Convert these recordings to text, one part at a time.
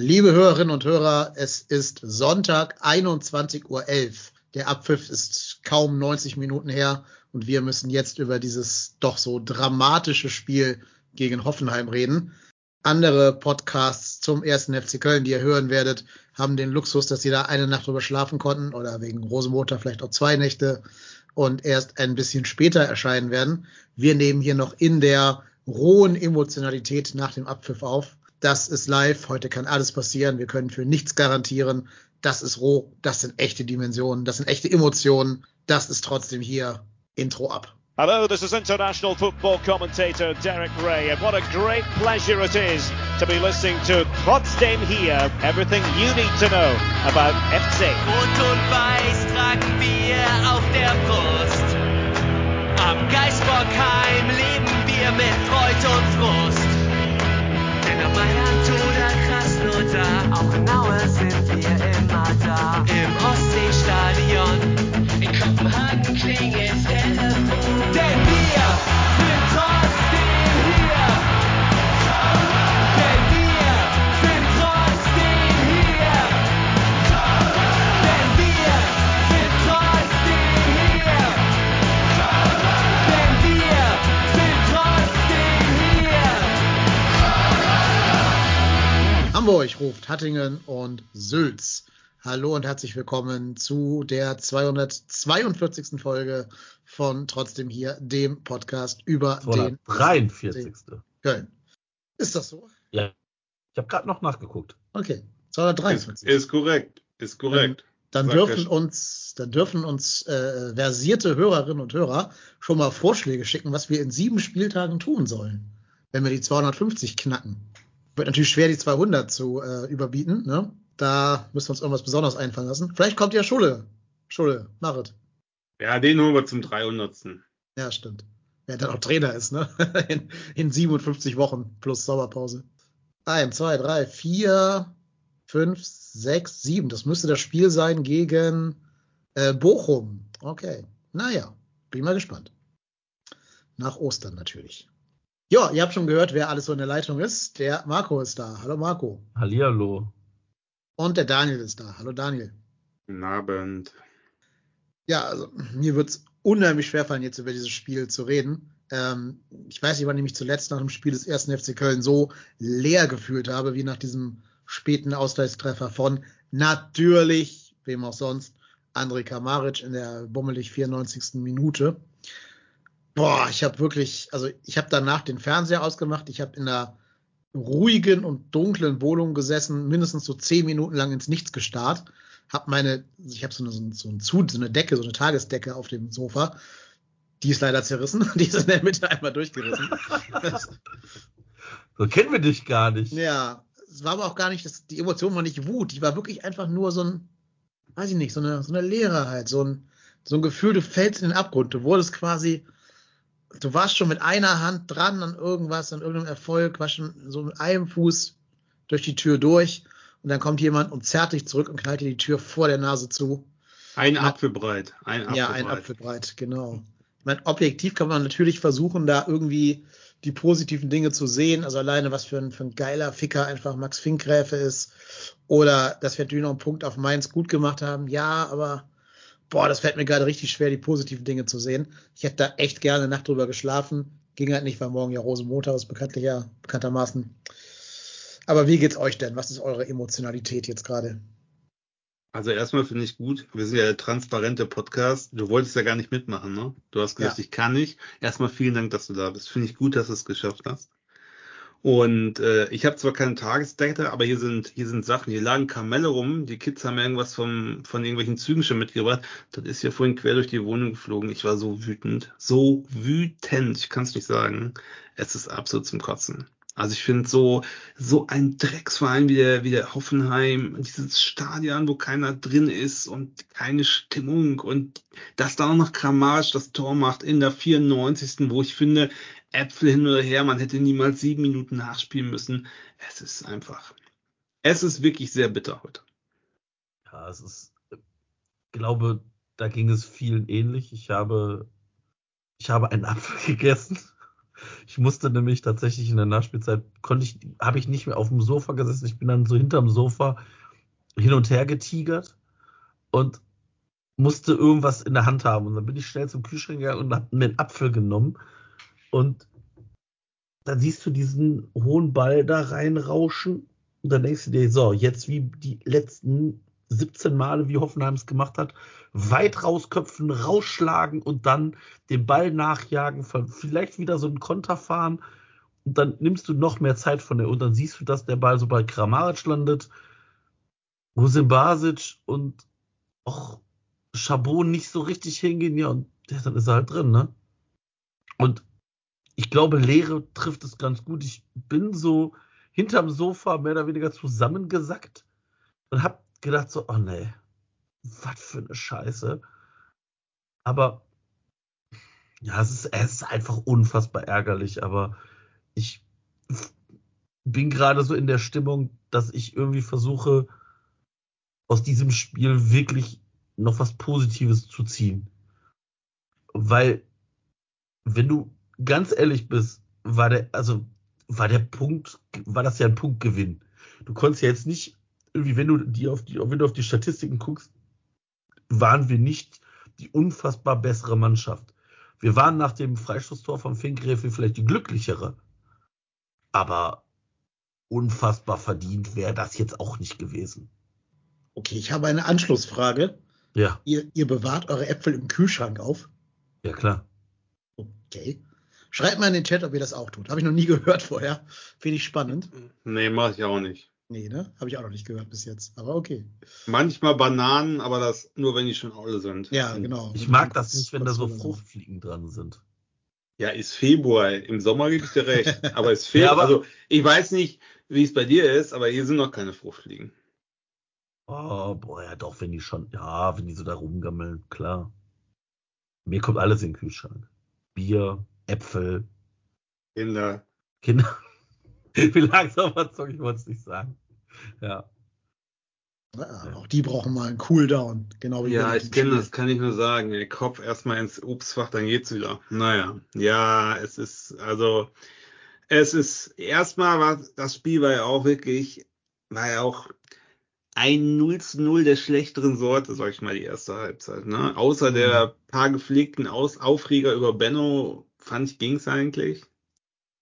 Liebe Hörerinnen und Hörer, es ist Sonntag 21.11 Uhr. Der Abpfiff ist kaum 90 Minuten her und wir müssen jetzt über dieses doch so dramatische Spiel gegen Hoffenheim reden. Andere Podcasts zum ersten FC Köln, die ihr hören werdet, haben den Luxus, dass sie da eine Nacht drüber schlafen konnten oder wegen Rosenmontag vielleicht auch zwei Nächte und erst ein bisschen später erscheinen werden. Wir nehmen hier noch in der rohen Emotionalität nach dem Abpfiff auf. Das ist live, heute kann alles passieren, wir können für nichts garantieren. Das ist roh, das sind echte Dimensionen, das sind echte Emotionen. Das ist trotzdem hier Intro ab. Hello, this is international football commentator Derek Ray, and what a great pleasure it is to be listening to Trotzdem hier, everything you need to know about FC. Rot und Weiß tragen wir auf der Brust. Am Geisbockheim leben wir mit Freud und Frust. Denn ob Mailand oder Krasnodar, auch in Aue sind wir immer da. Im Ostseestadion, Hamburg ruft Hattingen und Sülz. Hallo und herzlich willkommen zu der 242. Folge von Trotzdem hier, dem Podcast über den 243. Köln. Ist das so? Ja. Ich habe gerade noch nachgeguckt. Okay. Ist, 243. ist korrekt, ist korrekt. Dann Sagt dürfen uns, dann dürfen uns äh, versierte Hörerinnen und Hörer schon mal Vorschläge schicken, was wir in sieben Spieltagen tun sollen, wenn wir die 250 knacken. Wird natürlich schwer, die 200 zu äh, überbieten. Ne? Da müssen wir uns irgendwas Besonderes einfallen lassen. Vielleicht kommt ja Schulle. Schulle, mach es. Ja, den holen wir zum 300. Ja, stimmt. Wer dann auch Trainer ist, ne? In, in 57 Wochen plus Sommerpause. Eins, zwei, drei, vier, fünf, sechs, sieben. Das müsste das Spiel sein gegen äh, Bochum. Okay. Naja, bin mal gespannt. Nach Ostern natürlich. Ja, ihr habt schon gehört, wer alles so in der Leitung ist. Der Marco ist da. Hallo Marco. Hallihallo. Und der Daniel ist da. Hallo Daniel. Guten Abend. Ja, also mir wird's unheimlich schwerfallen, jetzt über dieses Spiel zu reden. Ähm, ich weiß nicht, wann ich mich zuletzt nach dem Spiel des ersten FC Köln so leer gefühlt habe, wie nach diesem späten Ausgleichstreffer von natürlich, wem auch sonst, André Kamaric in der bummelig 94. Minute. Boah, ich habe wirklich, also ich habe danach den Fernseher ausgemacht, ich habe in einer ruhigen und dunklen Wohnung gesessen, mindestens so zehn Minuten lang ins Nichts gestarrt, habe meine, ich habe so eine, so, ein- so, ein Zud, so eine Decke, so eine Tagesdecke auf dem Sofa, die ist leider zerrissen, die ist in der Mitte einmal durchgerissen. So kennen wir dich gar nicht. ja, es war aber auch gar nicht, das, die Emotion war nicht Wut, die war wirklich einfach nur so ein, weiß ich nicht, so eine, so eine Leere halt, so ein, so ein Gefühl, du fällst in den Abgrund, du wurdest quasi, du warst schon mit einer Hand dran an irgendwas, an irgendeinem Erfolg, warst schon so mit einem Fuß durch die Tür durch und dann kommt jemand und zerrt dich zurück und knallt dir die Tür vor der Nase zu. Ein. Apfelbreit. Ein Apfelbreit. Ja, ein Apfelbreit, genau. Ich meine, objektiv kann man natürlich versuchen, da irgendwie die positiven Dinge zu sehen. Also alleine, was für ein, für ein geiler Ficker einfach Max Finkgräfe ist. Oder dass wir natürlich noch einen Punkt auf Mainz gut gemacht haben. Ja, aber boah, das fällt mir gerade richtig schwer, die positiven Dinge zu sehen. Ich hätte da echt gerne eine Nacht drüber geschlafen. Ging halt nicht, weil morgen ja Rosenmontag ist, bekanntlich ja, bekanntermaßen. Aber wie geht's euch denn? Was ist eure Emotionalität jetzt gerade? Also erstmal finde ich gut, wir sind ja der transparente Podcast. Du wolltest ja gar nicht mitmachen, ne? Du hast gesagt, Ja. ich kann nicht. Erstmal vielen Dank, dass du da bist. Finde ich gut, dass du es geschafft hast. Und äh, ich habe zwar keine Tagesdecke, aber hier sind hier sind Sachen, hier lagen Kamelle rum. Die Kids haben irgendwas vom, von irgendwelchen Zügen schon mitgebracht. Das ist ja vorhin quer durch die Wohnung geflogen. Ich war so wütend, so wütend. Ich kann es nicht sagen. Es ist absolut zum Kotzen. Also ich finde so so ein Drecksverein wie der wie der Hoffenheim, dieses Stadion, wo keiner drin ist und keine Stimmung und dass da auch noch Kramaric das Tor macht in der 94. wo ich finde Äpfel hin oder her, man hätte niemals sieben Minuten nachspielen müssen. Es ist einfach, es ist wirklich sehr bitter heute. Ja, es ist, glaube, da ging es vielen ähnlich. Ich habe, ich habe einen Apfel gegessen Ich musste nämlich tatsächlich in der Nachspielzeit, konnte ich, habe ich nicht mehr auf dem Sofa gesessen. Ich bin dann so hinterm Sofa hin und her getigert und musste irgendwas in der Hand haben. Und dann bin ich schnell zum Kühlschrank gegangen und habe mir einen Apfel genommen. Und dann siehst du diesen hohen Ball da reinrauschen. Und dann denkst du dir, so, jetzt wie die letzten 17 Male, wie Hoffenheim es gemacht hat, weit rausköpfen, rausschlagen und dann den Ball nachjagen, vielleicht wieder so einen Konter fahren. Und dann nimmst du noch mehr Zeit von der und dann siehst du, dass der Ball so bei Kramaric landet, Husin Basic und auch Chabot nicht so richtig hingehen, ja, und dann ist er halt drin, ne? Und ich glaube, Lehre trifft es ganz gut. Ich bin so hinterm Sofa mehr oder weniger zusammengesackt und hab gedacht so, oh nee, was für eine Scheiße. Aber ja, es ist, es ist einfach unfassbar ärgerlich, aber ich bin gerade so in der Stimmung, dass ich irgendwie versuche, aus diesem Spiel wirklich noch was Positives zu ziehen. Weil, wenn du ganz ehrlich bist, war der, also, war der Punkt, war das ja ein Punktgewinn. Du konntest ja jetzt nicht, irgendwie, wenn du die auf die, wenn du auf die Statistiken guckst, waren wir nicht die unfassbar bessere Mannschaft. Wir waren nach dem Freistoßtor von Finkgräfe vielleicht die glücklichere. Aber unfassbar verdient wäre das jetzt auch nicht gewesen. Okay, ich habe eine Anschlussfrage. Ja. Ihr, ihr bewahrt eure Äpfel im Kühlschrank auf? Ja, klar. Okay. Schreibt mal in den Chat, ob ihr das auch tut. Habe ich noch nie gehört vorher. Finde ich spannend. Nee, mache ich auch nicht. Nee, ne? Habe ich auch noch nicht gehört bis jetzt. Aber okay. Manchmal Bananen, aber das nur, wenn die schon alle sind. Ja, genau. Ich mag das nicht, wenn da so Fruchtfliegen dran sind. Ja, ist Februar. Im Sommer gebe ich dir recht. Aber ist Februar. Ja, also, ich weiß nicht, wie es bei dir ist, aber hier sind noch keine Fruchtfliegen. Oh, boah, ja doch, wenn die schon, ja, wenn die so da rumgammeln, klar. Mir kommt alles in den Kühlschrank. Bier, Äpfel, Kinder. Kinder. Wie langsam was ich wollte es nicht sagen. Ja. Ja, auch die brauchen mal einen Cooldown. Genau wie Ja, ich kenne das, kann ich nur sagen. Der Kopf erstmal ins Obstfach, dann geht's wieder. Naja, ja, es ist, also, es ist, erstmal war, das Spiel war ja auch wirklich, war ja auch ein 0 zu 0 der schlechteren Sorte, sag ich mal, die erste Halbzeit, ne? Außer der paar gepflegten Aus Aufreger über Benno, fand ich, ging's eigentlich.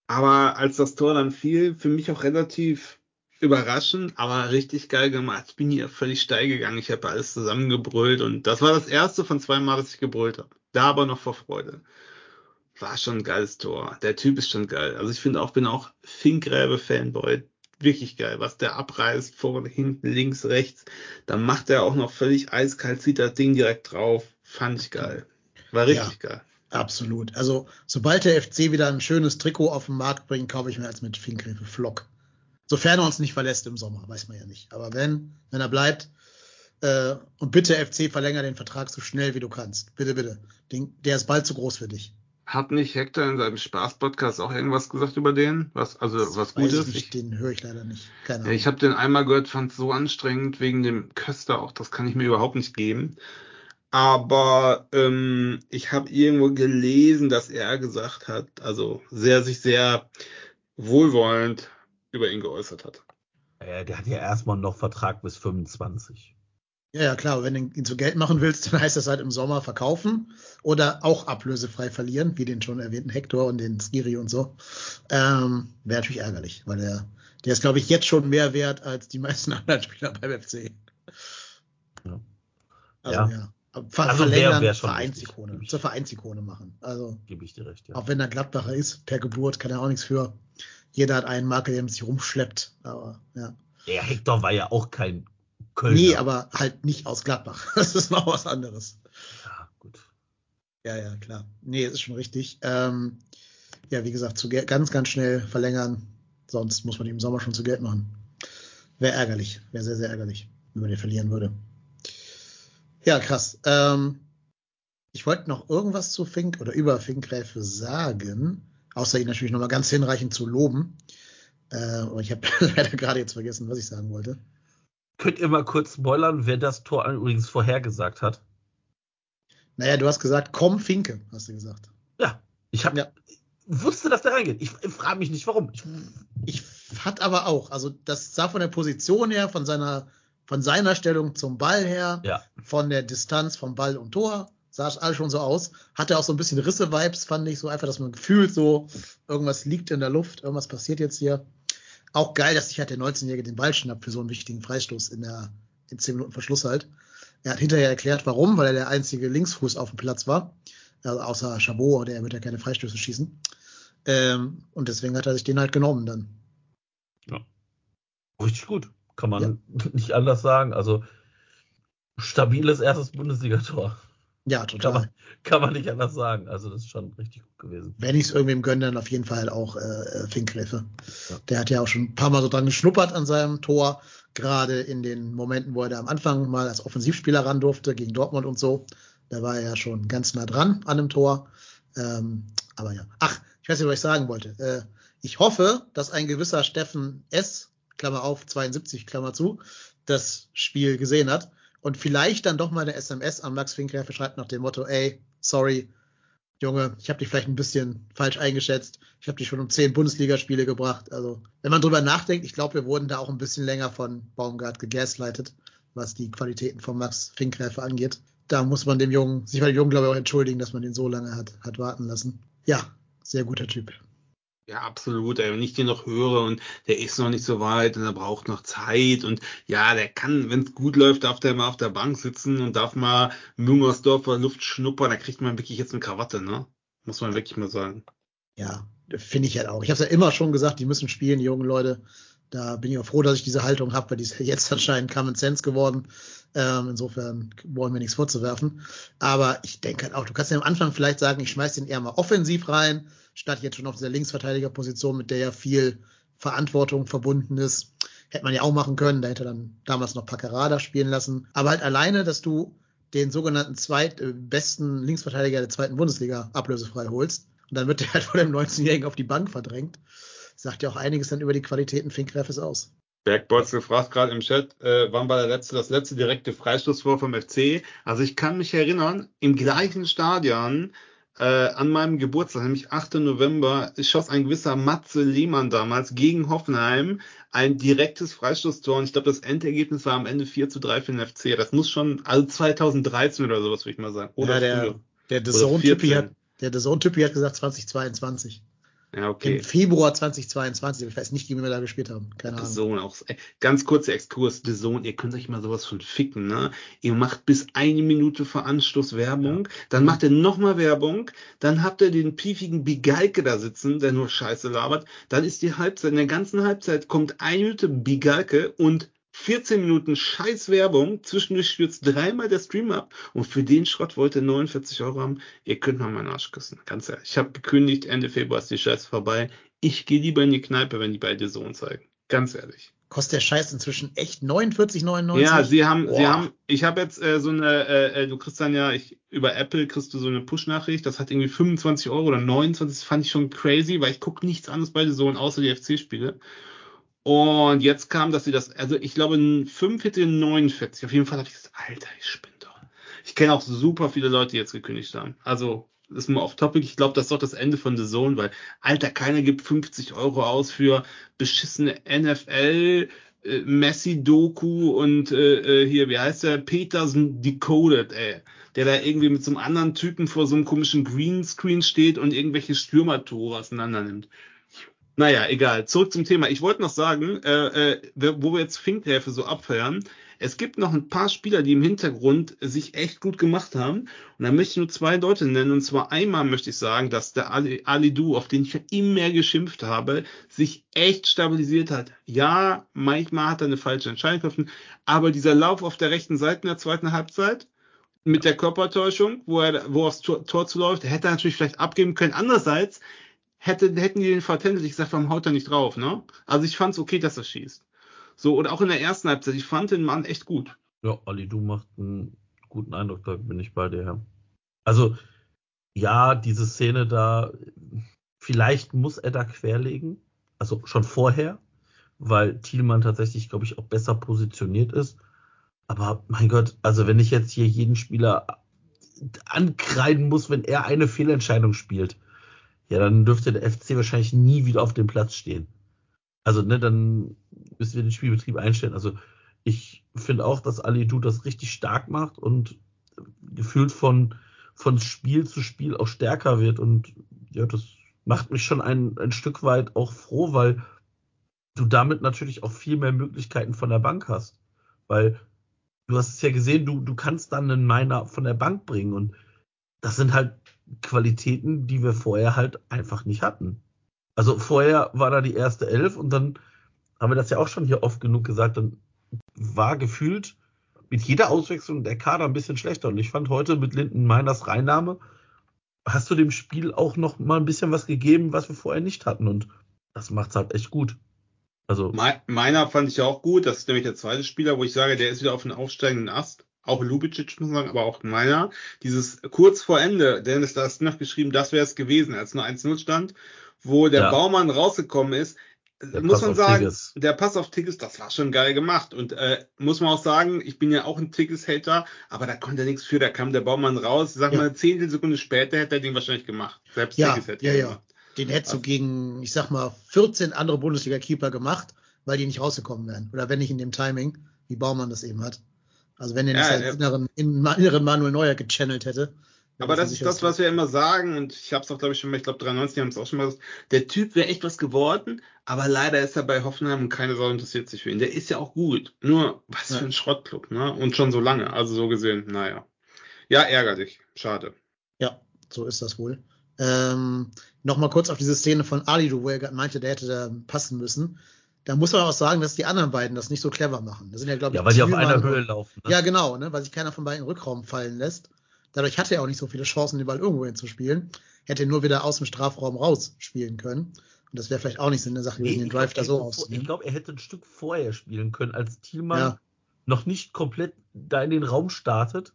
Aber als das Tor dann fiel, für mich auch relativ überraschend, aber richtig geil gemacht. Ich bin hier völlig steil gegangen. Ich habe alles zusammengebrüllt und das war das erste von zwei Mal, dass ich gebrüllt habe. Da aber noch vor Freude. War schon ein geiles Tor. Der Typ ist schon geil. Also ich finde auch, bin auch Finkgräbe-Fanboy. Wirklich geil, was der abreißt, vorne, hinten, links, rechts. Dann macht er auch noch völlig eiskalt, zieht das Ding direkt drauf. Fand ich geil. War richtig geil. Absolut. Also, sobald der FC wieder ein schönes Trikot auf den Markt bringt, kaufe ich mir als mit Finkgräfe Flock. Sofern er uns nicht verlässt im Sommer, weiß man ja nicht. Aber wenn, wenn er bleibt, äh, und bitte FC, verlänger den Vertrag so schnell wie du kannst. Bitte, bitte. Den, der ist bald zu groß für dich. Hat nicht Hector in seinem Spaß-Podcast auch irgendwas gesagt über den? Was, also, was Weiß Gutes? ich den höre ich leider nicht. Keine Ja, ich habe den einmal gehört, fand es so anstrengend wegen dem Köster auch, das kann ich mir überhaupt nicht geben. Aber ähm, ich habe irgendwo gelesen, dass er gesagt hat, also sehr sich sehr wohlwollend über ihn geäußert hat. Äh, der hat ja erstmal noch Vertrag bis 25. Ja, ja, klar. Wenn du ihn zu Geld machen willst, dann heißt das halt im Sommer verkaufen oder auch ablösefrei verlieren, wie den schon erwähnten Hector und den Skiri und so. Ähm, Wäre natürlich ärgerlich, weil der, der ist, glaube ich, jetzt schon mehr wert als die meisten anderen Spieler beim FC. Ja. Also, Ja. ja. Ver Also wär- verlängern, wär schon Vereinsikone, zur Vereinsikone machen. Also, Gebe ich dir recht, ja. auch wenn er Gladbacher ist, per Geburt kann er auch nichts für. Jeder hat einen Marke, der sich rumschleppt. Aber, ja. Der Hector war ja auch kein Kölner. Nee, aber halt nicht aus Gladbach. Das ist noch was anderes. Ja, gut. Ja, ja, klar. Nee, ist schon richtig. Ähm, ja, wie gesagt, zu ganz, ganz schnell verlängern. Sonst muss man ihn im Sommer schon zu Geld machen. Wäre ärgerlich. Wäre sehr, sehr ärgerlich, wenn man den verlieren würde. Ja, krass. Ähm, ich wollte noch irgendwas zu Fink oder über Finkgräfe sagen, außer ihn natürlich nochmal ganz hinreichend zu loben. Äh, aber ich habe leider gerade jetzt vergessen, was ich sagen wollte. Könnt ihr mal kurz spoilern, wer das Tor übrigens vorhergesagt hat? Naja, du hast gesagt, komm Finke, hast du gesagt. Ja, ich habe Ja. wusste, dass der reingeht. Ich, ich frage mich nicht, warum. Ich, Ich fand aber auch, also das sah von der Position her, von seiner, von seiner Stellung zum Ball her, ja, von der Distanz vom Ball und Tor, sah es alles schon so aus. Hatte auch so ein bisschen Risse-Vibes, fand ich so einfach, dass man gefühlt so, irgendwas liegt in der Luft, irgendwas passiert jetzt hier. Auch geil, dass sich halt der 19-Jährige den Ball schnappt für so einen wichtigen Freistoß in der, in 10 Minuten Verschluss halt. Er hat hinterher erklärt, warum, weil er der einzige Linksfuß auf dem Platz war. Also außer Chabot, der wird ja keine Freistöße schießen. Ähm, und deswegen hat er sich den halt genommen dann. richtig gut. Kann man nicht anders sagen. Also stabiles erstes Bundesligator. Ja, Kann total. man, kann man nicht anders sagen. Also das ist schon richtig gut gewesen. Wenn ich es irgendwem gönne, dann auf jeden Fall auch äh, äh, Finkgräfe. Ja. Der hat ja auch schon ein paar Mal so dran geschnuppert an seinem Tor, gerade in den Momenten, wo er da am Anfang mal als Offensivspieler ran durfte, gegen Dortmund und so. Da war er ja schon ganz nah dran an dem Tor. Ähm, aber ja. Ach, ich weiß nicht, was ich sagen wollte. Äh, ich hoffe, dass ein gewisser Steffen S., Klammer auf, 72, Klammer zu, das Spiel gesehen hat und vielleicht dann doch mal eine SMS an Max Finkgräfe schreibt nach dem Motto, ey, sorry, Junge, ich habe dich vielleicht ein bisschen falsch eingeschätzt. Ich habe dich schon um zehn Bundesligaspiele gebracht. Also, wenn man drüber nachdenkt, ich glaube, wir wurden da auch ein bisschen länger von Baumgart gegaslightet, was die Qualitäten von Max Finkgräfe angeht. Da muss man dem Jungen, sich bei dem Jungen, glaube ich, auch entschuldigen, dass man den so lange hat, hat warten lassen. Ja, sehr guter Typ. Ja, absolut. Wenn ich den noch höre und der ist noch nicht so weit und er braucht noch Zeit und ja, der kann, wenn es gut läuft, darf der mal auf der Bank sitzen und darf mal Müngersdorfer Luft schnuppern. Da kriegt man wirklich jetzt eine Krawatte, ne? Muss man wirklich mal sagen. Ja, finde ich halt auch. Ich habe es ja immer schon gesagt, die müssen spielen, die jungen Leute. Da bin ich auch froh, dass ich diese Haltung habe, weil die ist jetzt anscheinend Common Sense geworden. Ähm, insofern wollen wir nichts vorzuwerfen. Aber ich denke halt auch, du kannst ja am Anfang vielleicht sagen, ich schmeiß den eher mal offensiv rein, statt jetzt schon auf dieser Linksverteidigerposition, mit der ja viel Verantwortung verbunden ist. Hätte man ja auch machen können. Da hätte dann damals noch Paccarada spielen lassen. Aber halt alleine, dass du den sogenannten zweit äh, besten Linksverteidiger der zweiten Bundesliga ablösefrei holst. Und dann wird der halt vor dem 19-Jährigen auf die Bank verdrängt. Sagt ja auch einiges dann über die Qualitäten Finkgräfes aus. Bergbolz gefragt gerade im Chat, äh, wann war der letzte, das letzte direkte Freistoßtor vom FC? Also ich kann mich erinnern, im gleichen Stadion äh, an meinem Geburtstag, nämlich 8. November, schoss ein gewisser Matze Lehmann damals gegen Hoffenheim ein direktes Freistoßtor und ich glaube, das Endergebnis war am Ende 4 zu 3 für den FC. Das muss schon, also 2013 oder sowas, würde ich mal sagen. Oder ja, der, früher. der Oder DAZN-Typi 14. hat, der DAZN-Typi hat gesagt 2022. Ja, okay. Im Februar 2022. aber Ich weiß nicht, wie wir da gespielt haben. Keine Ahnung. Zone auch. Ganz kurzer Exkurs, The Zone, ihr könnt euch mal sowas von ficken, ne? Ihr macht bis eine Minute vor Anstoß Werbung, dann macht ihr nochmal Werbung, dann habt ihr den piefigen Bigalke da sitzen, der nur Scheiße labert, dann ist die Halbzeit, in der ganzen Halbzeit kommt eine Minute Bigalke und 14 Minuten scheiß Werbung, zwischendurch stürzt dreimal der Stream ab und für den Schrott wollt ihr 49 Euro haben. Ihr könnt mal meinen Arsch küssen, ganz ehrlich. Ich habe gekündigt, Ende Februar ist die Scheiße vorbei. Ich gehe lieber in die Kneipe, wenn die bei The Zone zeigen. Ganz ehrlich. Kostet der Scheiß inzwischen echt 49,99? Ja, sie haben, sie Boah. haben, ich habe jetzt äh, so eine, äh, äh, du kriegst dann ja, ich, über Apple kriegst du so eine Push-Nachricht, das hat irgendwie 25 Euro oder 29, das fand ich schon crazy, weil ich gucke nichts anderes bei The Zone, außer die FC-Spiele. Und jetzt kam, dass sie das, also ich glaube 45 und 49, auf jeden Fall habe ich gesagt, Alter, ich spinne doch. Ich kenne auch super viele Leute, die jetzt gekündigt haben. Also, das ist mal off topic. Ich glaube, das ist doch das Ende von The Zone, weil, Alter, keiner gibt 50 Euro aus für beschissene NFL, äh, Messi-Doku und äh, äh, hier, wie heißt der? Peterson Decoded, ey. Der da irgendwie mit so einem anderen Typen vor so einem komischen Greenscreen steht und irgendwelche Stürmertore auseinander nimmt. Naja, egal. Zurück zum Thema. Ich wollte noch sagen, äh, äh, wo wir jetzt Finkgräfe so abfeiern, es gibt noch ein paar Spieler, die im Hintergrund sich echt gut gemacht haben. Und da möchte ich nur zwei Leute nennen. Und zwar einmal möchte ich sagen, dass der Ali, Ali Du, auf den ich ja immer geschimpft habe, sich echt stabilisiert hat. Ja, manchmal hat er eine falsche Entscheidung getroffen, aber dieser Lauf auf der rechten Seite in der zweiten Halbzeit mit der Körpertäuschung, wo er, wo aufs Tor, Tor zuläuft, hätte er natürlich vielleicht abgeben können. Andererseits hätte, hätten die den vertändelt, ich sag, warum haut er nicht drauf, ne? Also ich fand's okay, dass er schießt. So, und auch in der ersten Halbzeit, ich fand den Mann echt gut. Ja, Ali, du macht einen guten Eindruck, da bin ich bei dir. Ja. Also, ja, diese Szene da, vielleicht muss er da querlegen, also schon vorher, weil Thielmann tatsächlich, glaube ich, auch besser positioniert ist. Aber mein Gott, also wenn ich jetzt hier jeden Spieler ankreiden muss, wenn er eine Fehlentscheidung spielt, ja, dann dürfte der FC wahrscheinlich nie wieder auf dem Platz stehen. Also, ne, dann müssen wir den Spielbetrieb einstellen. Also, ich finde auch, dass Ali Du das richtig stark macht und gefühlt von, von Spiel zu Spiel auch stärker wird. Und ja, das macht mich schon ein, ein Stück weit auch froh, weil du damit natürlich auch viel mehr Möglichkeiten von der Bank hast. Weil du hast es ja gesehen, du, du kannst dann einen Miner von der Bank bringen und das sind halt Qualitäten, die wir vorher halt einfach nicht hatten. Also vorher war da die erste Elf und dann haben wir das ja auch schon hier oft genug gesagt, dann war gefühlt mit jeder Auswechslung der Kader ein bisschen schlechter. Und ich fand heute mit Linden Meiners Reinnahme, hast du dem Spiel auch noch mal ein bisschen was gegeben, was wir vorher nicht hatten. Und das macht's halt echt gut. Also. Meiner fand ich ja auch gut. Das ist nämlich der zweite Spieler, wo ich sage, der ist wieder auf einem aufsteigenden Ast. Auch Lubicic muss man sagen, aber auch meiner. Dieses kurz vor Ende, Dennis, da hast du noch geschrieben, das wäre es gewesen, als nur 1-0 stand, wo der ja. Baumann rausgekommen ist. Der muss Pass man sagen, Tigges. der Pass auf Tigges, das war schon geil gemacht. Und äh, muss man auch sagen, ich bin ja auch ein Tigges-Hater, aber da konnte er nichts für, da kam der Baumann raus. Sag ja. mal, zehntel Sekunde später hätte er den wahrscheinlich gemacht. Selbst ja, Tigges hätte ja, ja. Gemacht. Den hättest du gegen, ich sag mal, 14 andere Bundesliga-Keeper gemacht, weil die nicht rausgekommen wären. Oder wenn nicht in dem Timing, wie Baumann das eben hat. Also wenn er nicht ja, seinen inneren, inneren Manuel Neuer gechannelt hätte, aber das ist das, was wir immer sagen, und ich habe es auch, glaube ich, schon mal, ich glaube 93 haben es auch schon mal gesagt, der Typ wäre echt was geworden, aber leider ist er bei Hoffenheim und keine Sau interessiert sich für ihn. Der ist ja auch gut, nur was ja. für ein Schrottclub, ne? Und schon so lange, also so gesehen, naja. Ja, ärgerlich, schade. Ja, so ist das wohl. Ähm, Nochmal kurz auf diese Szene von Ali, wo er gerade meinte, der hätte da passen müssen. Da muss man auch sagen, dass die anderen beiden das nicht so clever machen. Das sind ja, glaube ich, ja, weil die auf einer Höhe laufen. Ne? Ja, genau, ne? weil sich keiner von beiden im Rückraum fallen lässt. Dadurch hatte er auch nicht so viele Chancen, den Ball irgendwo hinzuspielen. Hätte nur wieder aus dem Strafraum raus spielen können. Und das wäre vielleicht auch nicht so eine Sache gewesen, nee, den Drive da so auszunehmen. Ich glaube, er hätte ein Stück vorher spielen können, als Thielmann ja. noch nicht komplett da in den Raum startet.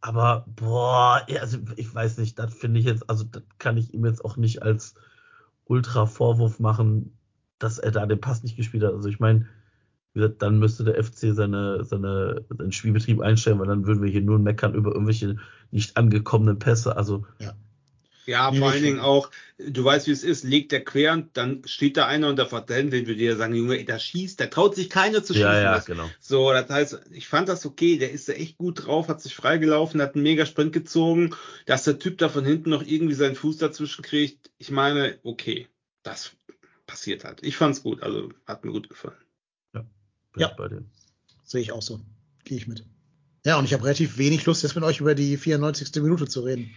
Aber boah, also ich weiß nicht, das finde ich jetzt, also das kann ich ihm jetzt auch nicht als Ultra-Vorwurf machen, dass er da den Pass nicht gespielt hat. Also ich meine, gesagt, dann müsste der FC seine, seine, seinen Spielbetrieb einstellen, weil dann würden wir hier nur meckern über irgendwelche nicht angekommenen Pässe. Also ja. Ja, vor allen Dingen auch, du weißt, wie es ist, legt der quer und dann steht da einer unter Vertellen, den wir dir sagen, Junge, der schießt, der traut sich keiner zu schießen. Ja, ja, genau. So, das heißt, ich fand das okay, der ist da echt gut drauf, hat sich freigelaufen, hat einen mega Sprint gezogen, dass der Typ da von hinten noch irgendwie seinen Fuß dazwischen kriegt. Ich meine, okay, das passiert halt. Ich fand's gut, also hat mir gut gefallen. Bin ja, bei dir. Sehe ich auch so. Gehe ich mit. Ja, und ich habe relativ wenig Lust, jetzt mit euch über die 94. Minute zu reden.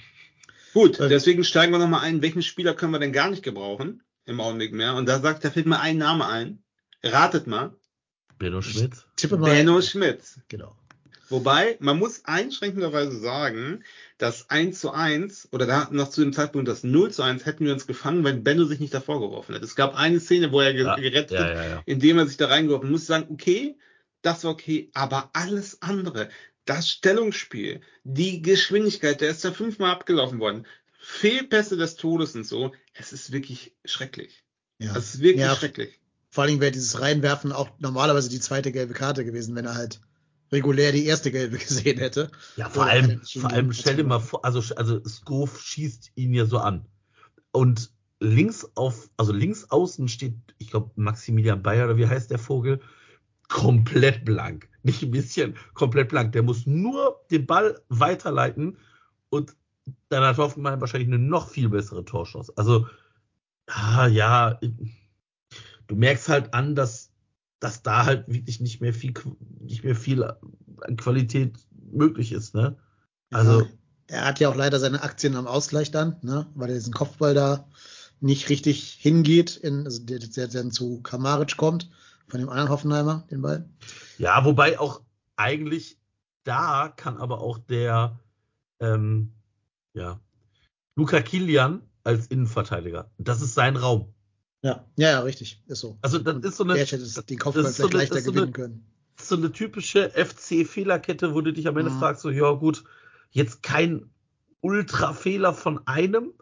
Gut, Weil, deswegen steigen wir nochmal ein, welchen Spieler können wir denn gar nicht gebrauchen im Augenblick mehr? Und da sagt, da fällt mir ein Name ein. Ratet mal. Benno Schmidt. Tippe mal. Benno Schmidt. Genau. Wobei, man muss einschränkenderweise sagen, das 1 zu 1 oder da noch zu dem Zeitpunkt das 0 zu 1 hätten wir uns gefangen, wenn Benno sich nicht davor geworfen hätte. Es gab eine Szene, wo er ja, gerettet ja, ja, ja. indem er sich da reingeworfen hat. Man muss sagen, okay, das war okay, aber alles andere, das Stellungsspiel, die Geschwindigkeit, der ist da fünfmal abgelaufen worden, Fehlpässe des Todes und so, es ist wirklich schrecklich. Ja. Es ist wirklich schrecklich. Vor allem wäre dieses Reinwerfen auch normalerweise die zweite gelbe Karte gewesen, wenn er halt regulär die erste gelbe gesehen hätte. Ja, vor allem, vor allem stell dir mal vor, also, also Skov schießt ihn ja so an. Und links auf, also links außen steht, ich glaube, Maximilian Bayer oder wie heißt der Vogel, komplett blank. Nicht ein bisschen, komplett blank. Der muss nur den Ball weiterleiten und dann hat Hoffenheim wahrscheinlich eine noch viel bessere Torchance. Also, ah, ja, du merkst halt an, dass dass da halt wirklich nicht mehr viel, nicht mehr viel an Qualität möglich ist, ne? Also. Ja, er hat ja auch leider seine Aktien am Ausgleich dann, ne? Weil er diesen Kopfball da nicht richtig hingeht, in, also der, der dann zu Kamaric kommt, von dem anderen Hoffenheimer, den Ball. Ja, wobei auch eigentlich da kann aber auch der, ähm, ja, Luca Kilian als Innenverteidiger, das ist sein Raum. Ja, ja, ja, richtig, ist so. Also das ist so eine, hätte den Kopfball vielleicht so eine, leichter so gewinnen eine, können. So eine typische FC-Fehlerkette, wo du dich am Ende mhm. fragst, so ja gut, jetzt kein Ultra-Fehler von einem,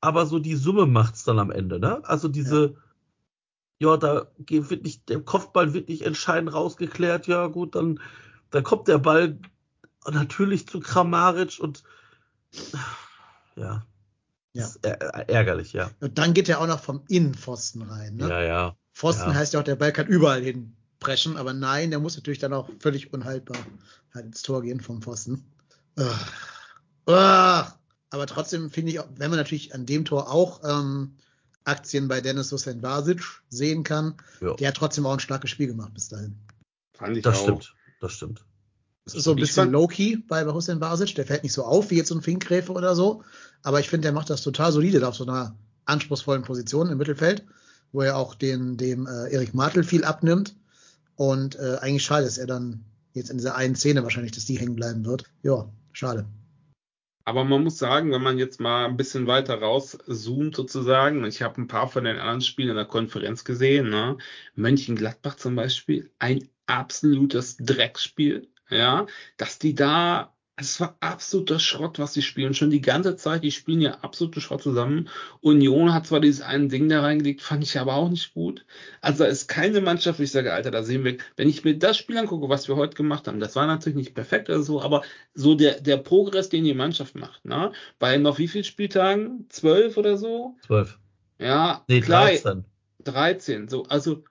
aber so die Summe macht's dann am Ende, ne? Also diese, ja, ja da wird nicht, der Kopfball wird nicht entscheidend rausgeklärt, ja gut, dann, dann kommt der Ball natürlich zu Kramaric und ja, Ja. Das ist ä- ärgerlich, ja. Und dann geht er auch noch vom Innenpfosten rein. Ne? Ja, ja. Pfosten ja. heißt ja auch, der Ball kann überall hinpreschen, aber nein, der muss natürlich dann auch völlig unhaltbar halt ins Tor gehen vom Pfosten. Ugh. Ugh. Aber trotzdem finde ich, auch, wenn man natürlich an dem Tor auch ähm, Aktien bei Dennis Hussein Vasic sehen kann, Ja. der hat trotzdem auch ein starkes Spiel gemacht bis dahin. Fand ich Das auch. stimmt. Das stimmt. Es ist so ein bisschen low-key bei, Hussein Basic. Der fällt nicht so auf wie jetzt so ein Finkgräfe oder so. Aber ich finde, der macht das total solide da auf so einer anspruchsvollen Position im Mittelfeld, wo er auch den, dem äh, Erik Martel viel abnimmt. Und äh, eigentlich schade, dass er dann jetzt in dieser einen Szene wahrscheinlich, dass die hängen bleiben wird. Ja, schade. Aber man muss sagen, wenn man jetzt mal ein bisschen weiter rauszoomt sozusagen, ich habe ein paar von den anderen Spielen in der Konferenz gesehen, ne? Mönchengladbach zum Beispiel, ein absolutes Drecksspiel, ja, dass die da, es war absoluter Schrott, was sie spielen, schon die ganze Zeit, die spielen ja absoluten Schrott zusammen. Union hat zwar dieses eine Ding da reingelegt, fand ich aber auch nicht gut. Also da ist keine Mannschaft, wo ich sage, Alter, da sehen wir, wenn ich mir das Spiel angucke, was wir heute gemacht haben, das war natürlich nicht perfekt oder so, aber so der, der Progress, den die Mannschaft macht, ne? Bei noch wie viel Spieltagen? Zwölf oder so? Zwölf. Ja, Nee, klar, 13. 13. So, also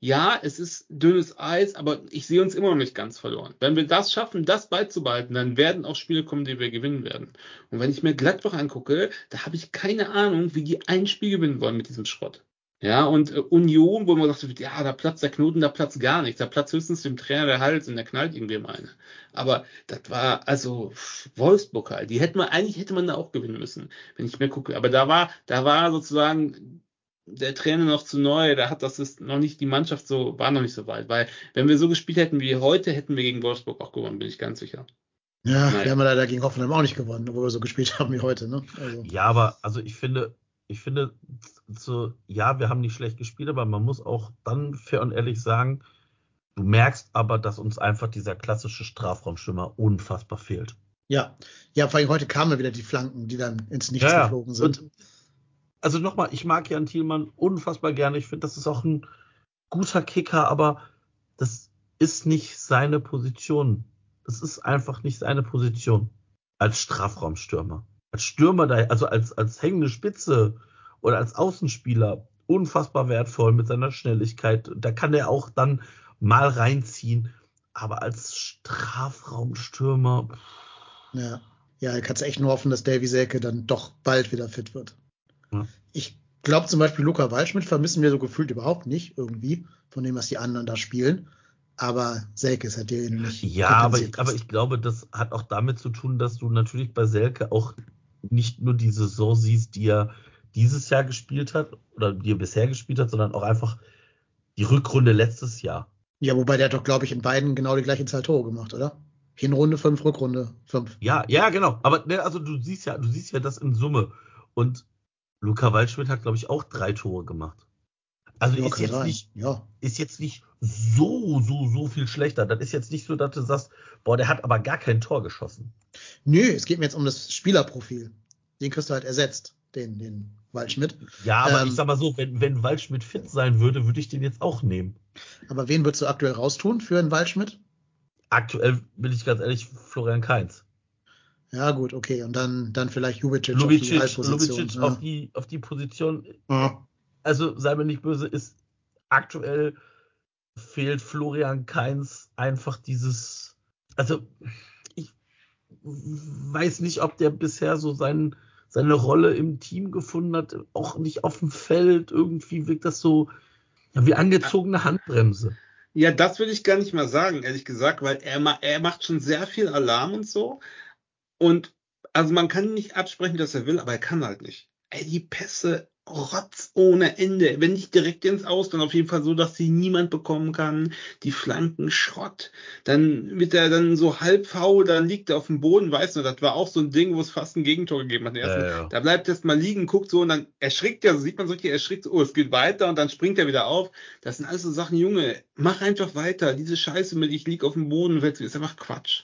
ja, es ist dünnes Eis, aber ich sehe uns immer noch nicht ganz verloren. Wenn wir das schaffen, das beizubehalten, dann werden auch Spiele kommen, die wir gewinnen werden. Und wenn ich mir Gladbach angucke, da habe ich keine Ahnung, wie die ein Spiel gewinnen wollen mit diesem Schrott. Ja, und äh, Union, wo man sagt, ja, da platzt der Knoten, da platzt gar nichts. Da platzt höchstens dem Trainer der Hals und der knallt irgendwem eine. Aber das war, also, Wolfsburg halt. Die hätte man, eigentlich hätte man da auch gewinnen müssen, wenn ich mir gucke. Aber da war, da war sozusagen der Trainer noch zu neu, da hat das ist noch nicht, die Mannschaft so, war noch nicht so weit. Weil, wenn wir so gespielt hätten wie heute, hätten wir gegen Wolfsburg auch gewonnen, bin ich ganz sicher. Ja, Nein. wir haben leider gegen Hoffenheim auch nicht gewonnen, obwohl wir so gespielt haben wie heute. Ne? Also, Ja, aber also ich finde, ich finde, so, ja, wir haben nicht schlecht gespielt, aber man muss auch dann fair und ehrlich sagen, du merkst aber, dass uns einfach dieser klassische Strafraumstürmer unfassbar fehlt. ja. ja, vor allem heute kamen wieder die Flanken, die dann ins Nichts ja. geflogen sind. Und, also nochmal, ich mag Jan Thielmann unfassbar gerne. Ich finde, das ist auch ein guter Kicker, aber das ist nicht seine Position. Das ist einfach nicht seine Position als Strafraumstürmer. Als Stürmer, also als, als hängende Spitze oder als Außenspieler unfassbar wertvoll mit seiner Schnelligkeit. Da kann er auch dann mal reinziehen. Aber als Strafraumstürmer, Ja, ja, kannst du echt nur hoffen, dass Davy Selke dann doch bald wieder fit wird. Ja. Ich glaube zum Beispiel, Luca Waldschmidt vermissen wir so gefühlt überhaupt nicht irgendwie, von dem, was die anderen da spielen. Aber Selke ist halt der, nicht. Ja, aber ich, aber ich glaube, das hat auch damit zu tun, dass du natürlich bei Selke auch nicht nur die Saison siehst, die er dieses Jahr gespielt hat oder die er bisher gespielt hat, sondern auch einfach die Rückrunde letztes Jahr. Ja, wobei der hat doch, glaube ich, in beiden genau die gleiche Zahl Tore gemacht, oder? Hinrunde fünf, Rückrunde fünf. Ja, ja, genau. Aber ne, also du siehst ja, du siehst ja das in Summe. Und Luca Waldschmidt hat, glaube ich, auch drei Tore gemacht. Also Ja, ist jetzt sein. nicht, Ja. ist jetzt nicht so, so, so viel schlechter. Das ist jetzt nicht so, dass du sagst, boah, der hat aber gar kein Tor geschossen. Nö, es geht mir jetzt um das Spielerprofil. Den kriegst du halt ersetzt, den, den Waldschmidt. Ja, aber Ähm, ich sag mal so, wenn, wenn Waldschmidt fit sein würde, würde ich den jetzt auch nehmen. Aber wen würdest du aktuell raustun für einen Waldschmidt? Aktuell bin ich ganz ehrlich, Florian Kainz. Ja, gut, okay. Und dann, dann vielleicht Jubicic, auf die Lubicic, Halbposition. Lubicic ja. auf, die, auf die Position. Ja. Also, sei mir nicht böse, ist aktuell fehlt Florian Kainz einfach dieses. Also, ich weiß nicht, ob der bisher so sein, seine Rolle im Team gefunden hat, auch nicht auf dem Feld. Irgendwie wirkt das so ja, wie angezogene Handbremse. Ja, das will ich gar nicht mal sagen, ehrlich gesagt, weil er, ma er macht schon sehr viel Alarm und so. Und also man kann nicht absprechen, dass er will, aber er kann halt nicht. Ey, die Pässe Rotz ohne Ende. Wenn nicht direkt ins Aus, dann auf jeden Fall so, dass sie niemand bekommen kann. Die Flanken Schrott. Dann wird er dann so halb faul, dann liegt er auf dem Boden, weißt du, das war auch so ein Ding, wo es fast ein Gegentor gegeben hat. Ja, ja. Da bleibt er mal liegen, guckt so und dann erschrickt er, so sieht man so richtig, er erschrickt, so, oh, es geht weiter und dann springt er wieder auf. Das sind alles so Sachen, Junge, mach einfach weiter. Diese Scheiße mit, ich lieg auf dem Boden, ist einfach Quatsch.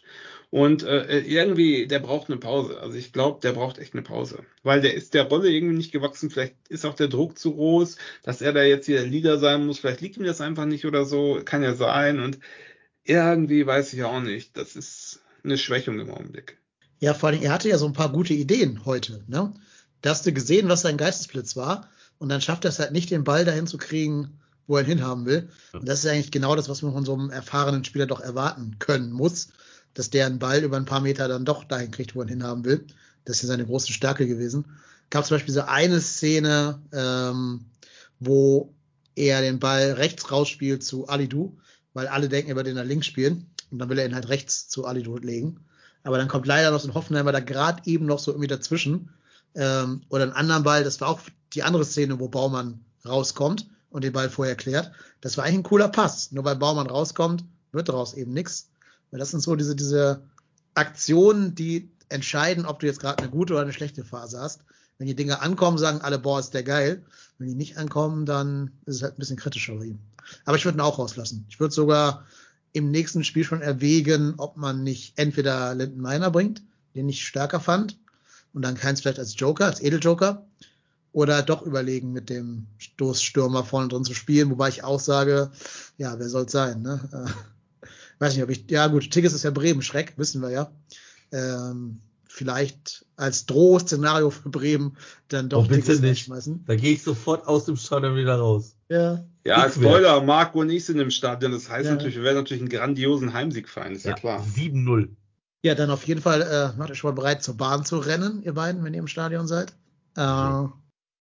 Und äh, irgendwie, der braucht eine Pause. Also ich glaube, der braucht echt eine Pause. Weil der ist der Rolle irgendwie nicht gewachsen. Vielleicht ist auch der Druck zu groß, dass er da jetzt hier der Leader sein muss. Vielleicht liegt ihm das einfach nicht oder so. Kann ja sein. Und irgendwie weiß ich auch nicht. Das ist eine Schwächung im Augenblick. Ja, vor allem, er hatte ja so ein paar gute Ideen heute. Ne? da hast du gesehen, was sein Geistesblitz war. Und dann schafft er es halt nicht, den Ball dahin zu kriegen, wo er ihn hinhaben will. Und das ist eigentlich genau das, was man von so einem erfahrenen Spieler doch erwarten können muss, dass der einen Ball über ein paar Meter dann doch dahin kriegt, wo er ihn hinhaben will. Das ist ja seine große Stärke gewesen. Gab zum Beispiel so eine Szene, ähm, wo er den Ball rechts rausspielt zu Alidu, weil alle denken, er würde ihn nach links spielen. Und dann will er ihn halt rechts zu Alidu legen. Aber dann kommt leider noch so ein Hoffenheimer da gerade eben noch so irgendwie dazwischen. Ähm, oder einen anderen Ball, das war auch die andere Szene, wo Baumann rauskommt und den Ball vorher klärt. Das war eigentlich ein cooler Pass. Nur weil Baumann rauskommt, wird daraus eben nichts. Weil das sind so diese, diese Aktionen, die entscheiden, ob du jetzt gerade eine gute oder eine schlechte Phase hast. Wenn die Dinge ankommen, sagen alle, boah, ist der geil. Wenn die nicht ankommen, dann ist es halt ein bisschen kritischer bei ihm. Aber ich würde ihn auch rauslassen. Ich würde sogar im nächsten Spiel schon erwägen, ob man nicht entweder Linden Meiner bringt, den ich stärker fand, und dann keins vielleicht als Joker, als Edeljoker, oder doch überlegen, mit dem Stoßstürmer vorne drin zu spielen, wobei ich auch sage, ja, wer soll's sein, ne? Weiß nicht, ob ich, ja gut, Tigges ist ja Bremen, Schreck, wissen wir ja. Ähm, vielleicht als Drohszenario für Bremen dann doch Oh, bitte nicht. schmeißen. Da gehe ich sofort aus dem Stadion wieder raus. Ja, Ja, Ich Spoiler, Marco und ich sind im Stadion. Das heißt Ja. natürlich, wir werden natürlich einen grandiosen Heimsieg feiern, ist ja, klar. 7-0. Ja, dann auf jeden Fall äh, macht ihr schon mal bereit, zur Bahn zu rennen, ihr beiden, wenn ihr im Stadion seid. Äh, Mhm.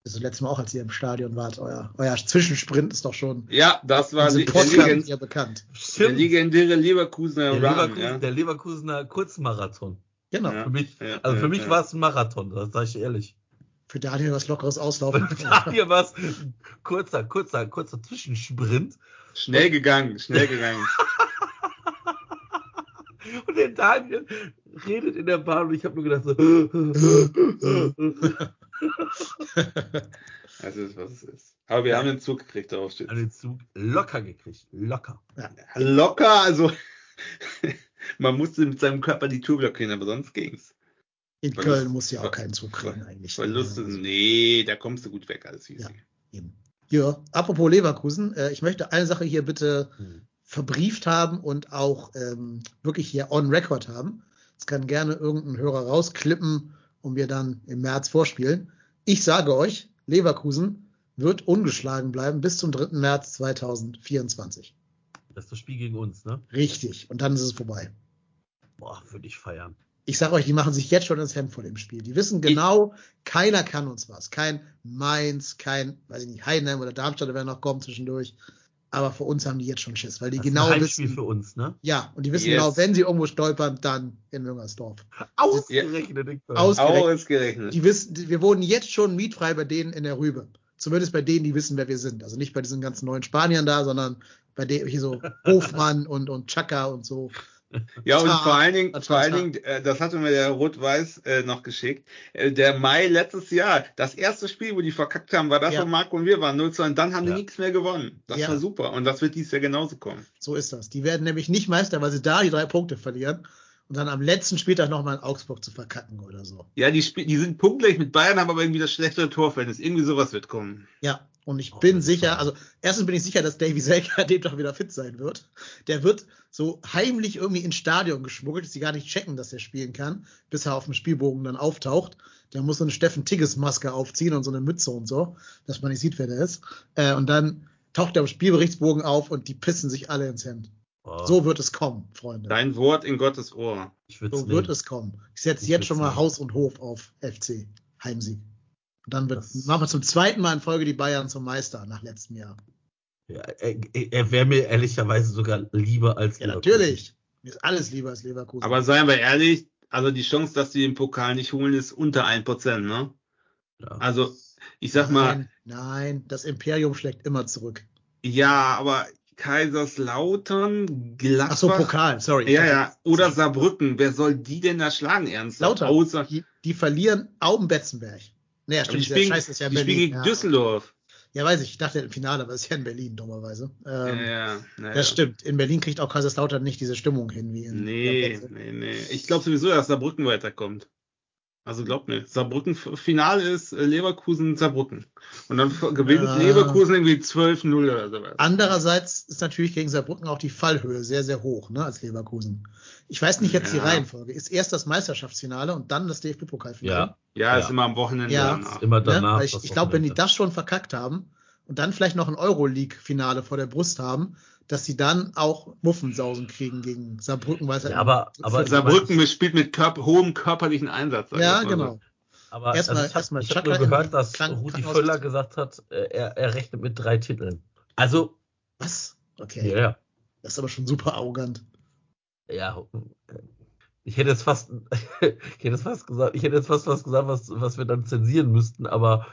Das ist das letzte Mal auch, als ihr im Stadion wart. Euer, euer Zwischensprint ist doch schon Ja, das war die, der, ja bekannt. der legendäre Leverkusener Der, Run. Leverkusen, ja. der Leverkusener Kurzmarathon. Genau. Ja. Für mich, Ja, also für ja, mich ja. war es ein Marathon, das sage ich ehrlich. Für Daniel was lockeres Auslaufen. Hier war es ein kurzer, kurzer, kurzer Zwischensprint. Schnell gegangen, schnell gegangen. Und der Daniel redet in der Bahn und ich habe nur gedacht so. Das ist, was es ist. Aber wir haben den Zug gekriegt, darauf steht. An den Zug locker gekriegt. Locker. Locker, also man musste mit seinem Körper die Tour blockieren, aber sonst ging's. In Verlust- Köln muss ja auch keinen Zug kriegen eigentlich. Verluste, Also, nee, da kommst du gut weg, alles easy. Ja. eben. Ja, apropos Leverkusen, äh, ich möchte eine Sache hier bitte Hm. verbrieft haben und auch ähm, wirklich hier on record haben. Das kann gerne irgendein Hörer rausklippen und wir dann im März vorspielen. Ich sage euch, Leverkusen wird ungeschlagen bleiben bis zum 3. März 2024. Das ist das Spiel gegen uns, ne? Richtig. Und dann ist es vorbei. Boah, würde ich feiern. Ich sage euch, die machen sich jetzt schon ins Hemd vor dem Spiel. Die wissen genau, keiner kann uns was. Kein Mainz, kein, weiß ich nicht, Heidenheim oder Darmstadt, wer noch kommt zwischendurch. Aber für uns haben die jetzt schon Schiss, weil die Das ist genau ein Heimspiel wissen. für uns, ne? Ja, und die wissen Yes. genau, wenn sie irgendwo stolpern, dann in Müngersdorf. Ausgerechnet. Aus- Ausgerechnet. Ausgerechnet. Die wissen, die, wir wohnen jetzt schon mietfrei bei denen in der Rübe. Zumindest bei denen, die wissen, wer wir sind. Also nicht bei diesen ganzen neuen Spaniern da, sondern bei denen hier so Hofmann und, und Chaka und so. Ja, und Tar, vor allen Dingen, das vor allen. Dingen, äh, das hatte mir der Rot-Weiß äh, noch geschickt. Äh, der Mai letztes Jahr, das erste Spiel, wo die verkackt haben, war das, Ja. wo Marco und wir waren 0 zu 1. Dann haben Ja. die nichts mehr gewonnen. Das Ja. war super. Und das wird dieses Jahr genauso kommen. So ist das. Die werden nämlich nicht Meister, weil sie da die drei Punkte verlieren und dann am letzten Spieltag nochmal in Augsburg zu verkacken oder so. Ja, die, Sp die sind punktgleich mit Bayern, haben aber irgendwie das schlechtere Torverhältnis. Irgendwie sowas wird kommen. Ja, und ich Oh, bin sicher, also erstens bin ich sicher, dass Davy Selke an dem Tag wieder fit sein wird. Der wird so heimlich irgendwie ins Stadion geschmuggelt, dass sie gar nicht checken, dass er spielen kann, bis er auf dem Spielbogen dann auftaucht. Der muss so eine Steffen Tigges Maske aufziehen und so eine Mütze und so, dass man nicht sieht, wer der ist. Äh, und dann taucht er am Spielberichtsbogen auf und die pissen sich alle ins Hemd. Boah, So wird es kommen, Freunde. Dein Wort in Gottes Ohr. So wird nehmen. es kommen. Ich setze jetzt schon mal nehmen. Haus und Hof auf FC. Heimsieg. Und dann wird, Das- machen wir zum zweiten Mal in Folge die Bayern zum Meister nach letztem Jahr. Ja, er er wäre mir ehrlicherweise sogar lieber als Ja, Leverkusen. natürlich. Mir ist alles lieber als Leverkusen. Aber seien wir ehrlich, also die Chance, dass die den Pokal nicht holen, ist unter 1%, ne? Ja. Also, ich sag mal, nein, nein, das Imperium schlägt immer zurück. ja, aber Kaiserslautern, Gladbach. Ach so, Pokal, sorry. Ja, ja. Oder Saarbrücken. Wer soll die denn da schlagen, ernsthaft? Lauter. Außer, Die, die verlieren Augen-Betzenberg. Naja, die stimmt, der spielen, Scheiß ist ja in die spielen Berlin. gegen ja. Düsseldorf. ja, weiß ich. Ich dachte im Finale, aber es ist ja in Berlin, dummerweise. Ähm, ja, ja. Das stimmt. In Berlin kriegt auch Kaiserslautern nicht diese Stimmung hin wie in Nee, nee, nee. Ich glaube sowieso, dass Saarbrücken weiterkommt. Also glaubt mir, Saarbrücken Finale ist äh, Leverkusen Saarbrücken. Und dann gewinnt Ja. Leverkusen irgendwie 12-0 oder so. Andererseits ist natürlich gegen Saarbrücken auch die Fallhöhe sehr, sehr hoch, ne, als Leverkusen. Ich weiß nicht jetzt die Ja. Reihenfolge. Ist erst das Meisterschaftsfinale und dann das DFB-Pokalfinale? Ja, Ja, Ja. ist immer am Wochenende Ja. danach. immer Ne? danach. Weil ich ich glaube, wenn die das schon verkackt haben und dann vielleicht noch ein Euroleague-Finale vor der Brust haben, dass sie dann auch Muffensausen kriegen gegen Saarbrücken, weil halt Ja, aber- aber- Saarbrücken spielt mit körp hohem körperlichen Einsatz. ich ja, so. genau. Aber Erstmal- also ich erstmal habe hab Chaka nur in gehört, dass Kranken- Rudi Völler gesagt hat, äh, er, er rechnet mit drei Titeln. Also, Was? Okay. ja, ja. Das ist aber schon super arrogant. ja. Ich hätte jetzt fast, ich hätte jetzt fast gesagt, ich hätte jetzt fast was gesagt, was, was wir dann zensieren müssten, aber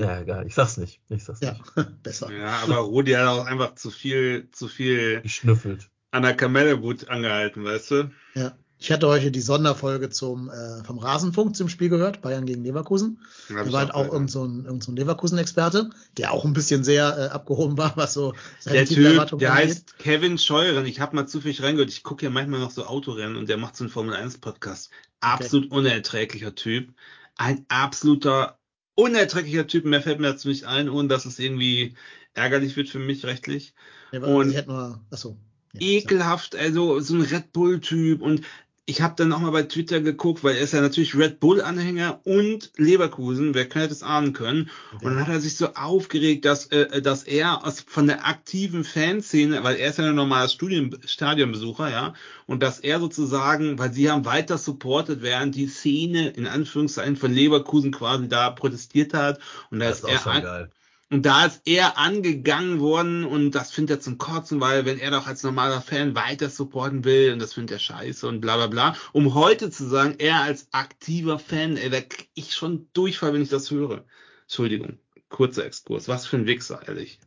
ja, egal, ich sag's nicht. Ich sag's Ja, nicht. besser. Ja, aber Rudi hat auch einfach zu viel, zu viel Geschnüffelt. an der Kamellewut angehalten, weißt du? Ja. Ich hatte heute die Sonderfolge zum, äh, vom Rasenfunk zum Spiel gehört, Bayern gegen Leverkusen. Da war halt auch gehört. irgend so ein, irgend so ein Leverkusen-Experte, der auch ein bisschen sehr äh, abgehoben war, was so seine Der Typ, der angeht. heißt Kevin Scheuren. Ich habe mal zufällig reingehört. Ich gucke ja manchmal noch so Autorennen und der macht so einen Formel 1 Podcast. Absolut unerträglicher Typ. Ein absoluter unerträglicher Typ. Mehr fällt mir dazu nicht ein, ohne dass es irgendwie ärgerlich wird für mich rechtlich. Der und- ich hätte nur, achso. Ja, Ekelhaft, also so ein Red Bull-Typ und ich habe dann auch mal bei Twitter geguckt, weil er ist ja natürlich Red Bull-Anhänger und Leverkusen, wer könnte das ahnen können. Und dann hat er sich so aufgeregt, dass, äh, dass er aus, von der aktiven Fanszene, weil er ist ja ein normales Studien, Stadionbesucher, ja, und dass er sozusagen, weil sie haben weiter supportet, während die Szene in Anführungszeichen von Leverkusen quasi da protestiert hat. Und da ist ist auch er. Und da ist er angegangen worden und das findet er zum Kotzen, weil wenn er doch als normaler Fan weiter supporten will und das findet er scheiße und bla bla bla, um heute zu sagen, er als aktiver Fan, ey, da krieg ich schon Durchfall, wenn ich das höre. Entschuldigung, kurzer Exkurs. Was für ein Wichser, ehrlich.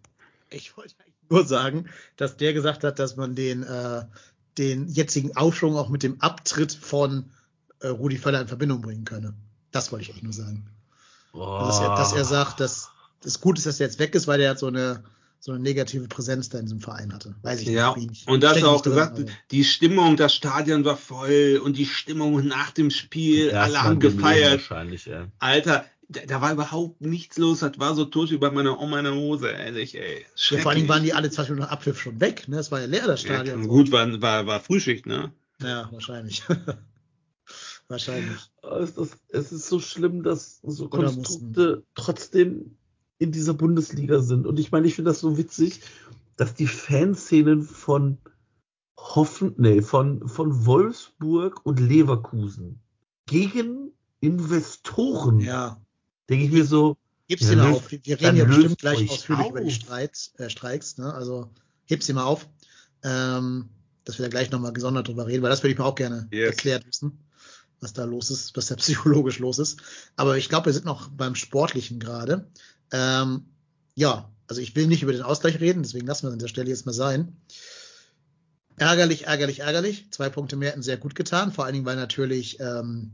Ich wollte eigentlich nur sagen, dass der gesagt hat, dass man den, äh, den jetzigen Aufschwung auch mit dem Abtritt von äh, Rudi Völler in Verbindung bringen könne. Das wollte ich eigentlich nur sagen. Also, dass, er, dass er sagt, dass es gut ist, dass er jetzt weg ist, weil er halt so eine, so eine negative Präsenz da in diesem Verein hatte. Weiß ich Ja, nicht. und das er auch drin, gesagt, also. die Stimmung, das Stadion war voll und die Stimmung nach dem Spiel, alle Erstmal haben gefeiert. Wahrscheinlich, ey. Alter, da, da war überhaupt nichts los, das war so tot über meine Oma in der Hose, ehrlich, ey. Ja, vor allen Dingen waren die alle 20 Minuten nach Abpfiff schon weg. Ne? Es war ja leer, das Ja, Stadion. gut, war, war, war Frühschicht, ne? Ja, wahrscheinlich. wahrscheinlich. Es ist, es ist so schlimm, dass so Konstrukte trotzdem in dieser Bundesliga sind. Und ich meine, ich finde das so witzig, dass die Fanszenen von Hoffen, nee, von, von Wolfsburg und Leverkusen gegen Investoren, Ja. denke ich mir so, Heb's Ja, mal auf. Wir reden ja bestimmt gleich ausführlich über die auf. Streits, äh, Streiks. Ne? Also heb's dir mal auf, ähm, dass wir da gleich nochmal gesondert drüber reden, weil das würde ich mir auch gerne Yes. erklärt wissen, was da los ist, was da psychologisch los ist. Aber ich glaube, wir sind noch beim Sportlichen gerade. Ähm, ja, also ich will nicht über den Ausgleich reden, deswegen lassen wir es an der Stelle jetzt mal sein. Ärgerlich, ärgerlich, ärgerlich. Zwei Punkte mehr hätten sehr gut getan, vor allen Dingen, weil natürlich ähm,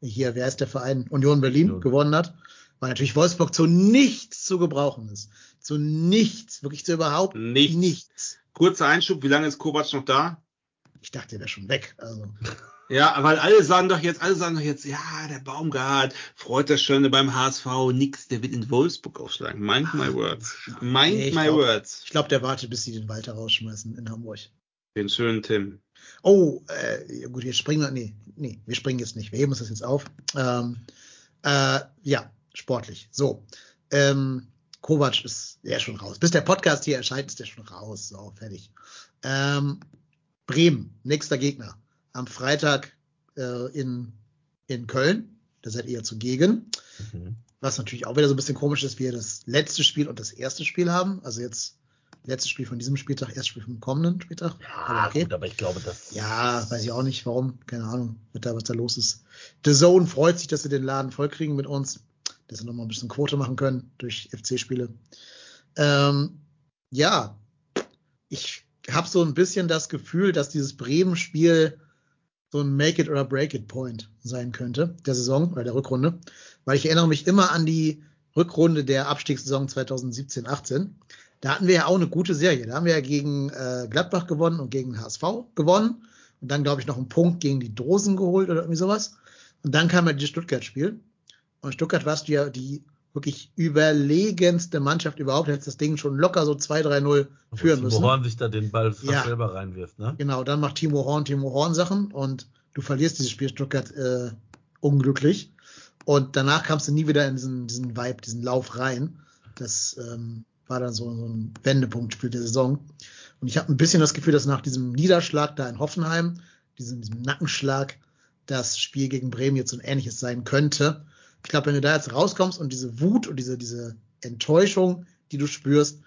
hier, wer ist der Verein? Union Berlin Union. gewonnen hat, weil natürlich Wolfsburg zu nichts zu gebrauchen ist. Zu nichts, wirklich zu überhaupt Nichts. nichts. Kurzer Einschub, wie lange ist Kovac noch da? Ich dachte, der wäre schon weg. Also, Ja, weil alle sagen doch jetzt, alle sagen doch jetzt, ja, der Baumgart freut das schon beim HSV, nix, der wird in Wolfsburg aufschlagen. Mind my words. Mind Nee, my glaub- words. ich glaube, der wartet, bis sie den Walter rausschmeißen in Hamburg. Den schönen Tim. Oh, äh, gut, jetzt springen wir. Nee, nee, wir springen jetzt nicht. Wir heben uns das jetzt auf. Ähm, äh, ja, sportlich. So. Ähm, Kovac ist ja schon raus. Bis der Podcast hier erscheint, ist der schon raus. So, fertig. Ähm, Bremen, nächster Gegner. Am Freitag äh, in, in Köln. Da seid ihr zugegen. mhm. Was natürlich auch wieder so ein bisschen komisch ist, wir das letzte Spiel und das erste Spiel haben. Also jetzt letztes Spiel von diesem Spieltag, erstes Spiel vom kommenden Spieltag. ja, okay. gut, aber ich glaube, das Ja, weiß ich auch nicht, warum. Keine Ahnung, was da, was da los ist. The Zone freut sich, dass sie den Laden vollkriegen mit uns, dass sie nochmal ein bisschen Quote machen können durch FC-Spiele. Ähm, ja, ich habe so ein bisschen das Gefühl, dass dieses Bremen-Spiel so ein Make it oder Break it Point sein könnte, der Saison oder der Rückrunde, weil ich erinnere mich immer an die Rückrunde der Abstiegssaison 2017-18. Da hatten wir ja auch eine gute Serie. Da haben wir ja gegen äh, Gladbach gewonnen und gegen HSV gewonnen und dann glaube ich noch einen Punkt gegen die Dosen geholt oder irgendwie sowas. Und dann kam halt dieses Stuttgart-Spiel. Und Stuttgart warst du ja die wirklich überlegenste Mannschaft überhaupt. Hättest das Ding schon locker so 2-3-0 führen müssen. Horn sich da den Ball fast Ja. selber reinwirft, ne? Genau, dann macht Timo Horn Timo Horn Sachen und du verlierst dieses Spiel Stuttgart äh, unglücklich. Und danach kamst du nie wieder in diesen, diesen Vibe, diesen Lauf rein. Das ähm, war dann so, so ein Wendepunktspiel der Saison. Und ich habe ein bisschen das Gefühl, dass nach diesem Niederschlag da in Hoffenheim, diesem, diesem Nackenschlag, das Spiel gegen Bremen jetzt so ein ähnliches sein könnte. Ich glaube, wenn du da jetzt rauskommst und diese Wut und diese, diese Enttäuschung, die du spürst,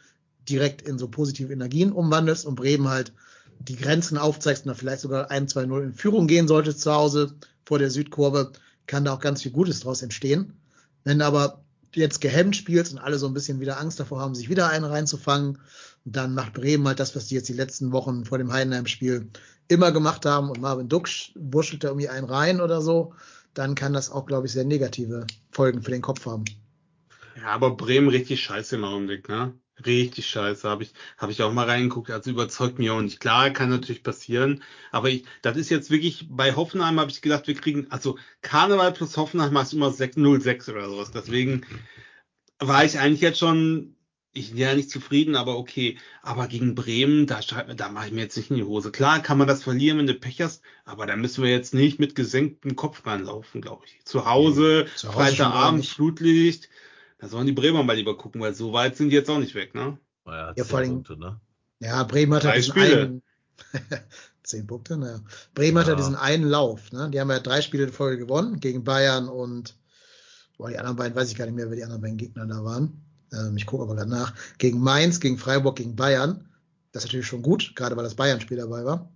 direkt in so positive Energien umwandelst und Bremen halt die Grenzen aufzeigst und da vielleicht sogar 1-2-0 in Führung gehen sollte zu Hause vor der Südkurve, kann da auch ganz viel Gutes draus entstehen. Wenn du aber jetzt gehemmt spielst und alle so ein bisschen wieder Angst davor haben, sich wieder einen reinzufangen, dann macht Bremen halt das, was die jetzt die letzten Wochen vor dem Heidenheim-Spiel immer gemacht haben und Marvin Duksch wurschtelt da irgendwie einen rein oder so, dann kann das auch, glaube ich, sehr negative Folgen für den Kopf haben. Ja, aber Bremen richtig scheiße im Augenblick, ne? Richtig scheiße. Habe ich, habe ich auch mal reingeguckt. Also überzeugt mich auch nicht. Klar, kann natürlich passieren. Aber ich, das ist jetzt wirklich, bei Hoffenheim habe ich gedacht, wir kriegen, also Karneval plus Hoffenheim macht immer 0-6 oder sowas. Deswegen war ich eigentlich jetzt schon, ich bin ja nicht zufrieden, aber okay. Aber gegen Bremen, da da mache ich mir jetzt nicht in die Hose. Klar kann man das verlieren, wenn du Pech hast, aber da müssen wir jetzt nicht mit gesenktem Kopf reinlaufen, glaube ich. Zu Hause, Zu Hause Freitagabend. Flutlicht. Da sollen die Bremer mal lieber gucken, weil so weit sind die jetzt auch nicht weg, ne? Naja, Ja, zehn vor allem- Punkte, ne? Ja, Bremen hat ja diesen einen. Zehn Punkte, naja. Bremen hat ja Ja. diesen einen Lauf, ne? Die haben ja drei Spiele in Folge gewonnen, gegen Bayern und boah, die anderen beiden weiß ich gar nicht mehr, wer die anderen beiden Gegner da waren. Ähm, ich gucke aber gerade nach. Gegen Mainz, gegen Freiburg, gegen Bayern. Das ist natürlich schon gut, gerade weil das Bayern-Spiel dabei war.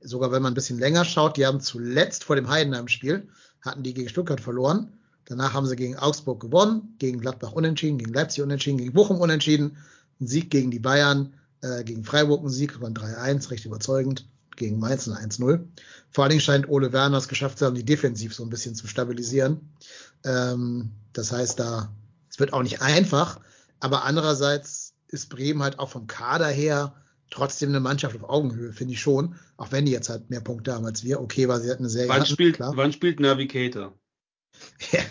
Sogar wenn man ein bisschen länger schaut, die haben zuletzt vor dem Heidenheim-Spiel, hatten die gegen Stuttgart verloren. Danach haben sie gegen Augsburg gewonnen, gegen Gladbach unentschieden, gegen Leipzig unentschieden, gegen Bochum unentschieden. Ein Sieg gegen die Bayern, äh, gegen Freiburg ein Sieg, war ein 3-1, recht überzeugend. Gegen Mainz ein 1-0. Vor allen Dingen scheint Ole Werner es geschafft zu haben, die defensiv so ein bisschen zu stabilisieren. Ähm, das heißt, da, es wird auch nicht einfach, aber andererseits ist Bremen halt auch vom Kader her trotzdem eine Mannschaft auf Augenhöhe, finde ich schon. Auch wenn die jetzt halt mehr Punkte haben als wir. Okay, weil sie hatten eine Serie. Wann hatten, spielt, klar. wann spielt Navigator?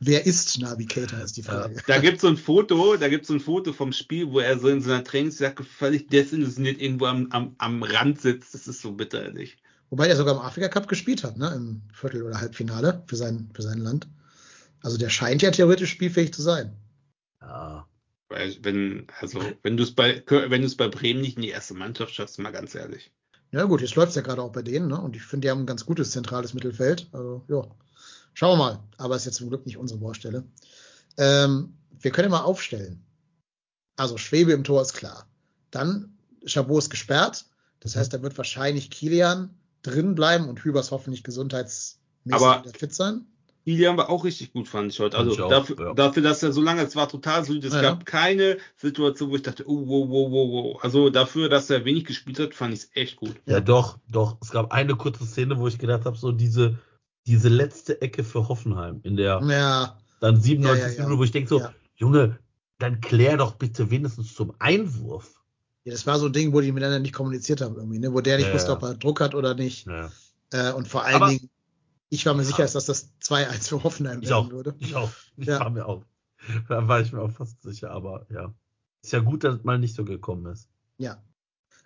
Wer ist Navigator, ist die Frage. Da gibt's so ein Foto, da gibt's so ein Foto vom Spiel, wo er so in seiner Trainingsjacke völlig desillusioniert irgendwo am, am, am Rand sitzt. Das ist so bitterlich. Wobei der sogar im Afrika Cup gespielt hat, ne? Im Viertel- oder Halbfinale für sein, für sein Land. Also der scheint ja theoretisch spielfähig zu sein. Ja. Weil wenn, also wenn du es bei, wenn du es bei Bremen nicht in die erste Mannschaft schaffst, mal ganz ehrlich. Ja gut, jetzt läuft's ja gerade auch bei denen, ne? Und ich finde, die haben ein ganz gutes zentrales Mittelfeld. Also, ja. Schauen wir mal. Aber ist jetzt zum Glück nicht unsere Baustelle. Ähm, wir können ja mal aufstellen. Also Schwebe im Tor ist klar. Dann Chabot ist gesperrt. Das heißt, da wird wahrscheinlich Kilian drin bleiben und Hübers hoffentlich gesundheitsmäßig Aber- wieder fit sein. Ilian war auch richtig gut, fand ich heute. Also ich auch, dafür, ja. dafür, dass er so lange, es war total solid. Es Ja. gab keine Situation, wo ich dachte, oh, wow, wow, wow, wow. Also dafür, dass er wenig gespielt hat, fand ich es echt gut. Ja. Ja. doch, doch. Es gab eine kurze Szene, wo ich gedacht habe, so diese, diese letzte Ecke für Hoffenheim in der Ja, dann 97 Ja, ja, ja. Minuten, wo ich denke so, Ja. Junge, dann klär doch bitte wenigstens zum Einwurf. Ja, das war so ein Ding, wo die miteinander nicht kommuniziert haben irgendwie, ne? wo der nicht Ja, wusste, ja. ob er Druck hat oder nicht. Ja. Äh, und vor allen Aber- Dingen, ich war mir Ja. sicher, dass das 2-1 für Hoffenheim Ich auch. werden würde. Ich auch. Ich Ja. war mir auch. Da war ich mir auch fast sicher, aber ja. Ist ja gut, dass es mal nicht so gekommen ist. Ja.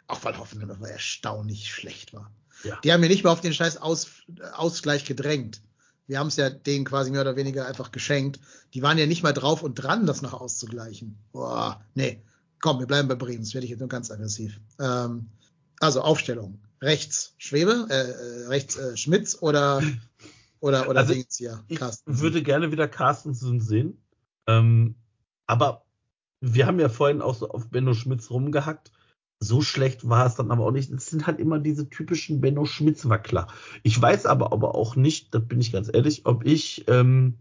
Auch weil Hoffenheim aber erstaunlich schlecht war. Ja. Die haben ja nicht mal auf den scheiß Aus, Ausgleich gedrängt. Wir haben es ja denen quasi mehr oder weniger einfach geschenkt. Die waren ja nicht mal drauf und dran, das noch auszugleichen. Boah, nee. Komm, wir bleiben bei Bremen. Das werde ich jetzt nur ganz aggressiv. Ähm, also Aufstellung. Rechts Schwebe, äh, äh, rechts äh, Schmitz oder oder oder Also, Dings hier. Ich Carsten. würde gerne wieder Carstensen sehen. Ähm, aber wir haben ja vorhin auch so auf Benno Schmitz rumgehackt. So schlecht war es dann aber auch nicht. Es sind halt immer diese typischen Benno Schmitz-Wackler. Ich weiß aber, aber auch nicht, da bin ich ganz ehrlich, ob ich ähm,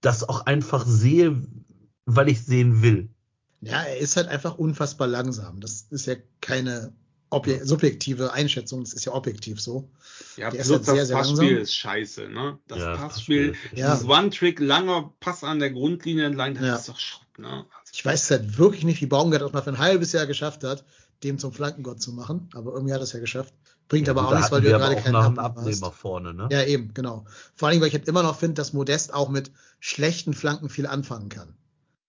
das auch einfach sehe, weil ich sehen will. Ja, er ist halt einfach unfassbar langsam. Das ist ja keine subjektive Einschätzung, das ist ja objektiv so. Ja, Der ist plus halt sehr, das sehr Passspiel langsam. ist scheiße, ne? Das Ja, Passspiel, Ja. dieses One-Trick, langer Pass an der Grundlinie entlang, das Ja. ist doch Schrott, ne? Also, Ich weiß halt wirklich nicht, wie Baumgart das mal für ein halbes Jahr geschafft hat, dem zum Flankengott zu machen. Aber irgendwie hat er es ja geschafft. Bringt Ja, aber auch nichts, weil du ja gerade keinen Abnehmer hast. Abnehmer vorne, ne? Ja, eben, genau. Vor allem, weil ich halt immer noch finde, dass Modest auch mit schlechten Flanken viel anfangen kann.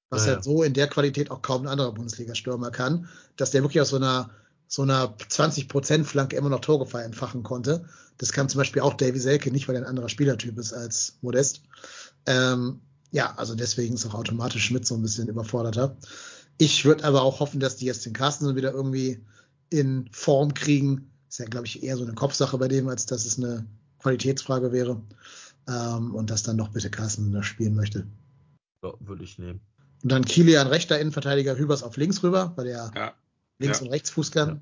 Was Ja, halt ja. so in der Qualität auch kaum ein anderer Bundesliga-Stürmer kann, dass der wirklich aus so einer, so einer 20%-Flanke immer noch Torgefahr entfachen konnte. Das kann zum Beispiel auch Davy Selke nicht, weil er ein anderer Spielertyp ist als Modest. Ähm, ja, also deswegen ist auch automatisch Schmidt so ein bisschen überforderter. Ich würde aber auch hoffen, dass die jetzt den Carstensen wieder irgendwie in Form kriegen. Ist ja, glaube ich, eher so eine Kopfsache bei dem, als dass es eine Qualitätsfrage wäre. Ähm, und dass dann doch bitte Carsten das spielen möchte. Ja, würde ich nehmen. Und dann Kilian rechter Innenverteidiger, Hübers auf links rüber, weil der Ja. Links Ja. und rechts Fuß kann.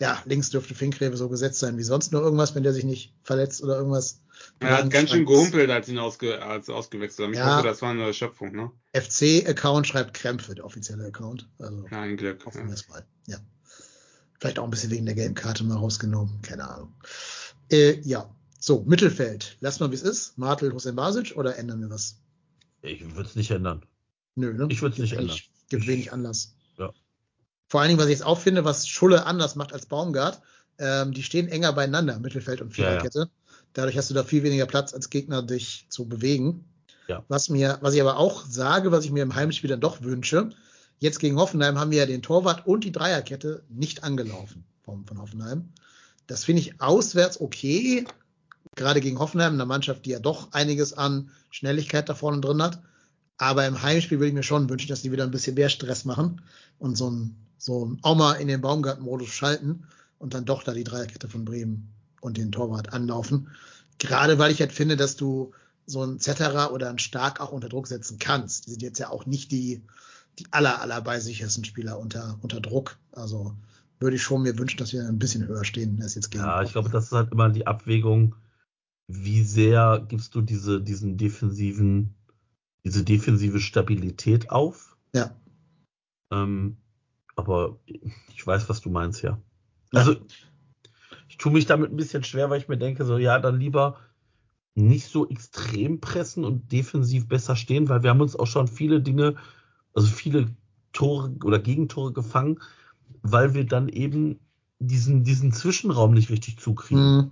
Ja. links dürfte Finkgräbe so gesetzt sein wie sonst nur irgendwas, wenn der sich nicht verletzt oder irgendwas. Er hat ganz schön Schreibt- gehumpelt, als ihn ausge als ausgewechselt haben. Ich Ja. hoffe, das war eine Erschöpfung, ne? FC-Account schreibt Krämpfe, der offizielle Account. Also Kein Glück. hoffen Ja. wir es mal. Ja. Vielleicht auch ein bisschen wegen der gelben Karte mal rausgenommen. Keine Ahnung. Äh, ja. So, Mittelfeld. Lass mal, wie es ist. Martel, Hussein Basic oder ändern wir was? Ich würde es nicht ändern. Nö, ne? Ich würd's nicht Gibt ändern. Gibt wenig Anlass. Ja. Vor allen Dingen, was ich jetzt auch finde, was Schulle anders macht als Baumgart, ähm, die stehen enger beieinander, Mittelfeld und Ja, ja. Viererkette. Dadurch hast du da viel weniger Platz als Gegner, dich zu bewegen. Ja. Was mir, was ich aber auch sage, was ich mir im Heimspiel dann doch wünsche, jetzt gegen Hoffenheim haben wir ja den Torwart und die Dreierkette nicht angelaufen von, von Hoffenheim. Das finde ich auswärts okay, gerade gegen Hoffenheim, einer Mannschaft, die ja doch einiges an Schnelligkeit da vorne drin hat. Aber im Heimspiel würde ich mir schon wünschen, dass die wieder ein bisschen mehr Stress machen und so ein, so auch mal in den Baumgarten-Modus schalten und dann doch da die Dreierkette von Bremen und den Torwart anlaufen. Gerade weil ich halt finde, dass du so ein Zetterer oder ein Stark auch unter Druck setzen kannst. Die sind jetzt ja auch nicht die, die aller, aller beisichersten Spieler unter, unter Druck. Also würde ich schon mir wünschen, dass wir ein bisschen höher stehen als jetzt gegen. Ja, ich glaube, das ist halt immer die Abwägung, wie sehr gibst du diese, diesen defensiven, diese defensive Stabilität auf. Ja. Ähm, aber ich weiß, was du meinst, ja. Also, ich tue mich damit ein bisschen schwer, weil ich mir denke, so, ja, dann lieber nicht so extrem pressen und defensiv besser stehen, weil wir haben uns auch schon viele Dinge, also viele Tore oder Gegentore gefangen, weil wir dann eben diesen, diesen Zwischenraum nicht richtig zukriegen. Hm.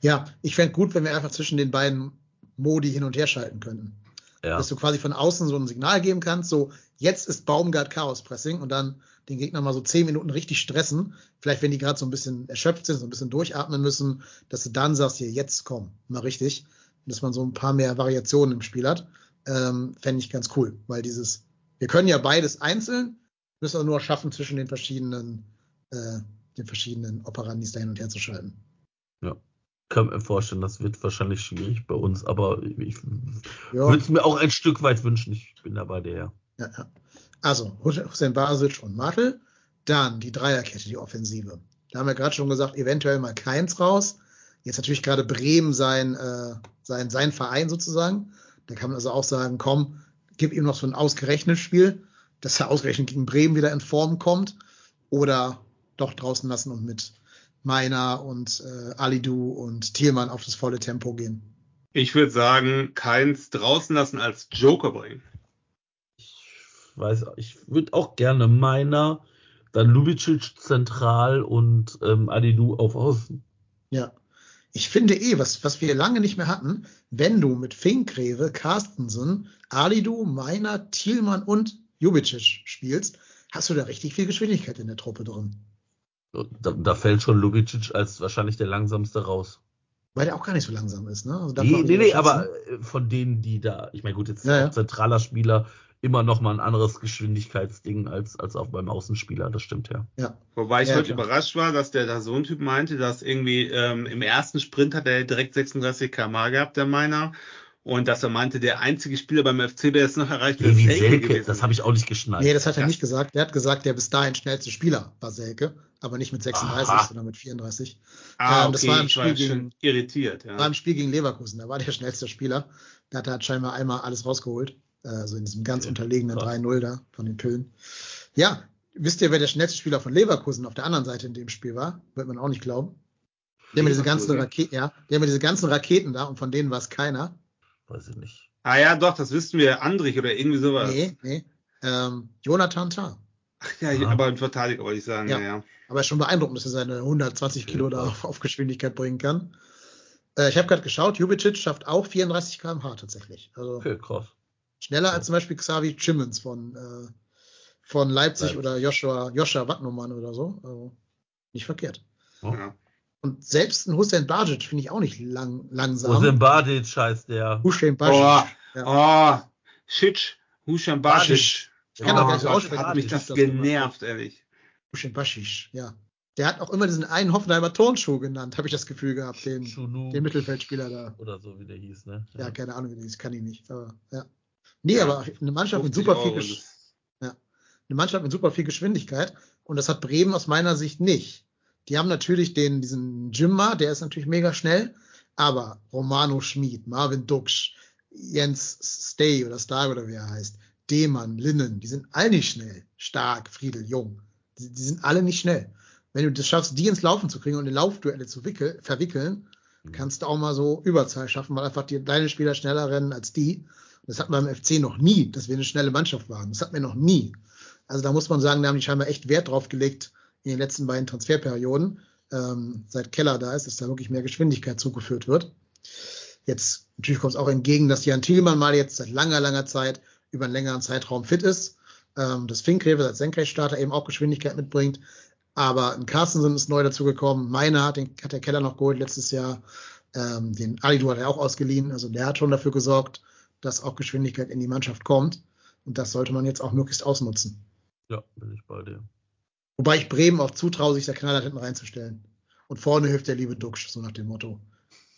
Ja, ich fände gut, wenn wir einfach zwischen den beiden Modi hin und her schalten könnten. Ja. Dass du quasi von außen so ein Signal geben kannst, so jetzt ist Baumgart Chaos Pressing und dann den Gegner mal so zehn Minuten richtig stressen. Vielleicht, wenn die gerade so ein bisschen erschöpft sind, so ein bisschen durchatmen müssen, dass du dann sagst, hier, jetzt komm, mal richtig. Und dass man so ein paar mehr Variationen im Spiel hat. Ähm, Fände ich ganz cool, weil dieses, wir können ja beides einzeln, müssen aber nur schaffen, zwischen den verschiedenen, äh, den verschiedenen Operandis da hin und her zu schalten. Kann mir vorstellen, das wird wahrscheinlich schwierig bei uns, aber ich Ja. würde es mir auch ein Stück weit wünschen. Ich bin dabei der. Ja, ja. Also Hussein Basic und Martel. Dann die Dreierkette, die Offensive. Da haben wir gerade schon gesagt, eventuell mal keins raus. Jetzt natürlich gerade Bremen sein, äh, sein, sein Verein sozusagen. Da kann man also auch sagen, komm, gib ihm noch so ein ausgerechnetes Spiel, dass er ausgerechnet gegen Bremen wieder in Form kommt. Oder doch draußen lassen und mit Meiner und äh, Alidu und Thielmann auf das volle Tempo gehen. Ich würde sagen, keins draußen lassen als Joker bringen. Ich weiß, ich würde auch gerne meiner, dann Lubicic zentral und ähm, Adidu auf Außen. Ja. Ich finde eh, was, was wir lange nicht mehr hatten, wenn du mit Finkgreve, Carstensen, Alidu, Meiner, Thielmann und Jubicic spielst, hast du da richtig viel Geschwindigkeit in der Truppe drin. Da, da fällt schon Lubicic als wahrscheinlich der langsamste raus. Weil der auch gar nicht so langsam ist, ne? Also Nee, nee, nee, aber äh, von denen, die da, ich meine, gut, jetzt Ja, ist ja. zentraler Spieler immer noch mal ein anderes Geschwindigkeitsding als, als auch beim Außenspieler, das stimmt ja. Ja. Wobei ich Ja, heute klar. überrascht war, dass der da so ein Typ meinte, dass irgendwie ähm, im ersten Sprint hat er direkt 36 km gehabt, der meiner. Und dass er meinte, der einzige Spieler beim FC, der es noch erreicht Levi ist Selke Selke, gewesen. das habe ich auch nicht geschnallt. Nee, das hat er Ja. nicht gesagt. Der hat gesagt, der bis dahin schnellste Spieler war Selke, aber nicht mit 36, Aha. sondern mit 34. ah, ähm, okay, das war im ich war Spiel schon gegen- irritiert. Ja. War im Spiel gegen Leverkusen, da war der schnellste Spieler. Da hat er halt scheinbar einmal alles rausgeholt. Also in diesem ganz Okay. unterlegenen Krass. 3-0 da von den Pillen. Ja, wisst ihr, wer der schnellste Spieler von Leverkusen auf der anderen Seite in dem Spiel war? Wird man auch nicht glauben. Die haben ja diese ganzen? Raketen, ja, die haben ja diese ganzen Raketen da und von denen war es keiner. Weiß ich nicht. Ah ja, doch, das wissen wir. Andrich oder irgendwie sowas. Nee, nee. Ähm, Jonathan Tah. Ach ja, Ja. aber ein Verteidiger wollte ich sagen, Ja. ja, ja. Aber schon beeindruckend, dass er seine 120 Kilo da auf, auf Geschwindigkeit bringen kann. Äh, ich habe gerade geschaut, Jubicic schafft auch 34 km/h tatsächlich. Also Okay, krass. schneller als zum Beispiel Xavi Chimmens von, äh, von Leipzig, Leipzig. oder Joshua, Joshua Wattnummern oder so. Also nicht verkehrt. ja. Und selbst ein Hussein Bajic finde ich auch nicht lang, langsam. Osim Badic heißt der. Hussein Bajic. Oh, Ja. oh, Shitsch, Husham Basic. Ich kann doch gar Oh nicht so Gott, aussprechen, hat mich das das gemacht genervt, ehrlich. Hussein Bashish, ja. Der hat auch immer diesen einen Hoffenheimer Turnschuh genannt, habe ich das Gefühl gehabt, den, den Mittelfeldspieler da. oder so, wie der hieß, ne? Ja, keine Ahnung, wie der hieß, kann ich nicht. Aber, ja. Nee, Ja, aber eine Mannschaft mit 50 super viel Gesch das- eine Mannschaft mit super viel Geschwindigkeit und das hat Bremen aus meiner Sicht nicht. Die haben natürlich den, diesen Jimma, der ist natürlich mega schnell, aber Romano Schmid, Marvin Duksch, Jens Stay oder Stark oder wie er heißt, Demann, Linnen, die sind alle nicht schnell. Stark, Friedel, Jung. Die, die sind alle nicht schnell. Wenn du das schaffst, die ins Laufen zu kriegen und in Laufduelle zu wickel, verwickeln, kannst du auch mal so Überzahl schaffen, weil einfach die, deine Spieler schneller rennen als die. Das hatten wir im FC noch nie, dass wir eine schnelle Mannschaft waren. Das hatten wir noch nie. Also da muss man sagen, da haben die scheinbar echt Wert drauf gelegt in den letzten beiden Transferperioden, ähm, seit Keller da ist, dass da wirklich mehr Geschwindigkeit zugeführt wird. Jetzt natürlich kommt es auch entgegen, dass Jan Thielmann mal jetzt seit langer, langer Zeit über einen längeren Zeitraum fit ist. Ähm, dass Finkrewe als Senkrechtstarter eben auch Geschwindigkeit mitbringt. Aber ein Carstensen ist neu dazugekommen. Meiner hat, den, hat der Keller noch geholt letztes Jahr. Ähm, den Alidu hat er auch ausgeliehen. Also der hat schon dafür gesorgt, dass auch Geschwindigkeit in die Mannschaft kommt. Und das sollte man jetzt auch möglichst ausnutzen. Ja, bin ich bei dir. Wobei ich Bremen auch zutraue, sich da knallhart hinten reinzustellen. Und vorne hilft der liebe Duxch, so nach dem Motto.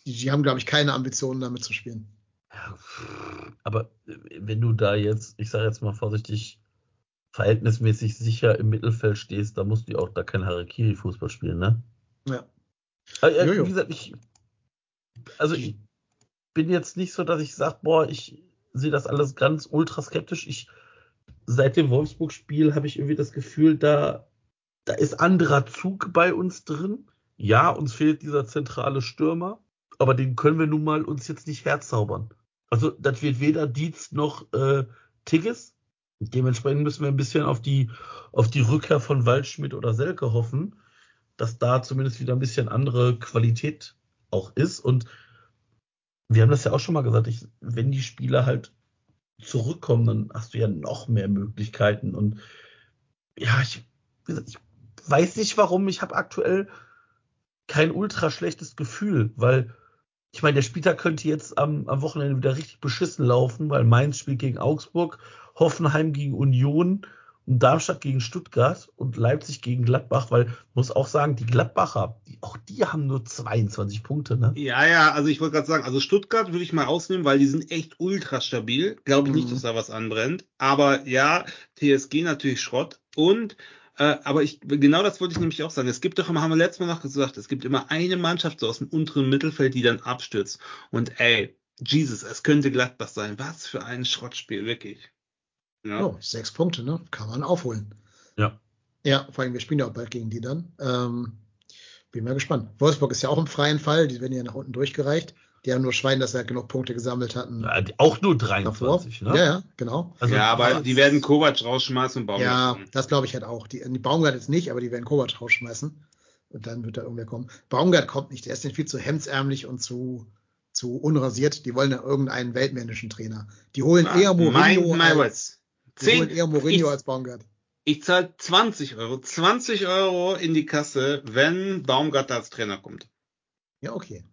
Die, die haben, glaube ich, keine Ambitionen, damit zu spielen. Ja, aber wenn du da jetzt, ich sage jetzt mal vorsichtig, verhältnismäßig sicher im Mittelfeld stehst, da musst du ja auch da kein Harakiri-Fußball spielen, ne? Ja. Aber, äh, Jojo. wie gesagt, ich, also ich bin jetzt nicht so, dass ich sage, boah, ich sehe das alles ganz ultra skeptisch. Ich, seit dem Wolfsburg-Spiel habe ich irgendwie das Gefühl, da, da ist anderer Zug bei uns drin. Ja, uns fehlt dieser zentrale Stürmer, aber den können wir nun mal uns jetzt nicht herzaubern. Also, das wird weder Dietz noch äh, Tigges. Dementsprechend müssen wir ein bisschen auf die, auf die Rückkehr von Waldschmidt oder Selke hoffen, dass da zumindest wieder ein bisschen andere Qualität auch ist. Und wir haben das ja auch schon mal gesagt, ich, wenn die Spieler halt zurückkommen, dann hast du ja noch mehr Möglichkeiten. Und ja, ich, ich weiß nicht warum, ich habe aktuell kein ultra schlechtes Gefühl, weil ich meine, der Spieltag könnte jetzt am, am Wochenende wieder richtig beschissen laufen, weil Mainz spielt gegen Augsburg, Hoffenheim gegen Union und Darmstadt gegen Stuttgart und Leipzig gegen Gladbach, weil muss auch sagen, die Gladbacher, die, auch die haben nur 22 Punkte, ne? Ja, ja, also ich wollte gerade sagen, also Stuttgart würde ich mal ausnehmen, weil die sind echt ultra stabil. Glaube ich nicht, Mhm. dass da was anbrennt. Aber ja, TSG natürlich Schrott. Und, äh, aber ich, genau das wollte ich nämlich auch sagen. Es gibt doch immer, haben wir letztes Mal noch gesagt, es gibt immer eine Mannschaft so aus dem unteren Mittelfeld, die dann abstürzt. Und ey, Jesus, es könnte Gladbach sein. Was für ein Schrottspiel, wirklich. Ja. Oh, sechs Punkte, ne? Kann man aufholen. Ja. Ja, vor allem, wir spielen ja auch bald gegen die dann. Ähm, bin mal gespannt. Wolfsburg ist ja auch im freien Fall, die werden ja nach unten durchgereicht. Die haben nur Schwein, dass sie halt genug Punkte gesammelt hatten. Ja, die- Auch nur davor. 23, ne? Ja, ja, genau. Also, ja, aber die werden Kovac rausschmeißen und Baumgart. Ja, das glaube ich halt auch. Die, die Baumgart jetzt nicht, aber die werden Kovac rausschmeißen. Und dann wird da irgendwer kommen. Baumgart kommt nicht, der ist denen viel zu hemdsärmlich und zu, zu unrasiert. Die wollen ja irgendeinen weltmännischen Trainer. Die holen eher Mourinho, Mind my als, die holen Zehn, eher Mourinho ich, als Baumgart. ich zahle 20 Euro, 20 Euro in die Kasse, wenn Baumgart als Trainer kommt. Ja, okay.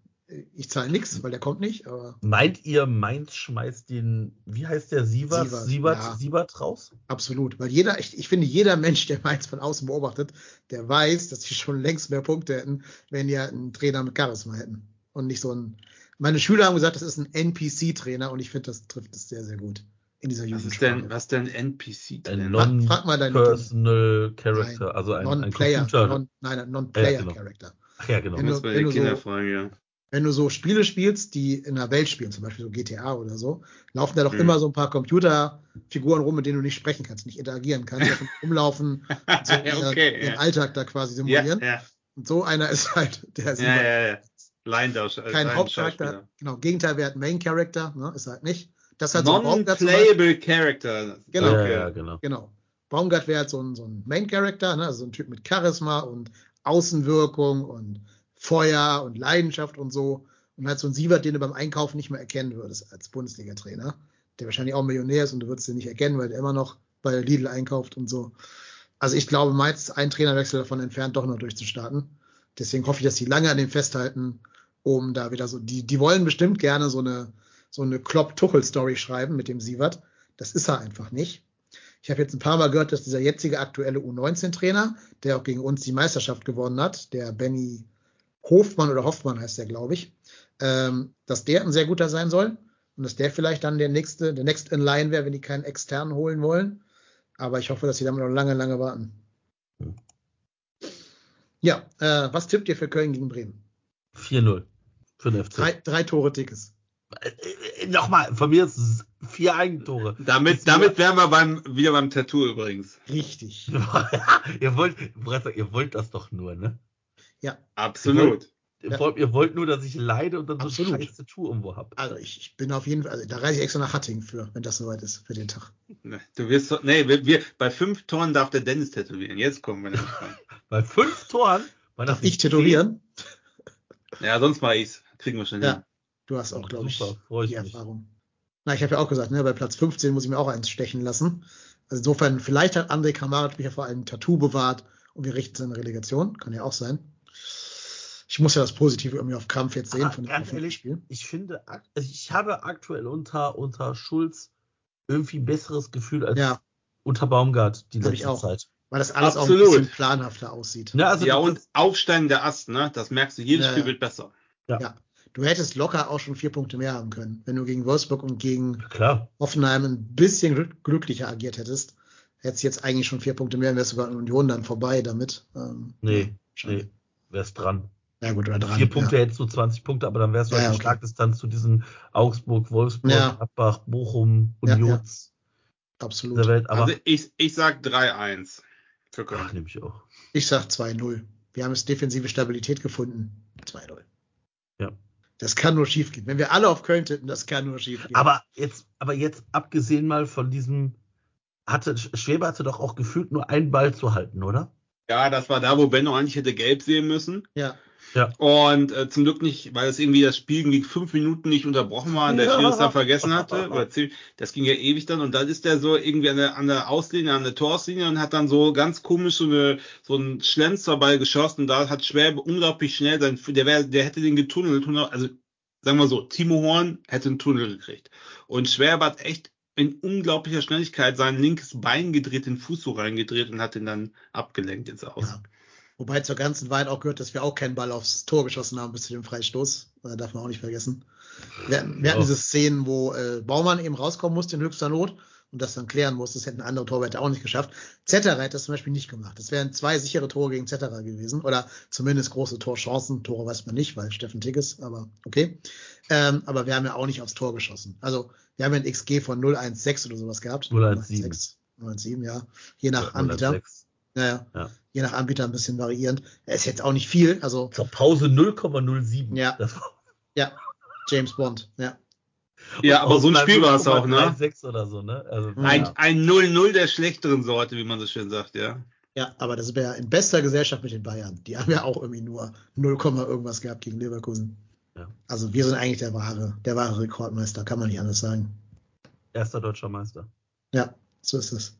Ich zahle nichts, weil der kommt nicht, aber Meint ihr, Mainz schmeißt den, wie heißt der, Sievert, Sievert, Sievert, ja. Sievert raus? absolut. Weil jeder, ich, ich finde, jeder Mensch, der Mainz von außen beobachtet, der weiß, dass die schon längst mehr Punkte hätten, wenn die halt einen Trainer mit Charisma hätten. Und nicht so ein. Meine Schüler haben gesagt, das ist ein NPC-Trainer und ich finde, das trifft es sehr, sehr gut in dieser Was ist denn, was denn NPC Ein non- frag mal Non-Personal Character, Nein, also ein, ein Non-Player, Computer. non, nein, ein Ja, Non-Player-Character. Ach ja, genau. Wenn du- Muss man die so- Kinder fragen, ja. Wenn du so Spiele spielst, die in der Welt spielen, zum Beispiel so GTA oder so, laufen da doch Mhm. immer so ein paar Computerfiguren rum, mit denen du nicht sprechen kannst, nicht interagieren kannst, die einfach rumlaufen und so Ja, okay, ihren ja. Alltag da quasi Ja, simulieren. ja, Und so einer ist halt der ja, ja, ja. Laiendaus- äh, kein Hauptcharakter. Genau, Gegenteil wäre ein Main Character, ne, ist halt nicht. Das hat so. Non-playable Character. Genau. Ja, ja, genau. Genau. Baumgart wäre halt so ein, so ein Main Character, ne? also so ein Typ mit Charisma und Außenwirkung und Feuer und Leidenschaft und so. Und halt so ein Sievert, den du beim Einkaufen nicht mehr erkennen würdest als Bundesliga-Trainer, der wahrscheinlich auch Millionär ist und du würdest ihn nicht erkennen, weil der immer noch bei Lidl einkauft und so. Also ich glaube, Mainz ist ein Trainerwechsel davon entfernt, doch noch durchzustarten. Deswegen hoffe ich, dass sie lange an dem festhalten, um da wieder so, die, die wollen bestimmt gerne so eine, so eine Klopp-Tuchel-Story schreiben mit dem Sievert. Das ist er einfach nicht. Ich habe jetzt ein paar Mal gehört, dass dieser jetzige aktuelle U19-Trainer, der auch gegen uns die Meisterschaft gewonnen hat, der Benny Hofmann oder Hoffmann heißt der, glaube ich, ähm, dass der ein sehr guter sein soll und dass der vielleicht dann der nächste, der Next in Line wäre, wenn die keinen externen holen wollen. Aber ich hoffe, dass sie damit noch lange, lange warten. Ja, äh, was tippt ihr für Köln gegen Bremen? 4-0 für den FC. Drei, drei Tore dickes. Äh, äh, Nochmal, von mir ist vier Eigentore. Damit, damit wären wir beim, wieder beim Tattoo übrigens. Richtig. ihr, wollt, ihr wollt das doch nur, ne? Ja. Absolut. Ihr Ja. wollt, ihr wollt nur, dass ich leide und dann so Absolut. scheiß Tattoo irgendwo hab. Also ich, ich bin auf jeden Fall, also da reise ich extra nach Hattingen für, wenn das soweit ist, für den Tag. Ne, Du wirst, nee, wir, wir, bei fünf Toren darf der Dennis tätowieren. Jetzt kommen wir dran. Bei fünf Toren. man Darf ich tätowieren? Ja, sonst mache ich's. Kriegen wir schon Ja. hin. Du hast auch, glaube ich, super, ich die mich. Erfahrung. Na, ich habe ja auch gesagt, ne, bei Platz 15 muss ich mir auch eins stechen lassen. Also insofern, vielleicht hat André Kramaric mich ja vor einem Tattoo bewahrt und wir richten seine Relegation. Kann ja auch sein. Ich muss ja das Positive irgendwie auf Kampf jetzt sehen Aber von dem ganz von dem ehrlich, Spiel. Ich finde, also ich habe aktuell unter, unter Schulz irgendwie ein besseres Gefühl als Ja, unter Baumgart die Hab ich letzte auch. Zeit. weil das alles auch ein Absolut. bisschen planhafter aussieht. Ja, also ja, und aufsteigender Ast, ne? Das merkst du, jedes Ja, Spiel wird besser. Ja. Du hättest locker auch schon vier Punkte mehr haben können, wenn du gegen Wolfsburg und gegen klar. Hoffenheim ein bisschen glück- glücklicher agiert hättest. Hättest jetzt eigentlich schon vier Punkte mehr und wärst sogar an Union dann vorbei damit. Ähm, Nee. Nee, wär's dran. Ja, gut, oder dran. Vier Punkte Ja. hättest du 20 Punkte, aber dann wärst du Ja, halt ja, die okay. Schlagdistanz zu diesen Augsburg, Wolfsburg, Ja. Gladbach, Bochum, Ja, Unions Absolut. der Welt. Aber also ich, ich sag 3-1 für ach, Köln. nehme ich auch. Ich sag 2-0. Wir haben jetzt defensive Stabilität gefunden. 2-0. Ja. Das kann nur schief gehen. Wenn wir alle auf Köln tippen, das kann nur schief gehen. Aber jetzt, aber jetzt abgesehen mal von diesem, hatte Schwebe hatte doch auch gefühlt nur einen Ball zu halten, oder? Ja, das war da, wo Benno eigentlich hätte gelb sehen müssen. ja, Und äh, zum Glück nicht, weil es irgendwie das Spiel irgendwie fünf Minuten nicht unterbrochen war und der Ja. Schiri es dann vergessen hatte. Oder zehn, das ging ja ewig dann. Und dann ist der so irgendwie an der, an der Auslinie, an der Torslinie und hat dann so ganz komisch so, eine, so einen Schlenzerball geschossen. Und da hat Schwäbe unglaublich schnell sein, der, wär, der hätte den getunnelt. Also sagen wir so, Timo Horn hätte einen Tunnel gekriegt. Und Schwäbe hat echt in unglaublicher Schnelligkeit sein linkes Bein gedreht, den Fuß so reingedreht und hat den dann abgelenkt ins Aus. Ja. Wobei zur ganzen Wahrheit auch gehört, dass wir auch keinen Ball aufs Tor geschossen haben bis zu dem Freistoß. Äh, darf man auch nicht vergessen. Wir, hatten- wir hatten diese Szenen, wo äh, Baumann eben rauskommen musste in höchster Not und das dann klären musste. Das hätten andere Torwärter auch nicht geschafft. Zetterer hätte das zum Beispiel nicht gemacht. Das wären zwei sichere Tore gegen Zetterer gewesen oder zumindest große Torchancen. Tore weiß man nicht, weil Steffen Tigges, aber okay. Ähm, aber wir haben ja auch nicht aufs Tor geschossen. Also wir haben ja ein XG von 0,16 oder sowas gehabt. 0,17. 0,17, ja. Je nach Anbieter. 106. Ja, ja. Ja. Je nach Anbieter ein bisschen variierend. Er ist jetzt auch nicht viel, also Zur Pause 0,07. Ja. Ja, James Bond, ja. Ja, aber so ein Spiel war es auch, ne? 0,36 oder so, ne? Also, Ein, ja. ein 0-0 der schlechteren Sorte, wie man so schön sagt, ja. Ja, aber das wäre in bester Gesellschaft mit den Bayern. Die haben ja auch irgendwie nur 0, irgendwas gehabt gegen Leverkusen. Ja. Also wir sind eigentlich der wahre, der wahre Rekordmeister, kann man nicht anders sagen. Erster deutscher Meister. Ja, so ist es.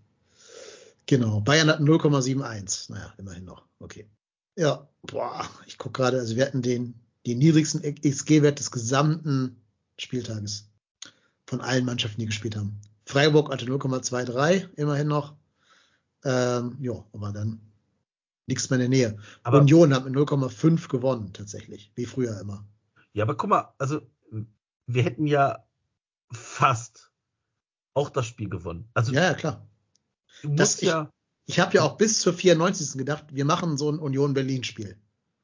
Genau. Bayern hatten 0,71. Naja, immerhin noch. Okay. Ja, boah, ich gucke gerade, also wir hatten den, den niedrigsten XG-Wert des gesamten Spieltages von allen Mannschaften, die gespielt haben. Freiburg hatte 0,23, immerhin noch. Ähm, ja, aber dann nichts mehr in der Nähe. Aber, Union hat mit 0,5 gewonnen, tatsächlich. Wie früher immer. ja, aber guck mal, also wir hätten ja fast auch das Spiel gewonnen. Also Ja, ja, klar. du das- musst ja, Ich habe ja auch bis zur 94. gedacht, wir machen so ein Union-Berlin-Spiel.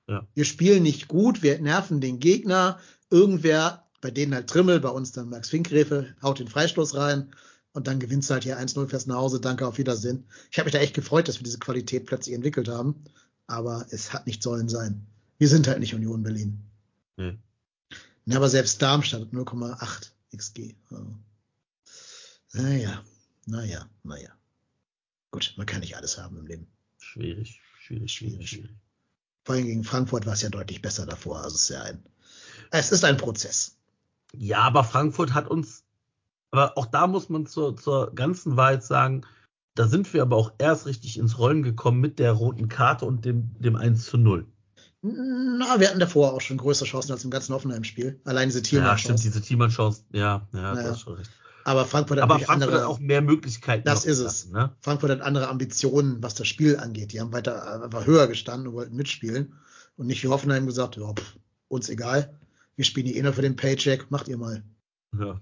Ja. Wir spielen nicht gut, wir nerven den Gegner. Irgendwer, bei denen halt Trimmel, bei uns dann Max Finkgräfe, haut den Freistoß rein und dann gewinnst du halt hier 1-0 fest nach Hause. Danke, auf Wiedersehen. Ich habe mich da echt gefreut, dass wir diese Qualität plötzlich entwickelt haben. Aber es hat nicht sollen sein. Wir sind halt nicht Union Berlin. Nee. Ja, aber selbst Darmstadt hat 0,8 XG. Also. Naja, naja, naja. gut, man kann nicht alles haben im Leben. Schwierig, schwierig, schwierig, schwierig. Vor allem gegen Frankfurt war es ja deutlich besser davor. Also es ist ja ein, es ist ein Prozess. Ja, aber Frankfurt hat uns, aber auch da muss man zur, zur ganzen Wahrheit sagen, da sind wir aber auch erst richtig ins Rollen gekommen mit der roten Karte und dem, dem 1 zu 0. Na, wir hatten davor auch schon größere Chancen als im ganzen Hoffenheim-Spiel. Allein diese Ja, Thielmann stimmt, diese Thielmann-Chance, ja, ja, Naja. du hast schon recht. Aber Frankfurt hat Aber Frankfurt andere, hat auch mehr Möglichkeiten. Das ist es. Ne? Frankfurt hat andere Ambitionen, was das Spiel angeht. Die haben weiter einfach höher gestanden und wollten mitspielen. Und nicht wie Hoffenheim gesagt, ja, pff, uns egal. Wir spielen die eh nur für den Paycheck, macht ihr mal. Ja.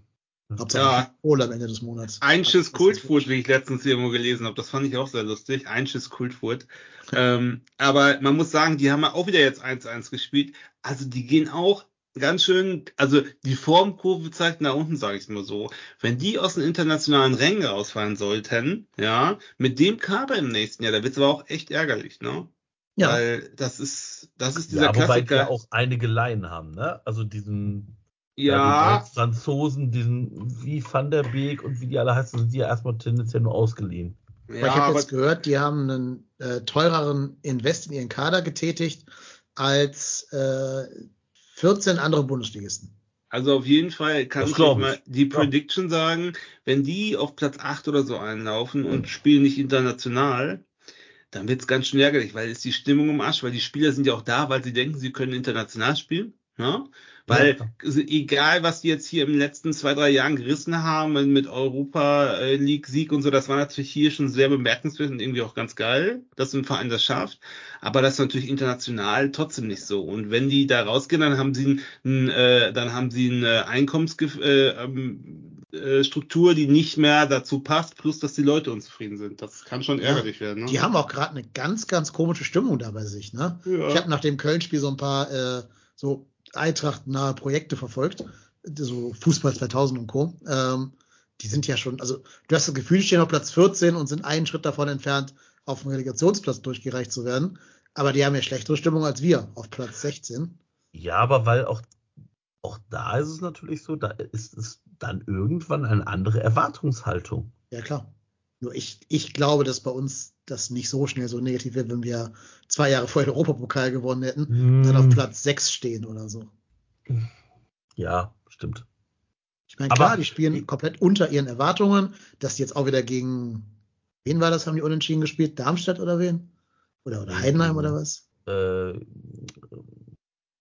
Hauptsache Ja. Kohle am Ende des Monats. Ein Schiss Kultfood, wie ich letztens irgendwo gelesen habe. Das fand ich auch sehr lustig. Ein Schiss Kultfood. ähm, aber man muss sagen, die haben ja auch wieder jetzt 1-1 gespielt. Also die gehen auch ganz schön, also die Formkurve zeigt nach unten, sage ich mal so. Wenn die aus den internationalen Rängen rausfallen sollten, ja, mit dem Kader im nächsten Jahr, da wird's aber auch echt ärgerlich, ne? Ja, Weil das ist, das ist dieser Ja, wobei die Klassiker. ja auch einige Laien haben, ne? Also diesen ja, die Franzosen, diesen wie Van der Beek und wie die alle heißen, sind die ja erstmal tendenziell nur ausgeliehen. aber ja, ich habe aber jetzt gehört, die haben einen äh, teureren Invest in ihren Kader getätigt als äh, 14 andere Bundesligisten. Also auf jeden Fall kann Das ich ich. mal die Ja. Prediction sagen, wenn die auf Platz 8 oder so einlaufen und spielen nicht international, dann wird's ganz schön ärgerlich, weil ist die Stimmung im Arsch, weil die Spieler sind ja auch da, weil sie denken, sie können international spielen. Ne? Weil also egal, was die jetzt hier in den letzten zwei, drei Jahren gerissen haben mit Europa äh, League Sieg und so, das war natürlich hier schon sehr bemerkenswert und irgendwie auch ganz geil, dass ein Verein das schafft. Aber das ist natürlich international trotzdem nicht so. Und wenn die da rausgehen, dann haben sie ein, äh, dann haben sie eine Einkommensstruktur, äh, ähm, äh, Struktur, die nicht mehr dazu passt, plus dass die Leute unzufrieden sind. Das kann schon Ja. ärgerlich werden. Ne? Die haben auch gerade eine ganz, ganz komische Stimmung da bei sich. Ne? Ja. Ich habe nach dem Köln-Spiel so ein paar äh, so Eintracht-nahe Projekte verfolgt, so Fußball 2000 und Co. Ähm, die sind ja schon, also du hast das Gefühl, die stehen auf Platz 14 und sind einen Schritt davon entfernt, auf dem Relegationsplatz durchgereicht zu werden. Aber die haben ja schlechtere Stimmung als wir auf Platz 16. Ja, aber weil auch, auch da ist es natürlich so, da ist es dann irgendwann eine andere Erwartungshaltung. Ja, klar. Nur ich, ich glaube, dass bei uns das nicht so schnell so negativ wird, wenn wir zwei Jahre vorher den Europapokal gewonnen hätten und dann auf Hm, Platz 6 stehen oder so. Ja, stimmt. Ich meine, Aber- klar, die spielen komplett unter ihren Erwartungen, dass die jetzt auch wieder gegen, wen war das, haben die unentschieden gespielt? Darmstadt oder wen? Oder, oder Heidenheim oder was? Äh,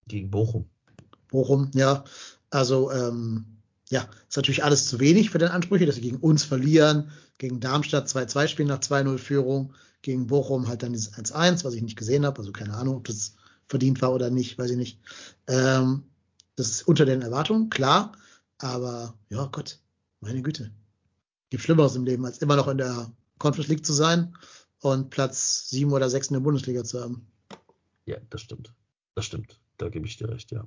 gegen Bochum. Bochum, ja. Also, ähm, ja, ist natürlich alles zu wenig für den Ansprüche, dass sie gegen uns verlieren, gegen Darmstadt 2-2 spielen nach 2-0 Führung, gegen Bochum halt dann dieses 1-1, was ich nicht gesehen habe, also keine Ahnung, ob das verdient war oder nicht, weiß ich nicht. Ähm, das ist unter den Erwartungen, klar, aber ja, Gott, meine Güte. Gibt Schlimmeres im Leben, als immer noch in der Conference League zu sein und Platz 7 oder 6 in der Bundesliga zu haben. Ja, das stimmt. Das stimmt. Da gebe ich dir recht, ja.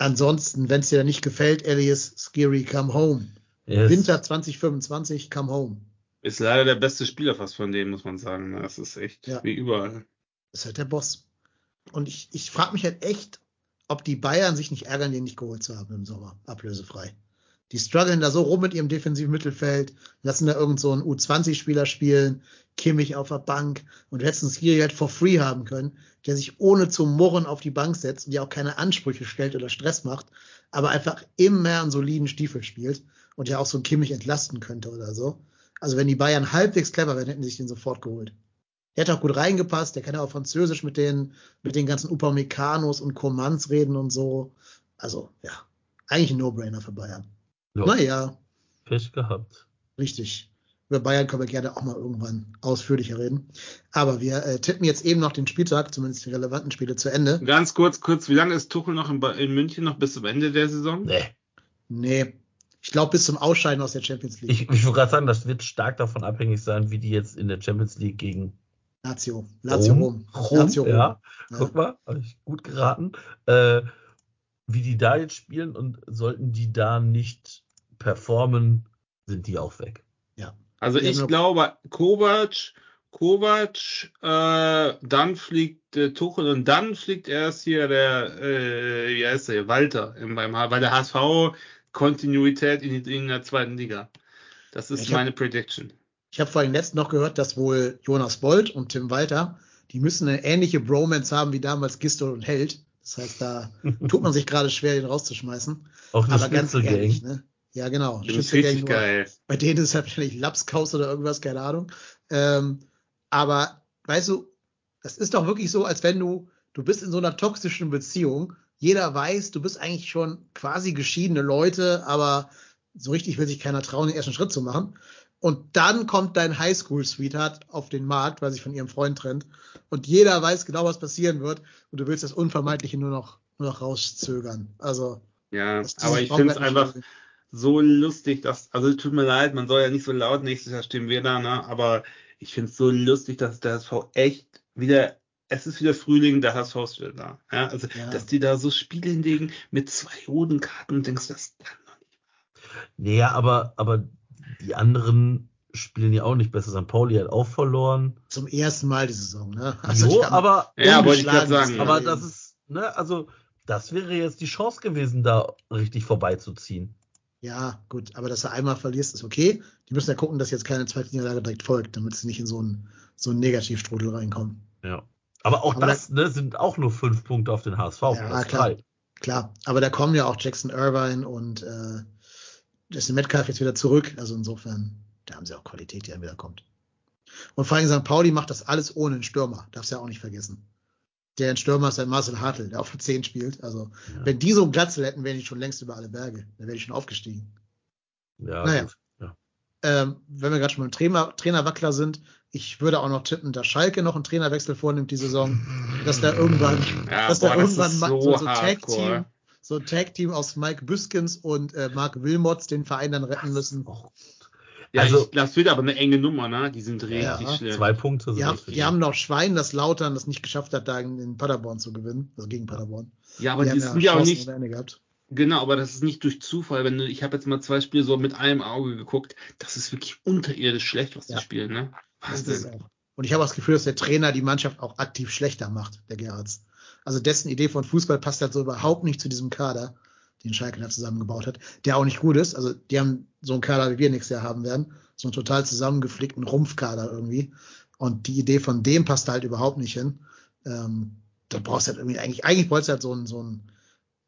Ansonsten, wenn es dir nicht gefällt, Elias, Scary, come home. Yes. Winter 2025, come home. Ist leider der beste Spieler fast von denen, muss man sagen. ne? Das ist echt Ja. wie überall. ist halt der Boss. Und ich, ich frage mich halt echt, ob die Bayern sich nicht ärgern, den nicht geholt zu haben im Sommer, ablösefrei. Die strugglen da so rum mit ihrem defensiven Mittelfeld, lassen da irgend so einen U20-Spieler spielen, Kimmich auf der Bank und letztens hier halt for free haben können, der sich ohne zu murren auf die Bank setzt und ja auch keine Ansprüche stellt oder Stress macht, aber einfach immer einen soliden Stiefel spielt und ja auch so einen Kimmich entlasten könnte oder so. Also wenn die Bayern halbwegs clever wären, hätten sie sich den sofort geholt. Der hat auch gut reingepasst, der kann ja auch Französisch mit den, mit den ganzen Upameccanos und Comans reden und so. Also, ja, eigentlich ein No-Brainer für Bayern. Ja, Naja, Pech gehabt. richtig. Über Bayern können wir gerne auch mal irgendwann ausführlicher reden. Aber wir äh, tippen jetzt eben noch den Spieltag, zumindest die relevanten Spiele, zu Ende. Ganz kurz, kurz, wie lange ist Tuchel noch in, Ba- in München noch bis zum Ende der Saison? Nee. Nee, ich glaube bis zum Ausscheiden aus der Champions League. Ich, ich wollte gerade sagen, das wird stark davon abhängig sein, wie die jetzt in der Champions League gegen Lazio. Lazio Rom. Rom, Lazio Rom. ja. Ja. Guck mal, habe ich gut geraten. Äh, wie die da jetzt spielen und sollten die da nicht performen, sind die auch weg. Also Die haben ich noch- glaube, Kovac, Kovac, äh, dann fliegt äh, Tuchel und dann fliegt erst hier der, äh, wie heißt der, Walter im, beim H, weil der HSV Kontinuität in, in der zweiten Liga. Das ist Ich hab- meine Prediction. Ich habe vorhin letztens noch gehört, dass wohl Jonas Bold und Tim Walter, die müssen eine ähnliche Bromance haben wie damals Gistol und Held. Das heißt, da tut man sich gerade schwer, den rauszuschmeißen. Auch eine Aber ganz ehrlich, ne? Ja, genau. Geil. Bei denen ist es halt wahrscheinlich Lapskaus oder irgendwas, keine Ahnung. Ähm, aber weißt du, das ist doch wirklich so, als wenn du, du bist in so einer toxischen Beziehung. Jeder weiß, du bist eigentlich schon quasi geschiedene Leute, aber so richtig will sich keiner trauen, den ersten Schritt zu machen. Und dann kommt dein Highschool-Sweetheart auf den Markt, weil sich von ihrem Freund trennt. Und jeder weiß genau, was passieren wird. Und du willst das Unvermeidliche nur noch, nur noch rauszögern. Also, Ja, aber ich finde es einfach so lustig, dass, also tut mir leid, man soll ja nicht so laut, nächstes Jahr stehen wir da, ne? Aber ich finde es so lustig, dass der HSV echt wieder, es ist wieder Frühling, der HSV ist wieder da. Ja, also, Ja. dass die da so Spiele hinlegen mit zwei roten Karten und denkst, das kann doch nicht. Naja, aber, aber die anderen spielen ja auch nicht besser. St. Pauli hat auch verloren. zum ersten Mal die Saison, ne? so, die haben aber, Ja, wollte ich gerade sagen. aber Leben. das ist, ne, also, das wäre jetzt die Chance gewesen, da richtig vorbeizuziehen. Ja, gut, aber dass du einmal verlierst, ist okay. Die müssen ja gucken, dass jetzt keine zweite Niederlage direkt folgt, damit sie nicht in so einen, so einen Negativstrudel reinkommen. Ja. Aber auch Aber das, ne, sind auch nur fünf Punkte auf den HSV. Ja, klar. drei. Klar, aber da kommen ja auch Jackson Irvine und äh, Justin Metcalf jetzt wieder zurück. Also insofern, da haben sie auch Qualität, die dann wieder kommt. Und vor allem St. Pauli macht das alles ohne einen Stürmer. Darfst ja auch nicht vergessen. Der ein Stürmer ist ein Marcel Hartl, der auf der 10 spielt. Also, Ja. wenn die so einen Glatzel hätten, wären die schon längst über alle Berge. Dann wäre ich schon aufgestiegen. Ja, Naja. gut. Ja. ähm, wenn wir gerade schon beim Trainer, Trainerwackler sind, ich würde auch noch tippen, dass Schalke noch einen Trainerwechsel vornimmt die Saison, dass da irgendwann, Ja, dass boah, da das irgendwann ist ma- so so, so Tag Team, hardcore. So ein Tag Team aus Mike Büskens und äh, Mark Wilmots den Verein dann retten müssen. Auch Ja, Also- ich, das wird aber eine enge Nummer, ne? Die sind richtig Ja, schlecht. zwei Punkte Die sind haben, das für die haben noch Schwein, das Lautern das nicht geschafft hat, da in, in Paderborn zu gewinnen, also gegen Paderborn. Ja, aber die die haben sind ja auch nicht. Genau, aber das ist nicht durch Zufall. Wenn du, ich habe jetzt mal zwei Spiele so mit einem Auge geguckt, das ist wirklich unterirdisch schlecht, was die Ja. spielen, ne? Das ist es Wahnsinn. auch. Und ich habe das Gefühl, dass der Trainer die Mannschaft auch aktiv schlechter macht, der Gerhards. Also dessen Idee von Fußball passt halt so überhaupt nicht zu diesem Kader, den Schalke da zusammengebaut hat, der auch nicht gut ist. Also die haben so einen Kader, wie wir nächstes Jahr haben werden, so einen total zusammengeflickten Rumpfkader irgendwie. Und die Idee von dem passt halt überhaupt nicht hin. Ähm, da brauchst du halt irgendwie, eigentlich, eigentlich brauchst du halt so einen, so einen,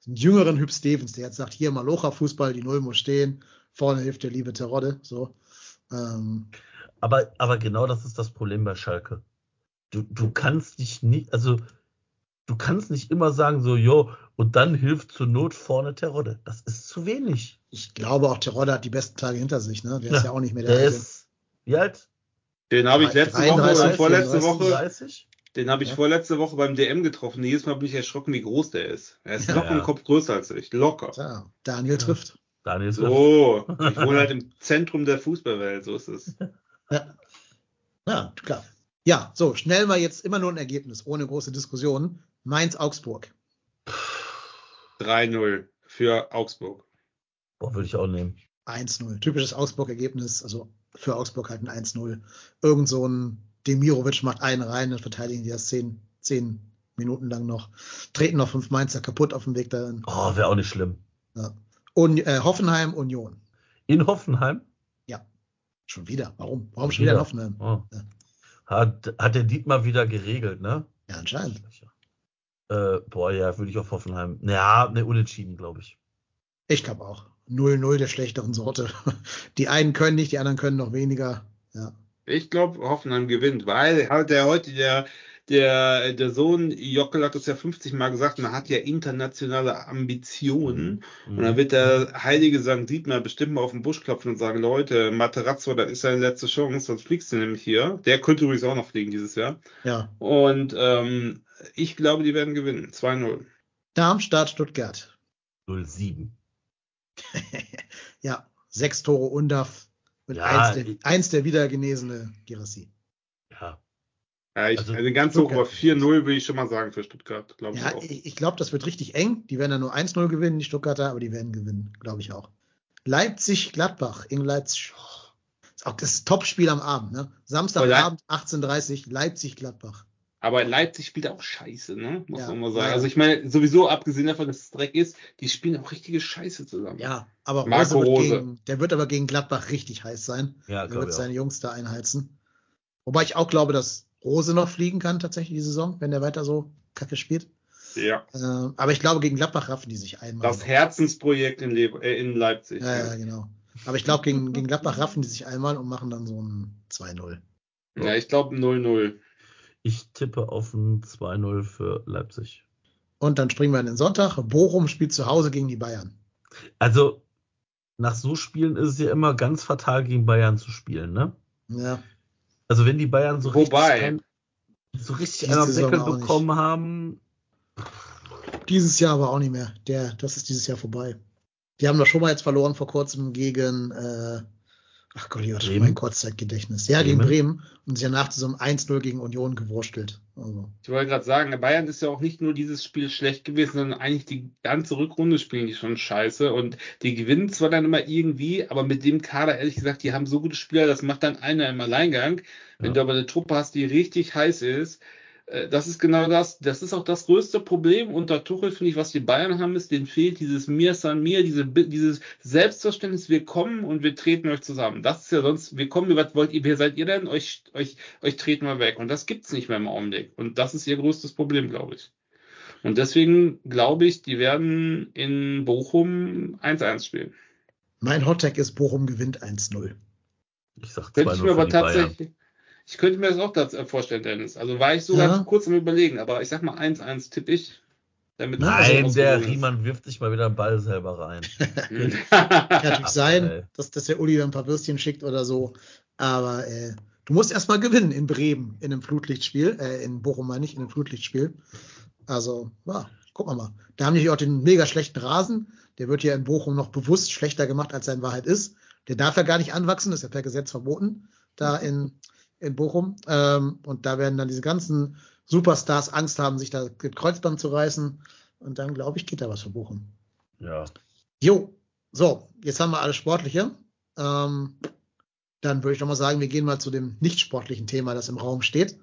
einen jüngeren Hüb Stevens, der jetzt sagt, hier Malocha-Fußball, die Null muss stehen, vorne hilft der liebe Terodde, so. Ähm, Aber, aber genau das ist das Problem bei Schalke. Du, du kannst dich nicht, also du kannst nicht immer sagen, so, jo, und dann hilft zur Not vorne Terodde. Das ist zu wenig. Ich glaube auch, Terodde hat die besten Tage hinter sich, ne? Der ist ja auch nicht mehr der, Der ist, wie alt? Den habe ich letzte Woche 33, oder vorletzte 34, Woche, 30? den habe ich Ja. vorletzte Woche beim DM getroffen. Jedes Mal bin ich erschrocken, wie groß der ist. Er ist Ja. locker im Kopf größer als ich. Locker. Tja, Daniel trifft. Daniel ist So, ich wohne halt im Zentrum der Fußballwelt, so ist es. Ja. ja, klar. Ja, so, schnell mal jetzt immer nur ein Ergebnis, ohne große Diskussionen. Mainz-Augsburg. 3-0 für Augsburg. Boah, würde ich auch nehmen. 1-0. Typisches Augsburg-Ergebnis, also für Augsburg halt ein 1-0. Irgend so ein Demirovic macht einen rein, dann verteidigen die das zehn, zehn Minuten lang noch. Treten noch fünf Mainzer kaputt auf dem Weg dahin. Oh, wäre auch nicht schlimm. Ja. Und äh, Hoffenheim, Union. In Hoffenheim? Schon wieder. Warum? Warum schon wieder in Hoffenheim? Oh. Ja. Hat, hat der Dietmar wieder geregelt, ne? Ja, anscheinend. Äh, boah, ja, würde ich auf Hoffenheim. Ja, ne, unentschieden, glaube ich. Ich glaube auch. 0-0 der schlechteren Sorte. Die einen können nicht, die anderen können noch weniger. Ja. Ich glaube, Hoffenheim gewinnt, weil halt der heute der der der Sohn Jockel hat es ja 50 Mal gesagt, man hat ja internationale Ambitionen Mhm. und dann wird der heilige St. Dietmar bestimmt mal auf den Busch klopfen und sagen, Leute, Materazzo, das ist deine letzte Chance, sonst fliegst du nämlich hier. Der könnte übrigens auch noch fliegen dieses Jahr. ja. Und ähm, ich glaube, die werden gewinnen. 2-0. Darmstadt, Stuttgart. 07. ja, sechs Tore Undaf und Ja, eins, der, ich- eins der wiedergenesene Girassi. Ja. Ja, ich, Also, also, ganz hoch, aber Stuttgart. 4-0 würde ich schon mal sagen für Stuttgart, glaube ich Ja, auch. ich, ich glaube, das wird richtig eng. Die werden dann nur 1-0 gewinnen, die Stuttgarter, aber die werden gewinnen, glaube ich auch. Leipzig-Gladbach in Leipzig. Oh, Ist auch das Topspiel am Abend, ne? Samstagabend, 18.30 Leipzig-Gladbach. Aber Leipzig spielt auch scheiße, ne? Muss Ja. man mal sagen. Ja. Also ich meine, sowieso abgesehen davon, dass es Dreck ist, die spielen auch richtige Scheiße zusammen. Ja, aber Marco Rose wird Rose. Gegen, der wird aber gegen Gladbach richtig heiß sein. Ja, Er glaube wird ich seine auch. Jungs da einheizen. Wobei ich auch glaube, dass Rose noch fliegen kann, tatsächlich die Saison, wenn der weiter so kacke spielt. Ja. Äh, aber ich glaube, gegen Gladbach raffen die sich einmal. Das Herzensprojekt in, Le äh, in Leipzig. ja, ja, genau. Aber ich glaube, gegen, gegen Gladbach raffen die sich einmal und machen dann so ein 2-0. ja ich glaube 0-0. Ich tippe auf ein 2-0 für Leipzig. Und dann springen wir in den Sonntag. Bochum spielt zu Hause gegen die Bayern. Also, nach so Spielen ist es ja immer ganz fatal, gegen Bayern zu spielen, ne? Ja, Also, wenn die Bayern so Wobei- richtig, ein, so richtig einen Saison Deckel auch nicht. bekommen haben, dieses Jahr aber auch nicht mehr. Der, das ist dieses Jahr vorbei. Die haben doch schon mal jetzt verloren vor kurzem gegen, äh, ach Gott, ich hatte Bremen? mein Kurzzeitgedächtnis. Ja, gegen Bremen? Bremen und sich danach zu so einem 1-0 gegen Union gewurstelt. Also, Ich wollte gerade sagen, Bayern ist ja auch nicht nur dieses Spiel schlecht gewesen, sondern eigentlich die ganze Rückrunde spielen die schon scheiße und die gewinnen zwar dann immer irgendwie, aber mit dem Kader, ehrlich gesagt, die haben so gute Spieler, das macht dann einer im Alleingang. Wenn Ja. du aber eine Truppe hast, die richtig heiß ist, das ist genau das. Das ist auch das größte Problem unter Tuchel, finde ich, was die Bayern haben, ist, denen fehlt dieses Mir San Mir, diese, dieses Selbstverständnis, wir kommen und wir treten euch zusammen. Das ist ja sonst, wir kommen, was wollt ihr, wer seid ihr denn? Euch, euch, euch treten wir weg. Und das gibt's nicht mehr im Augenblick. Und das ist ihr größtes Problem, glaube ich. Und deswegen glaube ich, die werden in Bochum 1-1 spielen. mein Hottag ist, Bochum gewinnt 1-0. ich sag 2-0 Könnte ich mir für aber die Bayern. Ich könnte mir das auch dazu vorstellen, Dennis. Also war ich sogar Ja. kurz am Überlegen, aber ich sag mal 1-1 tippe ich. Damit das Nein, der. Riemann wirft sich mal wieder einen Ball selber rein. Kann natürlich sein, dass, dass der Uli dann ein paar Würstchen schickt oder so. Aber äh, du musst erstmal gewinnen in Bremen in einem Flutlichtspiel. Äh, in Bochum meine ich, in einem Flutlichtspiel. Also, ja, gucken wir mal. Da haben die auch den mega schlechten Rasen. Der wird ja in Bochum noch bewusst schlechter gemacht, als er in Wahrheit ist. Der darf ja gar nicht anwachsen, das ist ja per Gesetz verboten, da in, in Bochum. Ähm, und da werden dann diese ganzen Superstars Angst haben, sich da das Kreuzband zu reißen. Und dann, glaube ich, geht da was für Bochum. Ja. Jo, so, jetzt haben wir alles Sportliche. Ähm, dann würde ich doch mal sagen, wir gehen mal zu dem nicht sportlichen Thema, das im Raum steht.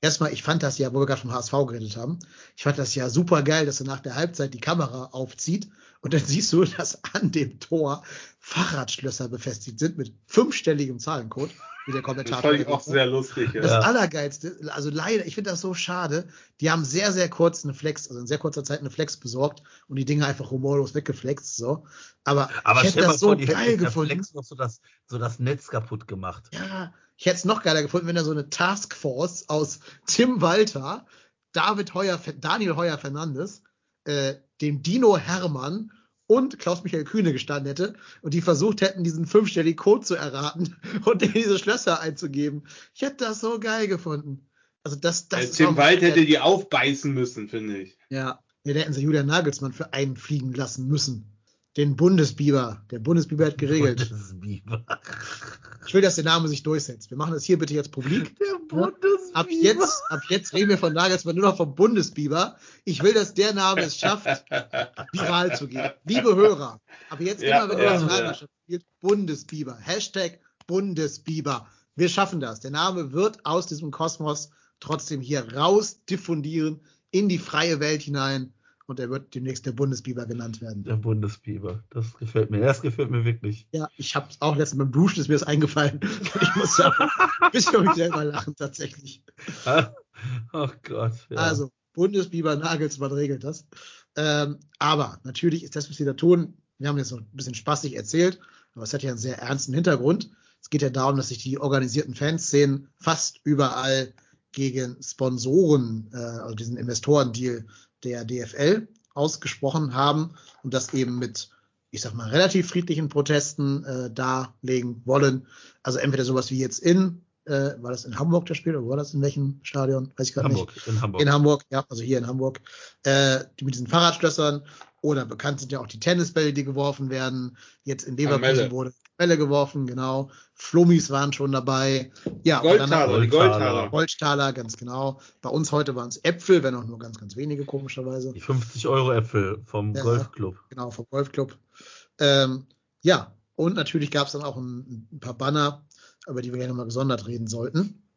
Erstmal, ich fand das ja, wo wir gerade vom HSV geredet haben, ich fand das ja super geil, dass er nach der Halbzeit die Kamera aufzieht und dann siehst du, dass an dem Tor Fahrradschlösser befestigt sind mit fünfstelligem Zahlencode, wie der Das Kommentator. fand ich auch sehr lustig. Ja. Das Ja. Allergeilste, also leider, ich finde das so schade. Die haben sehr, sehr kurz eine Flex, also in sehr kurzer Zeit eine Flex besorgt und die Dinge einfach humorlos weggeflext, so. Aber, Aber ich hätte das so vor, geil gefunden. Flex noch so das, so das Netz kaputt gemacht. Ja, ich hätte es noch geiler gefunden, wenn da so eine Taskforce aus Tim Walter, David Heuer, Daniel Heuer Fernandes, äh, dem Dino Hermann und Klaus-Michael Kühne gestanden hätte und die versucht hätten, diesen fünfstelligen Code zu erraten und in diese Schlösser einzugeben. Ich hätte das so geil gefunden. Also das, das Äh, ist Tim Wald hätte die aufbeißen müssen, finde ich. Ja, ja, da hätten sie Julian Nagelsmann für einfliegen lassen müssen. Den Bundesbiber. Der Bundesbiber hat geregelt. Bundesbiber. Ich will, dass der Name sich durchsetzt. Wir machen das hier bitte jetzt publik. Der Bundesbiber. Ab jetzt, ab jetzt reden wir von Nagelsmann nur noch vom Bundesbiber. Ich will, dass der Name es schafft, viral zu gehen. Liebe Hörer, ab jetzt Ja, immer, wenn ja, ihr das ja. Spielt, Bundesbiber. Hashtag Bundesbiber. Wir schaffen das. Der Name wird aus diesem Kosmos trotzdem hier raus diffundieren in die freie Welt hinein und er wird demnächst der Bundesbiber genannt werden. Der Bundesbiber. Das gefällt mir. Das gefällt mir wirklich. Ja, ich habe auch letztens beim Duschen ist mir das eingefallen. Ich muss sagen, ein bisschen auf mich selber lachen tatsächlich. Ach Gott. Ja. Also, Bundesbiber Nagelsmann regelt das. Ähm, aber natürlich ist das, was sie da tun, wir haben jetzt noch ein bisschen spaßig erzählt, aber es hat ja einen sehr ernsten Hintergrund. Es geht ja darum, dass sich die organisierten Fanszenen fast überall gegen Sponsoren, äh, also diesen Investorendeal der DFL ausgesprochen haben und das eben mit, ich sag mal, relativ friedlichen Protesten äh, darlegen wollen. Also entweder sowas wie jetzt in, äh, war das in Hamburg das Spiel oder war das in welchem Stadion? Weiß ich gerade nicht. Hamburg. In Hamburg. In Hamburg, ja, also hier in Hamburg. Äh, die mit diesen Fahrradschlössern oder bekannt sind ja auch die Tennisbälle, die geworfen werden. Jetzt in Leverkusen Melle. wurde Bälle geworfen, genau. Flummis waren schon dabei. Ja, Goldtaler, die Goldtaler. Goldtaler. Goldtaler, ganz genau. Bei uns heute waren es Äpfel, wenn auch nur ganz, ganz wenige, komischerweise. Die 50 Euro Äpfel vom Ja. Golfclub. Genau, vom Golfclub. Ähm, ja, und natürlich gab es dann auch ein, ein paar Banner, über die wir gerne mal gesondert reden sollten.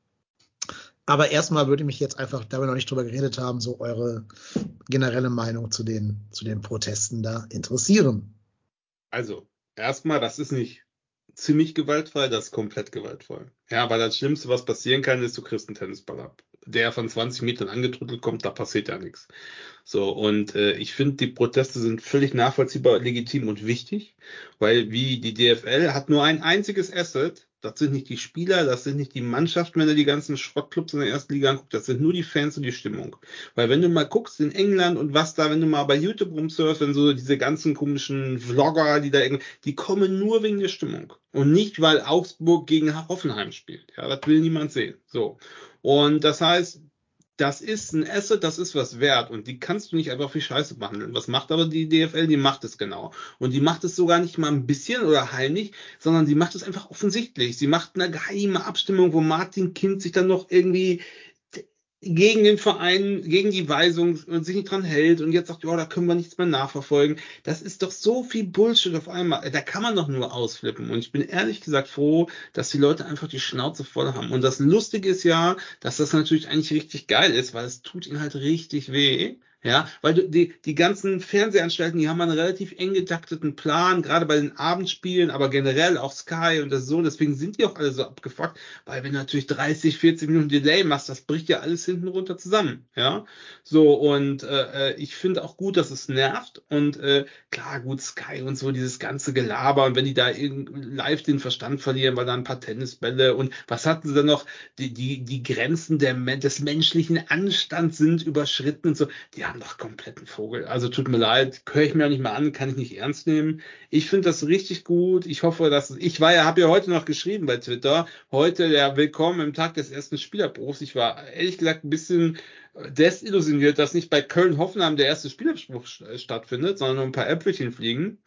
Aber erstmal würde mich jetzt einfach, da wir noch nicht drüber geredet haben, so eure generelle Meinung zu den, zu den Protesten da interessieren. Also, erstmal, das ist nicht ziemlich gewaltfrei, das ist komplett gewaltfrei. Ja, weil das Schlimmste, was passieren kann, ist, du kriegst einen Tennisball ab. Der von 20 Metern angetrudelt kommt, da passiert ja nichts. So, und äh, ich finde, die Proteste sind völlig nachvollziehbar, legitim und wichtig, weil wie die DFL hat nur ein einziges Asset, das sind nicht die Spieler, das sind nicht die Mannschaften, wenn du die ganzen Schrottclubs in der ersten Liga anguckst, das sind nur die Fans und die Stimmung. Weil wenn du mal guckst in England und was da, wenn du mal bei YouTube rumsurfst, wenn so diese ganzen komischen Vlogger, die da irgendwie, die kommen nur wegen der Stimmung. Und nicht, weil Augsburg gegen Hoffenheim spielt. Ja, das will niemand sehen. So. Und das heißt, das ist ein Asset, das ist was wert und die kannst du nicht einfach wie Scheiße behandeln. Was macht aber die DFL? Die macht es genau. Und die macht es sogar nicht mal ein bisschen oder heimlich, sondern die macht es einfach offensichtlich. Sie macht eine geheime Abstimmung, wo Martin Kind sich dann noch irgendwie gegen den Verein, gegen die Weisung und sich nicht dran hält und jetzt sagt, ja, da können wir nichts mehr nachverfolgen. Das ist doch so viel Bullshit auf einmal. Da kann man doch nur ausflippen. Und ich bin ehrlich gesagt froh, dass die Leute einfach die Schnauze voll haben. Und das Lustige ist ja, dass das natürlich eigentlich richtig geil ist, weil es tut ihnen halt richtig weh. Ja, weil du, die, die ganzen Fernsehanstalten, die haben einen relativ eng getakteten Plan, gerade bei den Abendspielen, aber generell auch Sky und das so, deswegen sind die auch alle so abgefuckt, weil wenn du natürlich 30, 40 Minuten Delay machst, das bricht ja alles hinten runter zusammen, ja. So, und äh, ich finde auch gut, dass es nervt und äh, klar, gut, Sky und so, dieses ganze Gelaber und wenn die da live den Verstand verlieren, weil da ein paar Tennisbälle und was hatten sie dann noch, die, die, die Grenzen der, des menschlichen Anstands sind überschritten und so, die haben doch kompletten Vogel. Also tut mir leid, höre ich mir auch nicht mal an, kann ich nicht ernst nehmen. Ich finde das richtig gut. Ich hoffe, dass ich war ja, habe ja heute noch geschrieben bei Twitter. Heute der Willkommen im Tag des ersten Spielerbruchs. Ich war ehrlich gesagt ein bisschen desillusioniert, dass nicht bei Köln-Hoffenheim der erste Spielerbruch stattfindet, sondern nur ein paar Äpfelchen fliegen.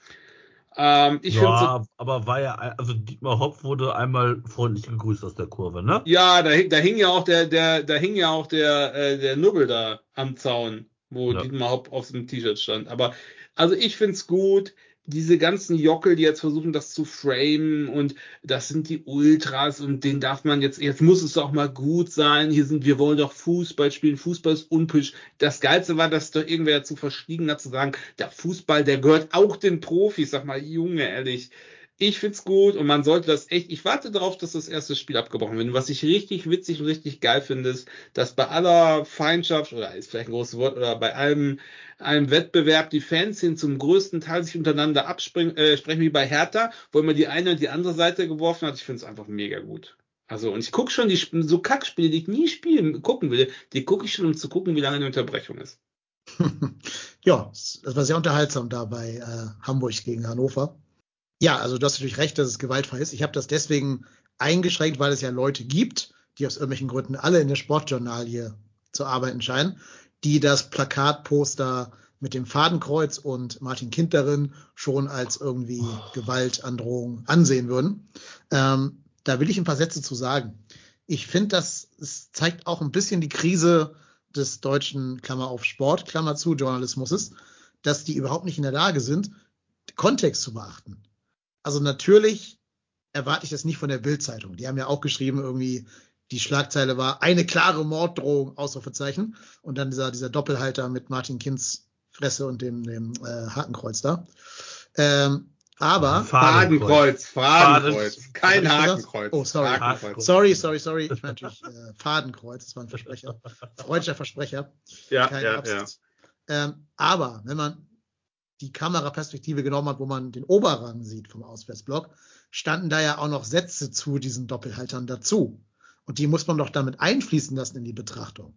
Ähm, ich ja, so, aber war ja, also Dietmar Hopp wurde einmal freundlich gegrüßt aus der Kurve, ne? Ja, da, da hing ja auch der, der, da hing ja auch der, äh, der Nubbel da am Zaun wo ja. Dietmar Hopp auf dem T-Shirt stand. Aber also ich find's gut. Diese ganzen Jockel, die jetzt versuchen, das zu framen und das sind die Ultras und den darf man jetzt, jetzt muss es doch mal gut sein. Hier sind, wir wollen doch Fußball spielen. Fußball ist unpisch. Das Geilste war, dass doch irgendwer dazu verschwiegen hat zu sagen, der Fußball, der gehört auch den Profis. Sag mal, Junge, ehrlich ich find's gut und man sollte das echt. Ich warte darauf, dass das erste Spiel abgebrochen wird. Was ich richtig witzig und richtig geil finde, ist, dass bei aller Feindschaft oder ist vielleicht ein großes Wort oder bei allem einem Wettbewerb die Fans hin zum größten Teil sich untereinander absprechen, äh, sprechen wie bei Hertha, wo immer die eine und die andere Seite geworfen hat. Ich finde es einfach mega gut. Also, und ich gucke schon die so Kackspiele, die ich nie spielen, gucken will, die gucke ich schon, um zu gucken, wie lange eine Unterbrechung ist. ja, das war sehr unterhaltsam da bei äh, Hamburg gegen Hannover. Ja, also du hast natürlich recht, dass es gewaltfrei ist. Ich habe das deswegen eingeschränkt, weil es ja Leute gibt, die aus irgendwelchen Gründen alle in der Sportjournalie zu arbeiten scheinen, die das Plakatposter mit dem Fadenkreuz und Martin Kind darin schon als irgendwie oh. Gewaltandrohung ansehen würden. Ähm, da will ich ein paar Sätze zu sagen. Ich finde, das es zeigt auch ein bisschen die Krise des deutschen Klammer auf Sport, Klammer zu, Journalismus dass die überhaupt nicht in der Lage sind, Kontext zu beachten. Also natürlich erwarte ich das nicht von der Bildzeitung. Die haben ja auch geschrieben, irgendwie, die Schlagzeile war eine klare Morddrohung, Ausrufezeichen. Und dann dieser, dieser Doppelhalter mit Martin Kinds Fresse und dem, dem äh, Hakenkreuz da. Ähm, aber Fadenkreuz, Fadenkreuz, kein Hakenkreuz. Oh, sorry. Hakenkreuz. Sorry, sorry, sorry. Ich meine natürlich äh, Fadenkreuz, das war ein Versprecher. Freudscher Versprecher. Ja, Keine ja, ja. Ähm, aber wenn man die Kameraperspektive genommen hat, wo man den Oberrang sieht vom Auswärtsblock, standen da ja auch noch Sätze zu diesen Doppelhaltern dazu. Und die muss man doch damit einfließen lassen in die Betrachtung.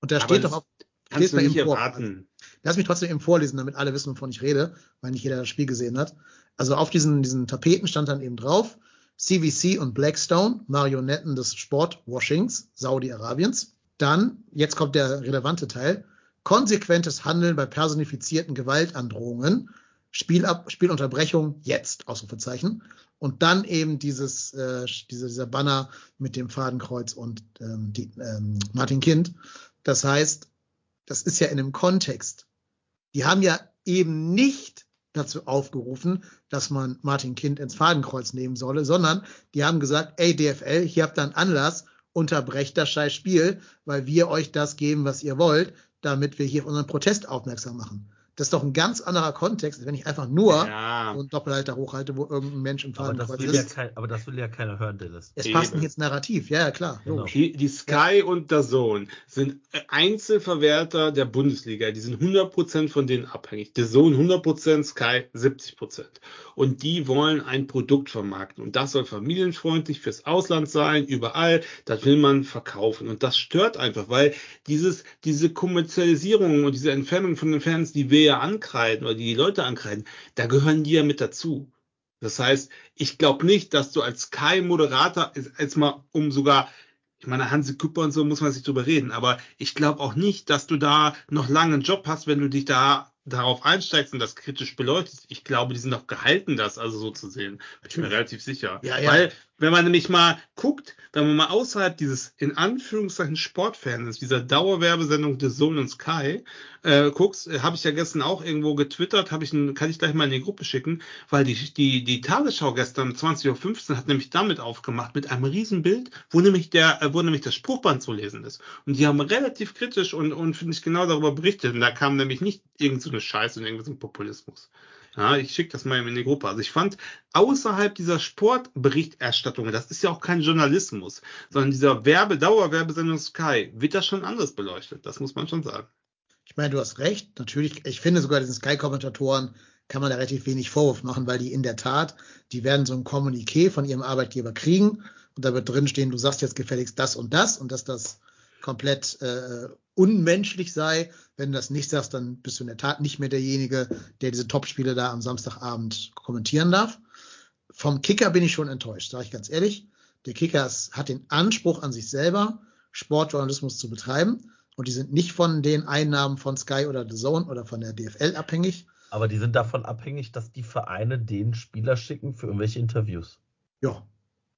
Und da Aber steht doch auf, kannst du nicht erwarten. Lass mich trotzdem eben vorlesen, damit alle wissen, wovon ich rede, weil nicht jeder das Spiel gesehen hat. Also auf diesen, diesen Tapeten stand dann eben drauf, CVC und Blackstone, Marionetten des Sportwashings Saudi-Arabiens. Dann, jetzt kommt der relevante Teil, konsequentes Handeln bei personifizierten Gewaltandrohungen, Spielab Spielunterbrechung jetzt, Ausrufezeichen. Und dann eben dieses, äh, diese, dieser Banner mit dem Fadenkreuz und ähm, die, ähm, Martin Kind. Das heißt, das ist ja in einem Kontext. Die haben ja eben nicht dazu aufgerufen, dass man Martin Kind ins Fadenkreuz nehmen solle, sondern die haben gesagt, ey DFL, hier habt ihr einen Anlass, unterbrecht das scheiß Spiel, weil wir euch das geben, was ihr wollt, damit wir hier unseren Protest aufmerksam machen. Das ist doch ein ganz anderer Kontext, wenn ich einfach nur Ja. so einen Doppelhalter hochhalte, wo irgendein Mensch im Aber das, Fadenkreuz will ja ist. kein, aber das will ja keiner hören, Dennis. Es Eben. passt nicht ins Narrativ, ja, ja, klar. Genau. Die, die Sky und der Zone sind Einzelverwerter der Bundesliga. Die sind 100% von denen abhängig. Der Zone 100%, Sky 70%. Und die wollen ein Produkt vermarkten. Und das soll familienfreundlich fürs Ausland sein, überall. Das will man verkaufen. Und das stört einfach, weil dieses, diese Kommerzialisierung und diese Entfernung von den Fans, die wir ja ankreiden oder die die Leute ankreiden, da gehören die ja mit dazu. Das heißt, ich glaube nicht, dass du als Sky-Moderator, jetzt mal um sogar, ich meine, Hansi Küpper und so muss man sich drüber reden, aber ich glaube auch nicht, dass du da noch lange einen Job hast, wenn du dich da darauf einsteigst und das kritisch beleuchtest. Ich glaube, die sind auch gehalten, das also so zu sehen. Bin ich mir relativ sicher. Ja, ja. Weil, wenn man nämlich mal guckt, wenn man mal außerhalb dieses, in Anführungszeichen, Sportfernsehens, dieser Dauerwerbesendung des Zone und Sky, äh, guckst, äh, habe ich ja gestern auch irgendwo getwittert, habe ich kann ich gleich mal in die Gruppe schicken, weil die, die, die Tagesschau gestern 20.15 Uhr hat nämlich damit aufgemacht, mit einem Riesenbild, wo nämlich der, äh, wo nämlich das Spruchband zu lesen ist. Und die haben relativ kritisch und, und finde ich genau darüber berichtet. Und da kam nämlich nicht irgend so eine Scheiße und irgend so ein Populismus. Ja, ich schicke das mal in die Gruppe. Also ich fand, außerhalb dieser Sportberichterstattung, das ist ja auch kein Journalismus, sondern dieser Werbe, Dauerwerbesendung Sky, wird das schon anders beleuchtet. Das muss man schon sagen. Ich meine, du hast recht. Natürlich, ich finde sogar diesen Sky-Kommentatoren kann man da relativ wenig Vorwurf machen, weil die in der Tat, die werden so ein Kommuniqué von ihrem Arbeitgeber kriegen und da wird drinstehen, du sagst jetzt gefälligst das und das und dass das komplett äh, unmenschlich sei. Wenn du das nicht sagst, dann bist du in der Tat nicht mehr derjenige, der diese Topspiele da am Samstagabend kommentieren darf. Vom Kicker bin ich schon enttäuscht, sage ich ganz ehrlich. Der Kicker hat den Anspruch an sich selber, Sportjournalismus zu betreiben. Und die sind nicht von den Einnahmen von Sky oder The Zone oder von der DFL abhängig. Aber die sind davon abhängig, dass die Vereine den Spieler schicken für irgendwelche Interviews. Ja,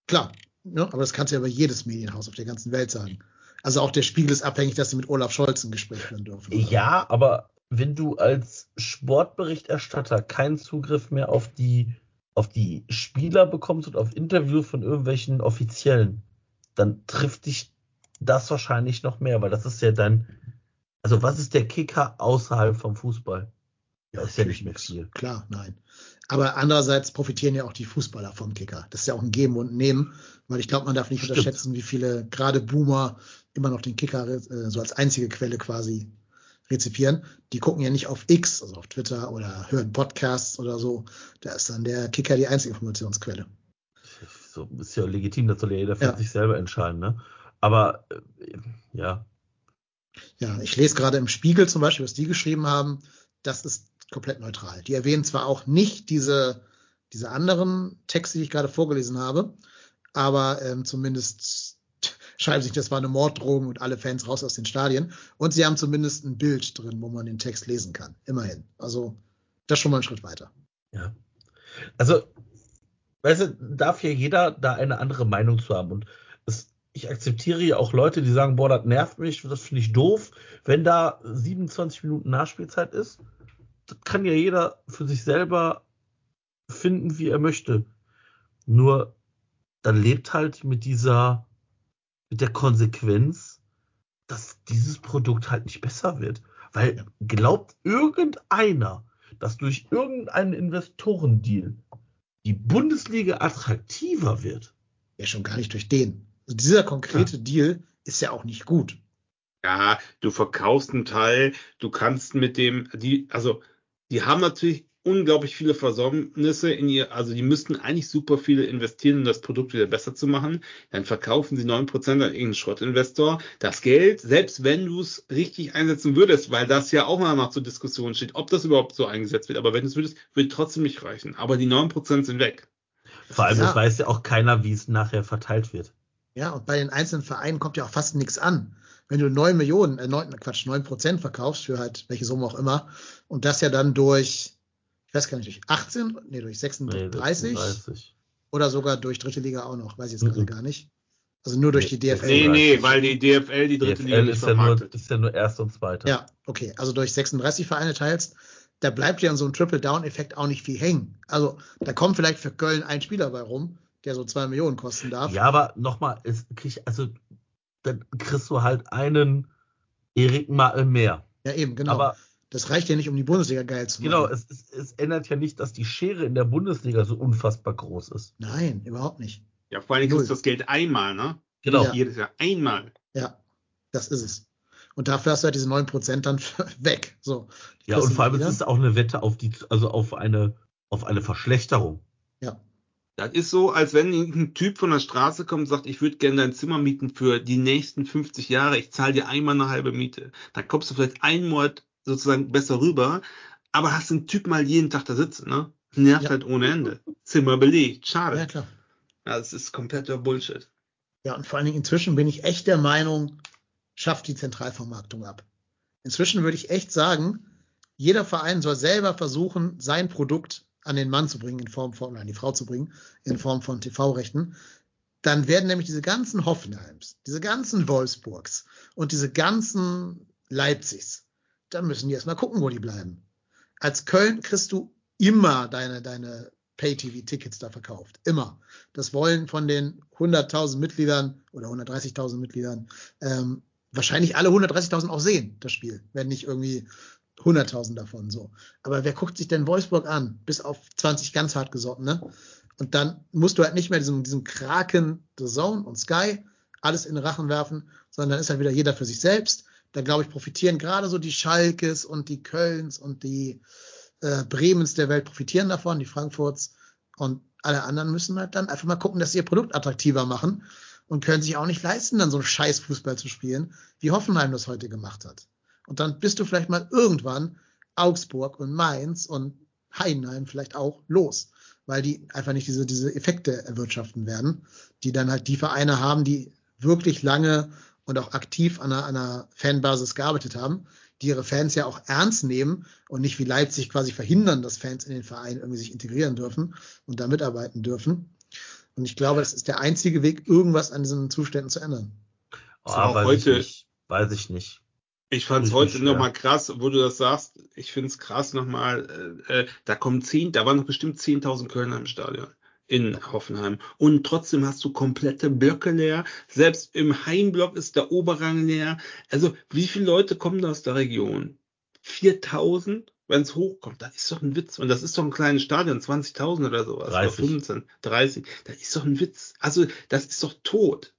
klar. Ne? Aber das kannst du ja über jedes Medienhaus auf der ganzen Welt sagen. Also auch der Spiegel ist abhängig, dass sie mit Olaf Scholz ein Gespräch führen dürfen. Ja, aber wenn du als Sportberichterstatter keinen Zugriff mehr auf die, auf die Spieler bekommst und auf Interviews von irgendwelchen Offiziellen, dann trifft dich das wahrscheinlich noch mehr, weil das ist ja dann, also was ist der Kicker außerhalb vom Fußball? Ja, das ist ja nicht mehr viel. Klar, nein. Aber andererseits profitieren ja auch die Fußballer vom Kicker. Das ist ja auch ein Geben und Nehmen, weil ich glaube, man darf nicht Stimmt. unterschätzen, wie viele gerade Boomer immer noch den Kicker äh, so als einzige Quelle quasi rezipieren. Die gucken ja nicht auf X, also auf Twitter oder hören Podcasts oder so. Da ist dann der Kicker die einzige Informationsquelle. So ist ja legitim, das soll ja jeder für Ja. sich selber entscheiden, ne? Aber äh, ja, Ja, ich lese gerade im Spiegel zum Beispiel, was die geschrieben haben. Das ist komplett neutral. Die erwähnen zwar auch nicht diese, diese anderen Texte, die ich gerade vorgelesen habe, aber ähm, zumindest schreiben sich, das war eine Morddrohung und alle Fans raus aus den Stadien. Und sie haben zumindest ein Bild drin, wo man den Text lesen kann. Immerhin. Also das schon mal ein Schritt weiter. Ja. Also, weißt du, darf ja jeder da eine andere Meinung zu haben. Und es, ich akzeptiere ja auch Leute, die sagen, boah, das nervt mich, das finde ich doof, wenn da 27 Minuten Nachspielzeit ist. Das kann ja jeder für sich selber finden, wie er möchte. Nur dann lebt halt mit dieser, mit der Konsequenz, dass dieses Produkt halt nicht besser wird. Weil glaubt irgendeiner, dass durch irgendeinen Investorendeal die Bundesliga attraktiver wird? Ja, schon gar nicht durch den. Also dieser konkrete Deal ist ja auch nicht gut. Ja, du verkaufst einen Teil, du kannst mit dem, die, also die haben natürlich unglaublich viele Versäumnisse in ihr, also die müssten eigentlich super viele investieren, um das Produkt wieder besser zu machen. Dann verkaufen sie 9% an irgendeinen Schrottinvestor. Das Geld, selbst wenn du es richtig einsetzen würdest, weil das ja auch mal noch zur Diskussion steht, ob das überhaupt so eingesetzt wird, aber wenn du es würdest, würde trotzdem nicht reichen. Aber die 9% sind weg. Vor allem, Ja. das weiß ja auch keiner, wie es nachher verteilt wird. Ja, und bei den einzelnen Vereinen kommt ja auch fast nichts an. Wenn du neun Millionen, äh, neun, Quatsch, neun Prozent verkaufst für halt welche Summe auch immer und das ja dann durch, ich weiß gar nicht, durch 18, nee, durch Nee, 36 36. oder sogar durch dritte Liga auch noch, weiß ich jetzt gerade Mhm. gar nicht. Also nur durch die DFL. Nee, 36. nee, weil die DFL die dritte Liga DFL nicht ist ja, nur, vermarktet. ist ja nur erste und zweite. Ja, okay. Also durch 36 Vereine teilst, da bleibt ja an so einem Triple-Down-Effekt auch nicht viel hängen. Also da kommt vielleicht für Köln ein Spieler bei rum, der so zwei Millionen kosten darf. Ja, aber nochmal, es krieg, also dann kriegst du halt einen Erik Mal mehr. Ja, eben, genau. Aber das reicht ja nicht, um die Bundesliga geil zu machen. genau, es, es, es ändert ja nicht, dass die Schere in der Bundesliga so unfassbar groß ist. Nein, überhaupt nicht. Ja, vor allem kriegst du das Geld einmal, ne? Genau. Ja. Jedes Jahr einmal. Ja, das ist es. Und dafür hast du halt diese 9% dann weg. So. Die Ja, und vor allem wieder. ist es auch eine Wette auf die, also auf eine, auf eine Verschlechterung. Ja, Das ist so, als wenn ein Typ von der Straße kommt und sagt, ich würde gerne dein Zimmer mieten für die nächsten 50 Jahre, ich zahle dir einmal eine halbe Miete. Dann kommst du vielleicht einen Monat sozusagen besser rüber, aber hast den Typ mal jeden Tag da sitzen, ne? Nervt Ja. halt ohne Ende. Zimmer belegt, schade. ja, klar. Ja, das ist kompletter Bullshit. Ja, und vor allen Dingen inzwischen bin ich echt der Meinung, schafft die Zentralvermarktung ab. Inzwischen würde ich echt sagen, jeder Verein soll selber versuchen, sein Produkt an den Mann zu bringen, in Form von, oder an die Frau zu bringen, in Form von TV-Rechten. Dann werden nämlich diese ganzen Hoffenheims, diese ganzen Wolfsburgs und diese ganzen Leipzigs, da müssen die erstmal gucken, wo die bleiben. Als Köln kriegst du immer deine, deine Pay-TV-Tickets da verkauft. Immer. Das wollen von den 100.000 Mitgliedern oder 130.000 Mitgliedern ähm, wahrscheinlich alle 130.000 auch sehen, das Spiel. Wenn nicht irgendwie 100.000 davon so. Aber wer guckt sich denn Wolfsburg an? Bis auf 20 ganz hart gesottene. Und dann musst du halt nicht mehr diesem, diesem Kraken, The Zone und Sky alles in den Rachen werfen, sondern dann ist halt wieder jeder für sich selbst. Da glaube ich, profitieren gerade so die Schalkes und die Kölns und die äh, Bremens der Welt profitieren davon, die Frankfurts. Und alle anderen müssen halt dann einfach mal gucken, dass sie ihr Produkt attraktiver machen und können sich auch nicht leisten, dann so einen scheiß Fußball zu spielen, wie Hoffenheim das heute gemacht hat. Und dann bist du vielleicht mal irgendwann Augsburg und Mainz und Heidenheim vielleicht auch los, weil die einfach nicht diese, diese Effekte erwirtschaften werden, die dann halt die Vereine haben, die wirklich lange und auch aktiv an einer, an einer Fanbasis gearbeitet haben, die ihre Fans ja auch ernst nehmen und nicht wie Leipzig quasi verhindern, dass Fans in den Verein irgendwie sich integrieren dürfen und da mitarbeiten dürfen. Und ich glaube, das ist der einzige Weg, irgendwas an diesen Zuständen zu ändern. War Ah, weiß heute- ich nicht. Weiß ich nicht. Ich fand es heute nochmal krass, wo du das sagst. Ich finde es krass nochmal. Äh, äh, da kommen zehn, da waren noch bestimmt 10.000 Kölner im Stadion in Hoffenheim. Und trotzdem hast du komplette Blöcke leer. Selbst im Heimblock ist der Oberrang leer. Also wie viele Leute kommen da aus der Region? 4.000? Wenn es hochkommt, das ist doch ein Witz. Und das ist doch ein kleines Stadion, 20.000 oder sowas. 30. Oder 15, 30. Das ist doch ein Witz. Also das ist doch tot.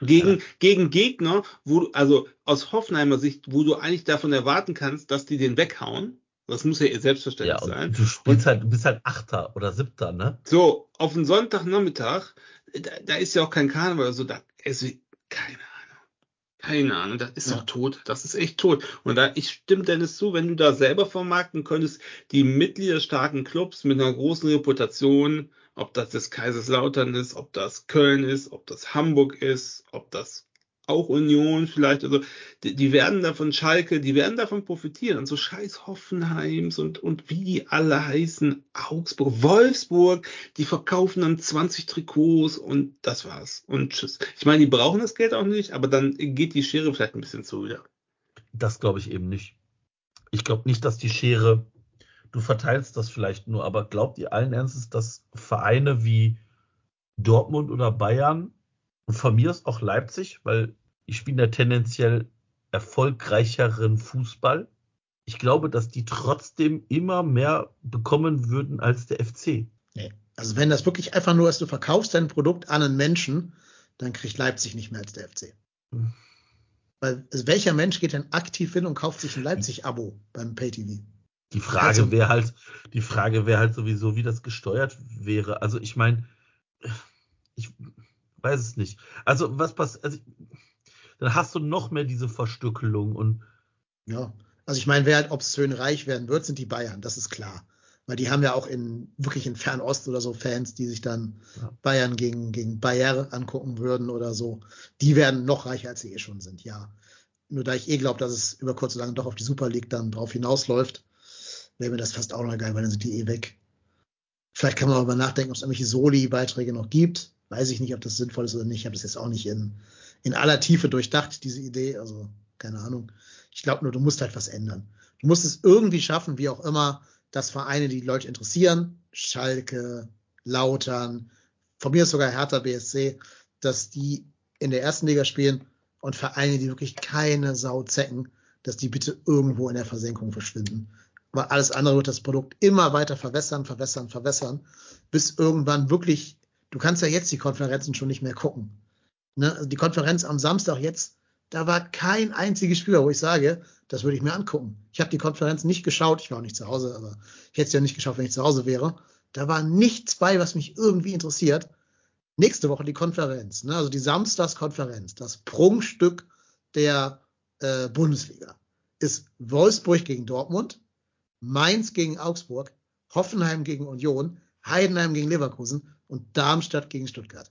Gegen, Ja. gegen Gegner, wo du, also aus Hoffenheimer Sicht, wo du eigentlich davon erwarten kannst, dass die den weghauen. Das muss ja ihr Ja, Selbstverständnis und sein. du spielst halt, du bist halt Achter oder Siebter, ne? So, auf einen Sonntagnachmittag, da, da ist ja auch kein Karneval oder so, da ist keine Ahnung. Keine Ahnung, das ist Ja. doch tot. Das ist echt tot. Und da, ich stimme Dennis zu, wenn du da selber vermarkten könntest, die mitgliederstarken Clubs mit einer großen Reputation, ob das das Kaiserslautern ist, ob das Köln ist, ob das Hamburg ist, ob das auch Union vielleicht, also die, die werden davon Schalke, die werden davon profitieren. Und so scheiß Hoffenheims und, und wie die alle heißen, Augsburg, Wolfsburg, die verkaufen dann 20 Trikots und das war's. Und tschüss. Ich meine, die brauchen das Geld auch nicht, aber dann geht die Schere vielleicht ein bisschen zu wieder. Das glaube ich eben nicht. Ich glaube nicht, dass die Schere, du verteilst das vielleicht nur, aber glaubt ihr allen Ernstes, dass Vereine wie Dortmund oder Bayern und von mir ist auch Leipzig, weil ich spiele ja tendenziell erfolgreicheren Fußball. Ich glaube, dass die trotzdem immer mehr bekommen würden als der FC. Nee. Also wenn das wirklich einfach nur ist, du verkaufst dein Produkt an einen Menschen, dann kriegt Leipzig nicht mehr als der FC. Hm. Weil also welcher Mensch geht denn aktiv hin und kauft sich ein Leipzig-Abo beim PayTV? Die Frage Also- wäre halt, die Frage wäre halt sowieso, wie das gesteuert wäre. Also ich meine, ich weiß es nicht. Also was passiert? Also, dann hast du noch mehr diese Verstückelung und Ja. Also ich meine, wer halt obszön reich werden wird, sind die Bayern, das ist klar. Weil die haben ja auch in wirklich in Fernost oder so Fans, die sich dann Ja. Bayern gegen, gegen Bayer angucken würden oder so. Die werden noch reicher, als sie eh schon sind, ja. Nur da ich eh glaube, dass es über kurz oder lang doch auf die Super League dann drauf hinausläuft, wäre mir das fast auch noch geil, weil dann sind die eh weg. Vielleicht kann man aber nachdenken, ob es irgendwelche Soli-Beiträge noch gibt. Weiß ich nicht, ob das sinnvoll ist oder nicht. Ich habe das jetzt auch nicht in, in aller Tiefe durchdacht, diese Idee. Also, keine Ahnung. Ich glaube nur, du musst halt was ändern. Du musst es irgendwie schaffen, wie auch immer, dass Vereine, die, die Leute interessieren, Schalke, Lautern, von mir ist sogar Hertha BSC, dass die in der ersten Liga spielen und Vereine, die wirklich keine Sau zecken, dass die bitte irgendwo in der Versenkung verschwinden. Aber alles andere wird das Produkt immer weiter verwässern, verwässern, verwässern, bis irgendwann wirklich, du kannst ja jetzt die Konferenzen schon nicht mehr gucken. Ne? Also die Konferenz am Samstag jetzt, da war kein einziges Spieler, wo ich sage, das würde ich mir angucken. Ich habe die Konferenz nicht geschaut, ich war auch nicht zu Hause, aber ich hätte es ja nicht geschaut, wenn ich zu Hause wäre. Da war nichts bei, was mich irgendwie interessiert. Nächste Woche die Konferenz, ne? also die Samstagskonferenz, das Prunkstück der äh, Bundesliga ist Wolfsburg gegen Dortmund, Mainz gegen Augsburg, Hoffenheim gegen Union, Heidenheim gegen Leverkusen und Darmstadt gegen Stuttgart.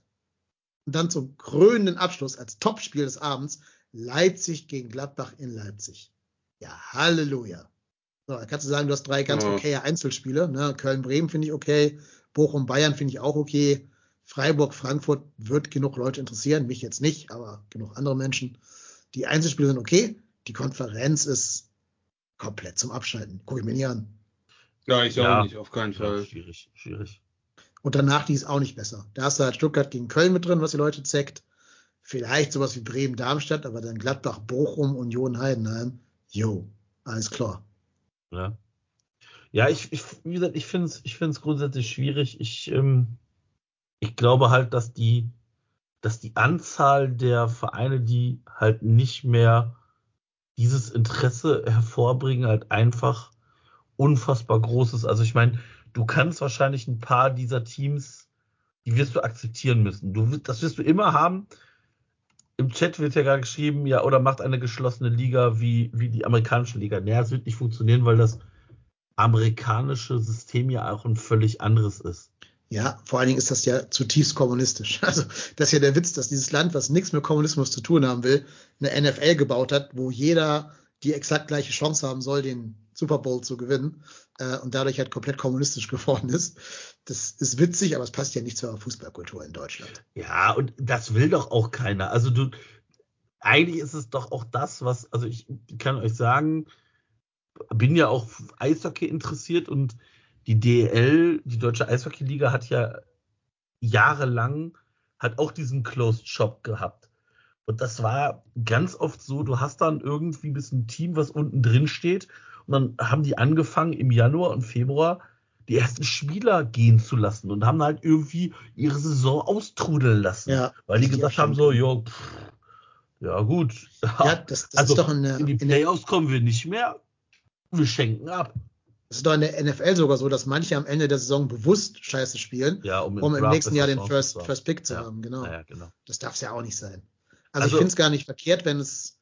Und dann zum krönenden Abschluss als Topspiel des Abends Leipzig gegen Gladbach in Leipzig. Ja, Halleluja. So, da kannst du sagen, du hast drei ganz Ja. okaye Einzelspiele. Ne? Köln-Bremen finde ich okay, Bochum-Bayern finde ich auch okay. Freiburg-Frankfurt wird genug Leute interessieren, mich jetzt nicht, aber genug andere Menschen. Die Einzelspiele sind okay, die Konferenz ist komplett zum Abschalten. Gucke ich mir nie an. Ja, ich Ja. auch nicht, auf keinen Ja, Fall. schwierig, schwierig. Und danach die ist auch nicht besser. Da hast du halt Stuttgart gegen Köln mit drin, was die Leute zeckt. Vielleicht sowas wie Bremen-Darmstadt, aber dann Gladbach, Bochum, Union, Heidenheim. Jo, alles klar. Ja, ja ich, ich, wie gesagt, ich finde es ich find's grundsätzlich schwierig. Ich, ähm, ich glaube halt, dass die, dass die Anzahl der Vereine, die halt nicht mehr dieses Interesse hervorbringen, halt einfach unfassbar groß ist. Also ich meine, du kannst wahrscheinlich ein paar dieser Teams, die wirst du akzeptieren müssen. Du, das wirst du immer haben. Im Chat wird ja gerade geschrieben, ja, oder macht eine geschlossene Liga wie, wie die amerikanische Liga. Naja, es wird nicht funktionieren, weil das amerikanische System ja auch ein völlig anderes ist. Ja, vor allen Dingen ist das ja zutiefst kommunistisch. Also, das ist ja der Witz, dass dieses Land, was nichts mit Kommunismus zu tun haben will, eine NFL gebaut hat, wo jeder die exakt gleiche Chance haben soll, den Super Bowl zu gewinnen äh, und dadurch halt komplett kommunistisch geworden ist. Das ist witzig, aber es passt ja nicht zur Fußballkultur in Deutschland. Ja, und das will doch auch keiner. Also du, eigentlich ist es doch auch das, was, also ich kann euch sagen, bin ja auch Eishockey interessiert und die DL, die Deutsche Eishockey-Liga, hat ja jahrelang, hat auch diesen Closed Shop gehabt. Und das war ganz oft so, du hast dann irgendwie bis ein Team, was unten drin steht, und dann haben die angefangen im Januar und Februar die ersten Spieler gehen zu lassen und haben halt irgendwie ihre Saison austrudeln lassen. Ja, weil die gesagt haben, so, jo, pff, ja gut. Ja, das, das also ist doch in die Playoffs kommen wir nicht mehr. Wir schenken ab. Das ist doch in der NFL sogar so, dass manche am Ende der Saison bewusst Scheiße spielen, Ja, um, um im Draft nächsten Jahr den First, First Pick zu Ja. haben. Genau. Ja, genau. Das darf es ja auch nicht sein. Also, Also- ich finde es gar nicht verkehrt, wenn es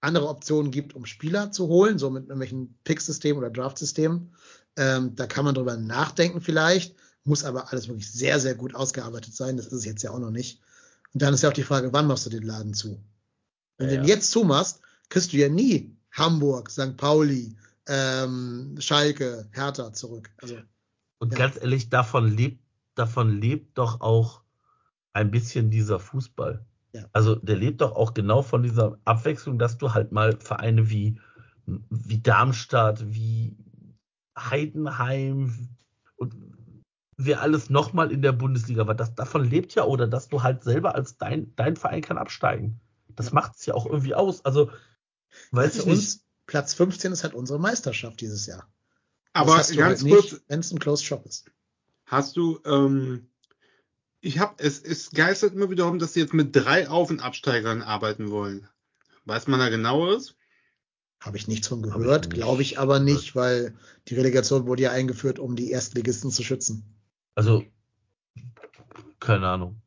andere Optionen gibt, um Spieler zu holen, so mit irgendwelchen Pick-Systemen oder Draft-Systemen. Ähm, da kann man drüber nachdenken vielleicht, muss aber alles wirklich sehr, sehr gut ausgearbeitet sein. Das ist es jetzt ja auch noch nicht. Und dann ist ja auch die Frage, wann machst du den Laden zu? Wenn Ja, du den jetzt zumachst, kriegst du ja nie Hamburg, St. Pauli, ähm, Schalke, Hertha zurück. Also Und Ja. ganz ehrlich, davon lebt, davon lebt doch auch ein bisschen dieser Fußball. Ja. Also der lebt doch auch genau von dieser Abwechslung, dass du halt mal Vereine wie, wie Darmstadt, wie Heidenheim und wer alles nochmal in der Bundesliga war, das, davon lebt ja oder dass du halt selber als dein, dein Verein kann absteigen. Das Ja. macht es ja auch irgendwie aus. Also, weiß für ich nicht. uns Platz 15 ist halt unsere Meisterschaft dieses Jahr. Aber das hast du ganz halt kurz, wenn es ein Closed Shop ist. hast du, ähm, ich habe, es, es geistert immer wieder um, dass sie jetzt mit drei Auf- und Absteigern arbeiten wollen. Weiß man da genaueres? Habe ich nichts von gehört, glaube ich aber nicht, weil die Relegation wurde ja eingeführt, um die Erstligisten zu schützen. Also, keine Ahnung.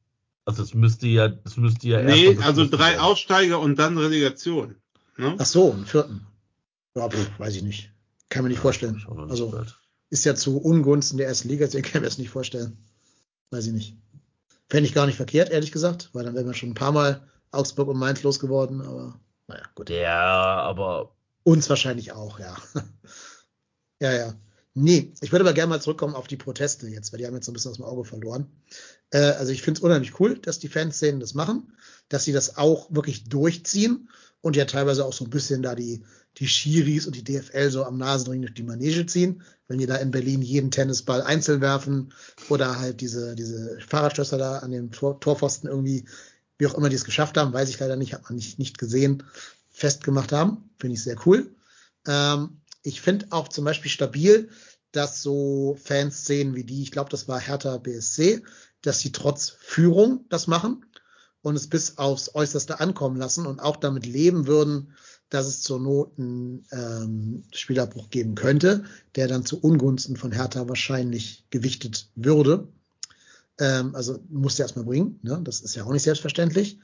Also es müsste ja, es müsste ja nee, also drei. Aufsteiger und dann Relegation. Ne? Ach so, einen vierten. Ja, pf, weiß ich nicht. Kann mir nicht vorstellen. Also ist ja zu Ungunsten der ersten Liga, deswegen kann ich mir das nicht vorstellen. Weiß ich nicht. Fände ich gar nicht verkehrt, ehrlich gesagt, weil dann wären wir schon ein paar Mal Augsburg und Mainz losgeworden, aber naja, gut. Ja, aber Uns wahrscheinlich auch, ja. ja, ja. Nee, ich würde aber gerne mal zurückkommen auf die Proteste jetzt, weil die haben jetzt so ein bisschen aus dem Auge verloren. Äh, also ich finde es unheimlich cool, dass die Fanszenen das machen, dass sie das auch wirklich durchziehen und ja teilweise auch so ein bisschen da die, die Schiris und die DFL so am Nasenring durch die Manege ziehen, wenn die da in Berlin jeden Tennisball einzeln werfen oder halt diese, diese Fahrradschlösser da an dem Tor, Torpfosten irgendwie wie auch immer die es geschafft haben, weiß ich leider nicht, hat man nicht, nicht gesehen, festgemacht haben. Finde ich sehr cool. Ähm, ich finde auch zum Beispiel stabil, dass so Fanszenen wie die, ich glaube, das war Hertha BSC, dass sie trotz Führung das machen und es bis aufs Äußerste ankommen lassen und auch damit leben würden, dass es zur Not einen ähm, Spielabbruch geben könnte, der dann zu Ungunsten von Hertha wahrscheinlich gewichtet würde. Ähm, also muss du erstmal bringen, ne? das ist ja auch nicht selbstverständlich.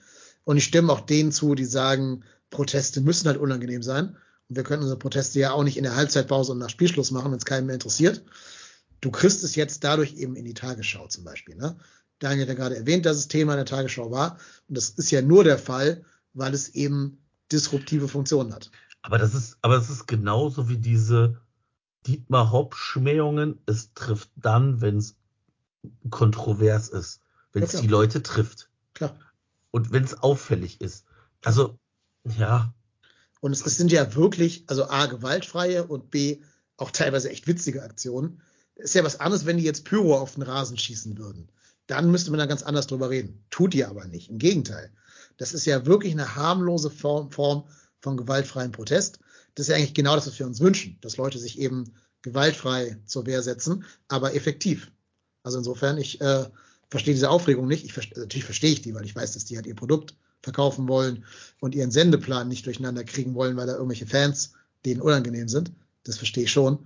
Und ich stimme auch denen zu, die sagen, Proteste müssen halt unangenehm sein. Und wir können unsere Proteste ja auch nicht in der Halbzeitpause und nach Spielschluss machen, wenn es keinen mehr interessiert. Du kriegst es jetzt dadurch eben in die Tagesschau zum Beispiel. Ne? Daniel hat ja gerade erwähnt, dass es Thema in der Tagesschau war. Und das ist ja nur der Fall, weil es eben disruptive Funktionen hat. Aber das ist, aber es ist genauso wie diese Dietmar Hopp-Schmähungen. Es trifft dann, wenn es kontrovers ist, wenn es Ja, die. Leute trifft Klar. und wenn es auffällig ist. Also, ja, Und es, es sind ja wirklich, also A, gewaltfreie und B, auch teilweise echt witzige Aktionen. Ist ja was anderes, wenn die jetzt Pyro auf den Rasen schießen würden. Dann müsste man da ganz anders drüber reden. Tut die aber nicht. Im Gegenteil. Das ist ja wirklich eine harmlose Form, Form von gewaltfreiem Protest. Das ist ja eigentlich genau das, was wir uns wünschen, dass Leute sich eben gewaltfrei zur Wehr setzen, aber effektiv. Also insofern, ich äh, verstehe diese Aufregung nicht. Ich natürlich verstehe ich die, weil ich weiß, dass die halt ihr Produkt verkaufen wollen und ihren Sendeplan nicht durcheinander kriegen wollen, weil da irgendwelche Fans denen unangenehm sind. Das verstehe ich schon.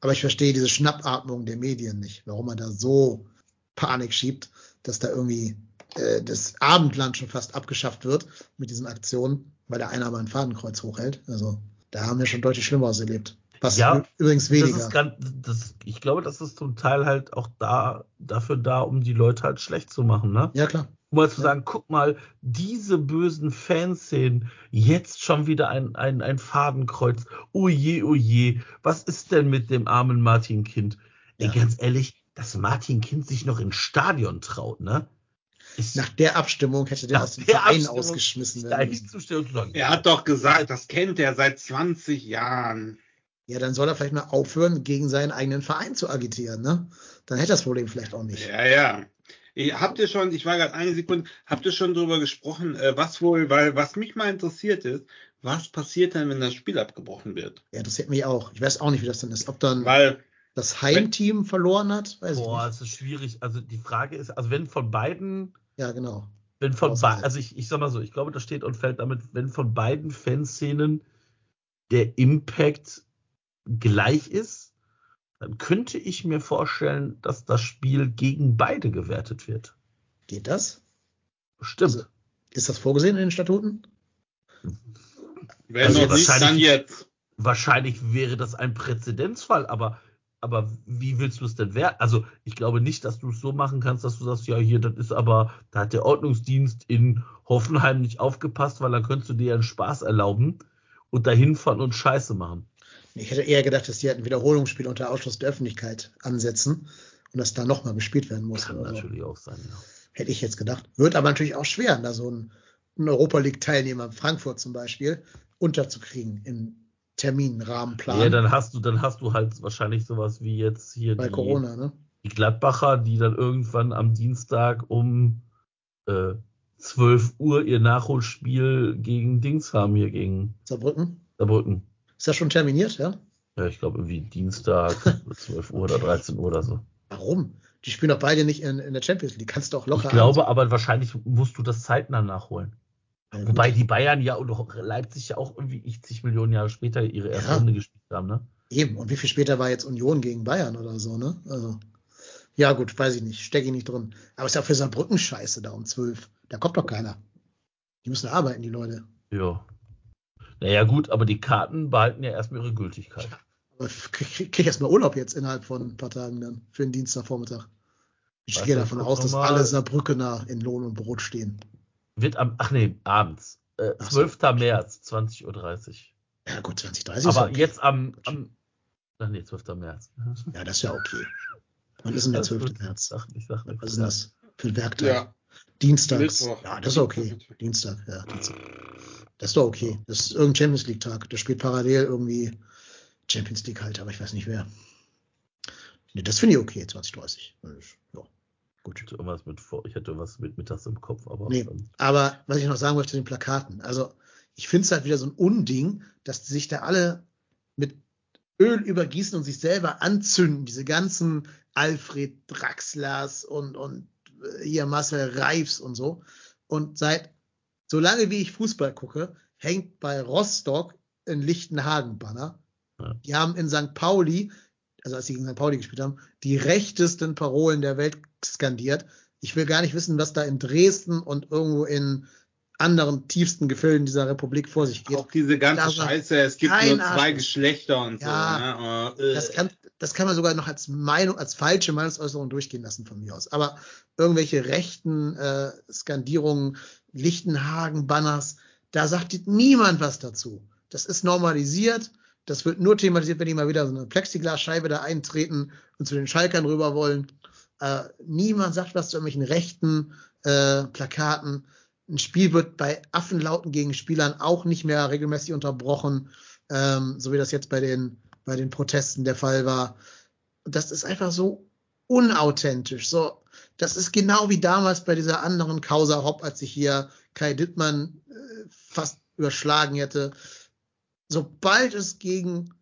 Aber ich verstehe diese Schnappatmung der Medien nicht, warum man da so Panik schiebt, dass da irgendwie äh, das Abendland schon fast abgeschafft wird mit diesen Aktionen, weil einer mal ein Fadenkreuz hochhält. Also da haben wir schon deutlich Schlimmeres erlebt. Was Ja, übrigens das weniger. ist ganz, das, ich glaube, das ist zum Teil halt auch da, dafür da, um die Leute halt schlecht zu machen, ne? ja, klar. Um mal zu Ja. sagen, guck mal, diese bösen Fanszenen, jetzt schon wieder ein, ein, ein Fadenkreuz. Oh je, oh je, was ist denn mit dem armen Martin Kind? Ey, Ja. ganz ehrlich, dass Martin Kind sich noch ins Stadion traut, ne? Nach der Abstimmung hätte der aus dem Verein Abstimmung ausgeschmissen da werden müssen. hinzustellen und zu sagen, Er hat doch gesagt, das kennt er seit 20 Jahren. Ja, dann soll er vielleicht mal aufhören, gegen seinen eigenen Verein zu agitieren, ne? Dann hätte er das Problem vielleicht auch nicht. Ja, ja. Ihr- Habt ihr schon, ich war gerade eine Sekunde, habt ihr schon drüber gesprochen, äh, was wohl, weil was mich mal interessiert ist, was passiert denn, wenn das Spiel abgebrochen wird? Ja, interessiert mich auch. Ich weiß auch nicht, wie das dann ist. Ob dann Weil, das Heimteam verloren hat, weiß boah, ich es ist schwierig. Also die Frage ist, also wenn von beiden nicht. Ja, genau. Wenn von also ich, ich sag mal so, ich glaube, das steht und fällt damit, wenn von beiden Fanszenen der Impact gleich ist, dann könnte ich mir vorstellen, dass das Spiel gegen beide gewertet wird. Geht das? Stimmt. Also, Ist das vorgesehen in den Statuten? wenn Also noch nicht, dann jetzt. Wahrscheinlich wäre das ein Präzedenzfall, aber, aber wie willst du es denn werten? Also ich glaube nicht, dass du es so machen kannst, dass du sagst, ja, hier, das ist aber, da hat der Ordnungsdienst in Hoffenheim nicht aufgepasst, weil dann könntest du dir einen Spaß erlauben und dahin fahren und Scheiße machen. Ich hätte eher gedacht, dass die halt ein Wiederholungsspiel unter Ausschluss der Öffentlichkeit ansetzen und das da nochmal gespielt werden muss. Kann so. natürlich auch sein, ja. Hätte ich jetzt gedacht. Wird aber natürlich auch schwer, da so einen, einen Europa League-Teilnehmer, Frankfurt zum Beispiel, unterzukriegen im Terminrahmenplan Ja, dann hast du, dann hast du halt wahrscheinlich sowas wie jetzt hier bei die, Corona, ne? die Gladbacher, die dann irgendwann am Dienstag um äh, 12 Uhr ihr Nachholspiel gegen Dings haben hier gegen Saarbrücken. Saarbrücken. Ist das schon terminiert, ja? Ja, ich glaube irgendwie Dienstag 12 Uhr oder 13 Uhr oder so. Warum? Die spielen doch beide nicht in, in der Champions League. Kannst du auch locker Ich glaube aber wahrscheinlich musst du das zeitnah nachholen. Ja. Wobei die Bayern ja und auch Leipzig ja auch irgendwie 80 Millionen Jahre später ihre erste Ja. Runde gespielt haben, ne? Eben. Und wie viel später war jetzt Union gegen Bayern oder so, ne? Also, ja, gut, weiß ich nicht. Stecke ich nicht drin. Aber ist ja für Saarbrücken scheiße da um 12. Da kommt doch keiner. Die müssen arbeiten, die Leute. Ja. Naja, gut, aber die Karten behalten ja erstmal ihre Gültigkeit. Aber krieg, krieg, krieg erst mal Urlaub jetzt innerhalb von ein paar Tagen dann für den Dienstagvormittag. Ich gehe davon aus, dass alle Saarbrückener in Lohn und Brot stehen. Wird am, ach nee, abends. Äh, Ach so. 12. März, 20.30 Uhr. Ja, gut, 2030 Aber ist okay. jetzt am, am ach nee, 12. März. Ja, das ist ja okay. Wann ist denn der Alles 12. gut. Ich März? sag, ich sag nichts. Was ist denn das für ein Werktag? Ja. Dienstags. Mittwoch. Ja, das ist okay. Dienstag, ja. Dienstag. Das ist doch okay. Das ist irgendein Champions League Tag. Da spielt parallel irgendwie Champions League halt, aber ich weiß nicht wer. Nee, das finde ich okay, 2030. Ja, Gut. Ich hatte irgendwas mit, ich hatte was mit mittags im Kopf, aber Nee, aber was ich noch sagen möchte zu den Plakaten. Also, ich finde es halt wieder so ein Unding, dass die sich da alle mit Öl übergießen und sich selber anzünden. Diese ganzen Alfred Draxlers und, und äh, hier Marcel Reifs und so. Und seit, solange wie ich Fußball gucke, hängt bei Rostock ein Lichtenhagen-Banner. Ja. Die haben in St. Pauli, also als sie gegen St. Pauli gespielt haben, die rechtesten Parolen der Welt skandiert. Ich will gar nicht wissen, was da in Dresden und irgendwo in anderen tiefsten Gefilden dieser Republik vor sich geht. Auch diese ganze war Scheiße, es gibt nur zwei Arschloch. Geschlechter und Ja, so. Ne? Äh, Das kann, das kann man sogar noch als Meinung, als falsche Meinungsäußerung durchgehen lassen von mir aus. Aber irgendwelche rechten äh, Skandierungen, Lichtenhagen, Banners, da sagt niemand was dazu. Das ist normalisiert. Das wird nur thematisiert, wenn die mal wieder so eine Plexiglasscheibe da eintreten und zu den Schalkern rüber wollen. Äh, niemand sagt was zu irgendwelchen rechten äh, Plakaten. Ein Spiel wird bei Affenlauten gegen Spielern auch nicht mehr regelmäßig unterbrochen, ähm, so wie das jetzt bei den, bei den Protesten der Fall war. Das ist einfach so unauthentisch. So, das ist genau wie damals bei dieser anderen Causa Hopp, als sich hier Kai Dittmann äh, fast überschlagen hätte. Sobald es gegen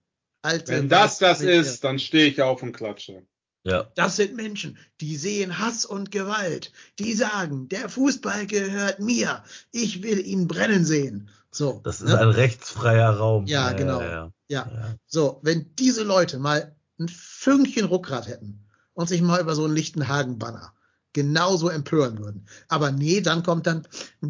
alte Wenn das das ist, dann stehe ich auf und klatsche. Ja, das sind Menschen, die sehen Hass und Gewalt. Die sagen, der Fußball gehört mir. Ich will ihn brennen sehen. So. das ist ne? ein rechtsfreier Raum. Ja, genau. Ja, ja. ja. ja. So, wenn diese Leute mal ein Fünkchen Rückgrat hätten und sich mal über so einen Lichtenhagen-Banner genauso empören würden. Aber nee, dann kommt dann,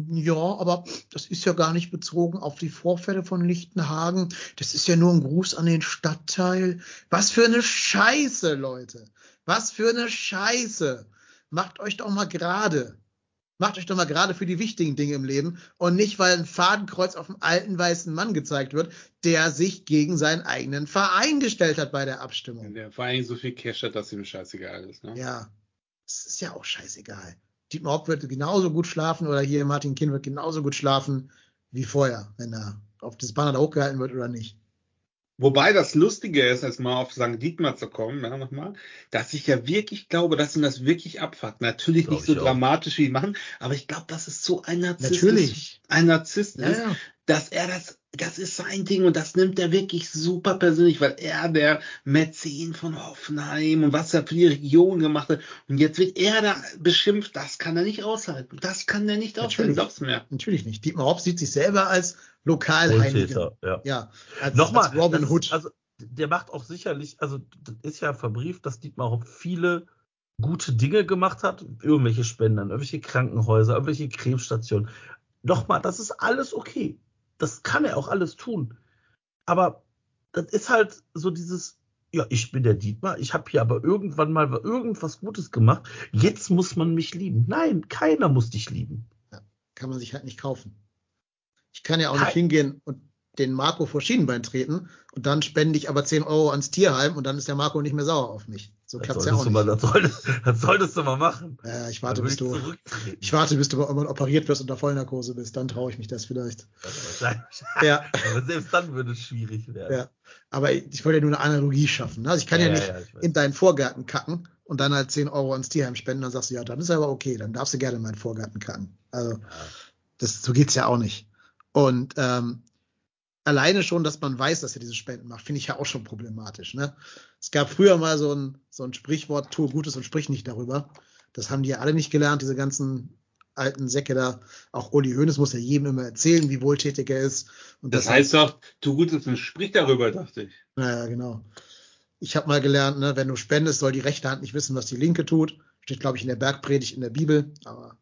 ja, aber das ist ja gar nicht bezogen auf die Vorfälle von Lichtenhagen. Das ist ja nur ein Gruß an den Stadtteil. Was für eine Scheiße, Leute. Was für eine Scheiße. Macht euch doch mal gerade. Macht euch doch mal gerade für die wichtigen Dinge im Leben und nicht, weil ein Fadenkreuz auf einem alten weißen Mann gezeigt wird, der sich gegen seinen eigenen Verein gestellt hat bei der Abstimmung. Der vor allem so viel Cash hat, dass ihm scheißegal ist. Ne? Ja, es ist ja auch scheißegal. Dietmar Hopp wird genauso gut schlafen oder hier Martin Kind wird genauso gut schlafen wie vorher, wenn er auf das Banner da hochgehalten wird oder nicht. Wobei das Lustige ist, jetzt mal auf St. Dietmar zu kommen, ja, nochmal, dass ich ja wirklich glaube, dass ihn das wirklich abfuckt. Natürlich Glaub nicht so ich auch. dramatisch wie die machen, aber ich glaube, das ist so ein Narzisst. Natürlich. Ein Narzisst Ja, ist, ja. Dass er das, das ist sein Ding und das nimmt er wirklich super persönlich, weil er der Mäzen von Hoffenheim und was er für die Region gemacht hat. Und jetzt wird er da beschimpft, das kann er nicht aushalten. Das kann er nicht aushalten, Natürlich. glaubst mir. Natürlich nicht. Dietmar Hopp sieht sich selber als Lokalheiligen. Wohltäter, ja. Ja, als, Nochmal, als Robin das Hood. Also der macht auch sicherlich, also das ist ja verbrieft, dass Dietmar Hopp viele gute Dinge gemacht hat, irgendwelche Spenden, irgendwelche Krankenhäuser, irgendwelche Krebsstationen. Nochmal, das ist alles okay. Das kann er auch alles tun. Aber das ist halt so dieses, ja, ich bin der Dietmar, ich habe hier aber irgendwann mal irgendwas Gutes gemacht. Jetzt muss man mich lieben. Nein, keiner muss dich lieben. kann man sich halt nicht kaufen. Ich kann ja auch nicht Kein- hingehen und den Marco vor Schienenbein treten und dann spende ich aber 10 Euro ans Tierheim und dann ist der Marco nicht mehr sauer auf mich. So Das klappt's ja solltest, auch du mal, nicht. das, solltest, das solltest du mal machen. Ja, ich warte, bis du, ich warte, bis du mal irgendwann operiert wirst und unter Vollnarkose bist. Dann traue ich mich das vielleicht. Ja, Aber selbst dann würde es schwierig werden. ja. Aber ich, ich wollte ja nur eine Analogie schaffen. ne? Also ich kann ja, nicht ich weiß. in deinen Vorgarten kacken und dann halt 10 Euro ans Tierheim spenden. Dann sagst du, ja, dann ist aber okay. Dann darfst du gerne in meinen Vorgarten kacken. Also, das, so geht's ja auch nicht. Und ähm, alleine schon, dass man weiß, dass er diese Spenden macht, finde ich ja auch schon problematisch. Ne? Es gab früher mal so ein, so ein Sprichwort, tue Gutes und sprich nicht darüber. Das haben die ja alle nicht gelernt, diese ganzen alten Säcke da. Auch Uli Hoeneß muss ja jedem immer erzählen, wie wohltätig er ist. Und Das heißt doch, tu Gutes und sprich darüber, dachte ich. naja, genau. Ich habe mal gelernt, ne, wenn du spendest, soll die rechte Hand nicht wissen, was die linke tut. Steht, glaube ich, in der Bergpredigt in der Bibel. Aber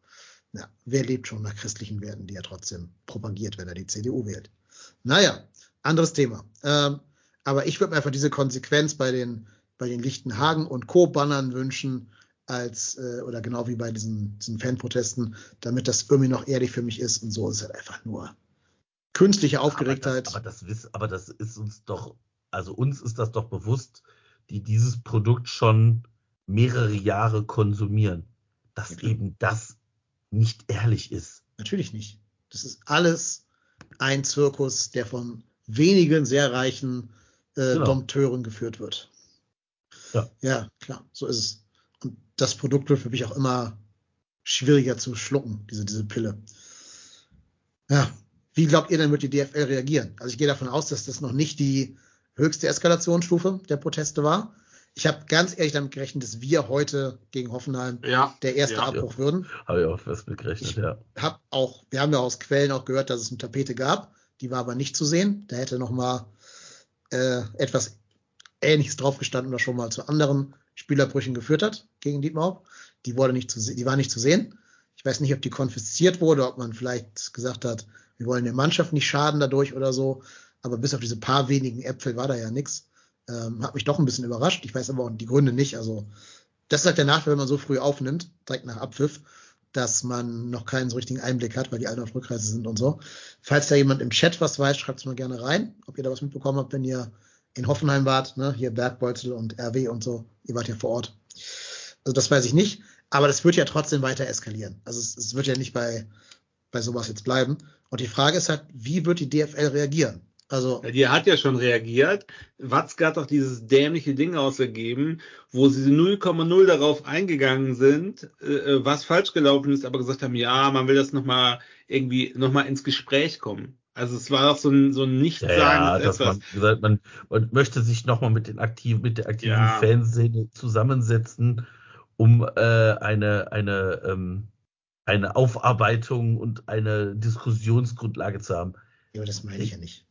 ja, wer lebt schon nach christlichen Werten, die er trotzdem propagiert, wenn er die CDU wählt? Naja, anderes Thema. Ähm, aber ich würde mir einfach diese Konsequenz bei den, bei den Lichtenhagen und Co-Bannern wünschen, als, äh, oder genau wie bei diesen, diesen Fanprotesten, damit das irgendwie noch ehrlich für mich ist. Und so ist es halt einfach nur künstliche Aufgeregtheit. Aber das, aber, das, aber das ist uns doch, also uns ist das doch bewusst, die dieses Produkt schon mehrere Jahre konsumieren, dass Ja, eben das nicht ehrlich ist. Natürlich nicht. Das ist alles ein Zirkus, der von wenigen sehr reichen äh, Genau. Dompteuren geführt wird. Ja. ja, klar, so ist es. Und das Produkt wird für mich auch immer schwieriger zu schlucken, diese, diese Pille. Ja, wie glaubt ihr denn, wird die DFL reagieren? Also ich gehe davon aus, dass das noch nicht die höchste Eskalationsstufe der Proteste war. Ich habe ganz ehrlich damit gerechnet, dass wir heute gegen Hoffenheim Ja, der erste ja. Abbruch würden. Habe ich auch fest mitgerechnet, Ich ja. Hab auch, wir haben ja aus Quellen auch gehört, dass es eine Tapete gab. Die war aber nicht zu sehen. Da hätte noch mal äh, etwas Ähnliches drauf gestanden, was schon mal zu anderen Spielerbrüchen geführt hat gegen Dietmar. Die wurde nicht zu, die war nicht zu sehen. Ich weiß nicht, ob die konfisziert wurde, ob man vielleicht gesagt hat, wir wollen der Mannschaft nicht schaden dadurch oder so. Aber bis auf diese paar wenigen Äpfel war da ja nichts. Ähm, hat mich doch ein bisschen überrascht. Ich weiß aber auch die Gründe nicht. Also das ist halt der Nachteil, wenn man so früh aufnimmt, direkt nach Abpfiff, dass man noch keinen so richtigen Einblick hat, weil die alle auf Rückreise sind und so. Falls da jemand im Chat was weiß, schreibt es mal gerne rein, ob ihr da was mitbekommen habt, wenn ihr in Hoffenheim wart, ne? hier Bergbeutel und RW und so. Ihr wart ja vor Ort. Also das weiß ich nicht. Aber das wird ja trotzdem weiter eskalieren. Also es, es wird ja nicht bei, bei sowas jetzt bleiben. Und die Frage ist halt, wie wird die DFL reagieren? Also Ja, Die hat ja schon reagiert. Watzke hat doch dieses dämliche Ding ausgegeben, wo sie 0,0 darauf eingegangen sind, äh, was falsch gelaufen ist, aber gesagt haben, ja, man will das nochmal irgendwie nochmal ins Gespräch kommen. Also es war doch so ein, so ein Ja, ja, Nichtsagendes dass man gesagt, man, man möchte sich nochmal mit den aktiven, mit der aktiven Ja. Fanszene zusammensetzen, um äh, eine, eine, ähm, eine Aufarbeitung und eine Diskussionsgrundlage zu haben. Ja, aber das meine ich ja nicht.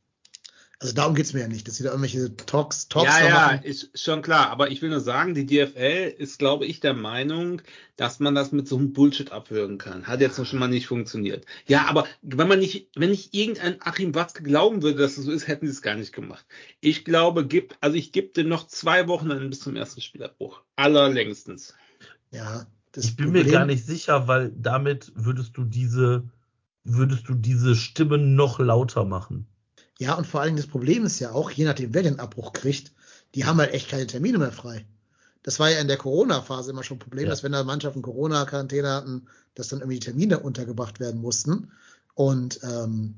Also darum geht's mir ja nicht, dass sie da irgendwelche Talks, Talks Ja, da ja, machen. ist schon klar. Aber ich will nur sagen, die DFL ist, glaube ich, der Meinung, dass man das mit so einem Bullshit abhören kann. Hat jetzt noch schon mal nicht funktioniert. Ja, aber wenn man nicht, wenn nicht irgendein Achim Watzke glauben würde, dass es so ist, hätten sie es gar nicht gemacht. Ich glaube, gibt, also ich gebe dem noch zwei Wochen dann bis zum ersten Spielabbruch. Allerlängstens. Ja, das Ich bin Problem, mir gar nicht sicher, weil damit würdest du diese, würdest du diese Stimmen noch lauter machen. Ja, und vor allen Dingen das Problem ist ja auch, je nachdem, wer den Abbruch kriegt, die haben halt echt keine Termine mehr frei. Das war ja in der Corona-Phase immer schon ein Problem, Ja. dass wenn da Mannschaften Corona-Quarantäne hatten, dass dann irgendwie die Termine untergebracht werden mussten. Und ähm,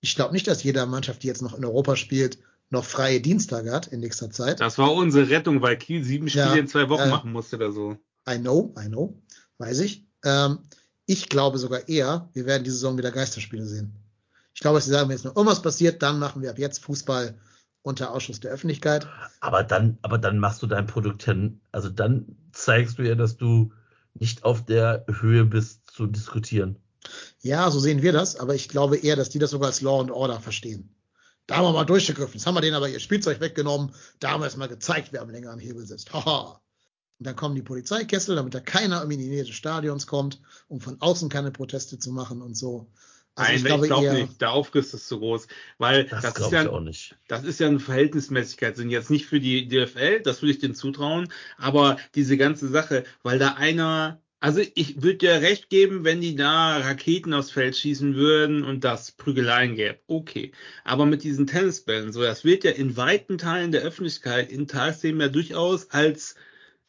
ich glaube nicht, dass jede Mannschaft, die jetzt noch in Europa spielt, noch freie Dienstage hat in nächster Zeit. Das war unsere Rettung, weil Kiel sieben Spiele Ja, in zwei Wochen ja. machen musste oder so. I know, I know, weiß ich. Ähm, ich glaube sogar eher, wir werden diese Saison wieder Geisterspiele sehen. Ich glaube, dass sie sagen, wenn jetzt noch irgendwas passiert, dann machen wir ab jetzt Fußball unter Ausschuss der Öffentlichkeit. Aber dann, aber dann machst du dein Produkt hin, also dann zeigst du ja, dass du nicht auf der Höhe bist zu diskutieren. Ja, so sehen wir das, aber ich glaube eher, dass die das sogar als Law and Order verstehen. Da haben wir mal durchgegriffen. Jetzt haben wir denen aber ihr Spielzeug weggenommen. Da haben wir es mal gezeigt, wer am längeren Hebel sitzt. Haha. Und dann kommen die Polizeikessel, damit da keiner irgendwie in die Nähe des Stadions kommt, um von außen keine Proteste zu machen und so. Also Nein, ich glaube glaub eher, nicht. Der Aufriss ist zu groß. Weil Das, das, ist ich ja, auch nicht. Das ist ja eine Verhältnismäßigkeit, sind jetzt nicht für die DFL, das würde ich denen zutrauen, aber diese ganze Sache, weil da einer, also ich würde dir recht geben, wenn die da Raketen aufs Feld schießen würden und das Prügeleien gäbe, okay. Aber mit diesen Tennisbällen, so, das wird ja in weiten Teilen der Öffentlichkeit in Tagsthemen ja durchaus als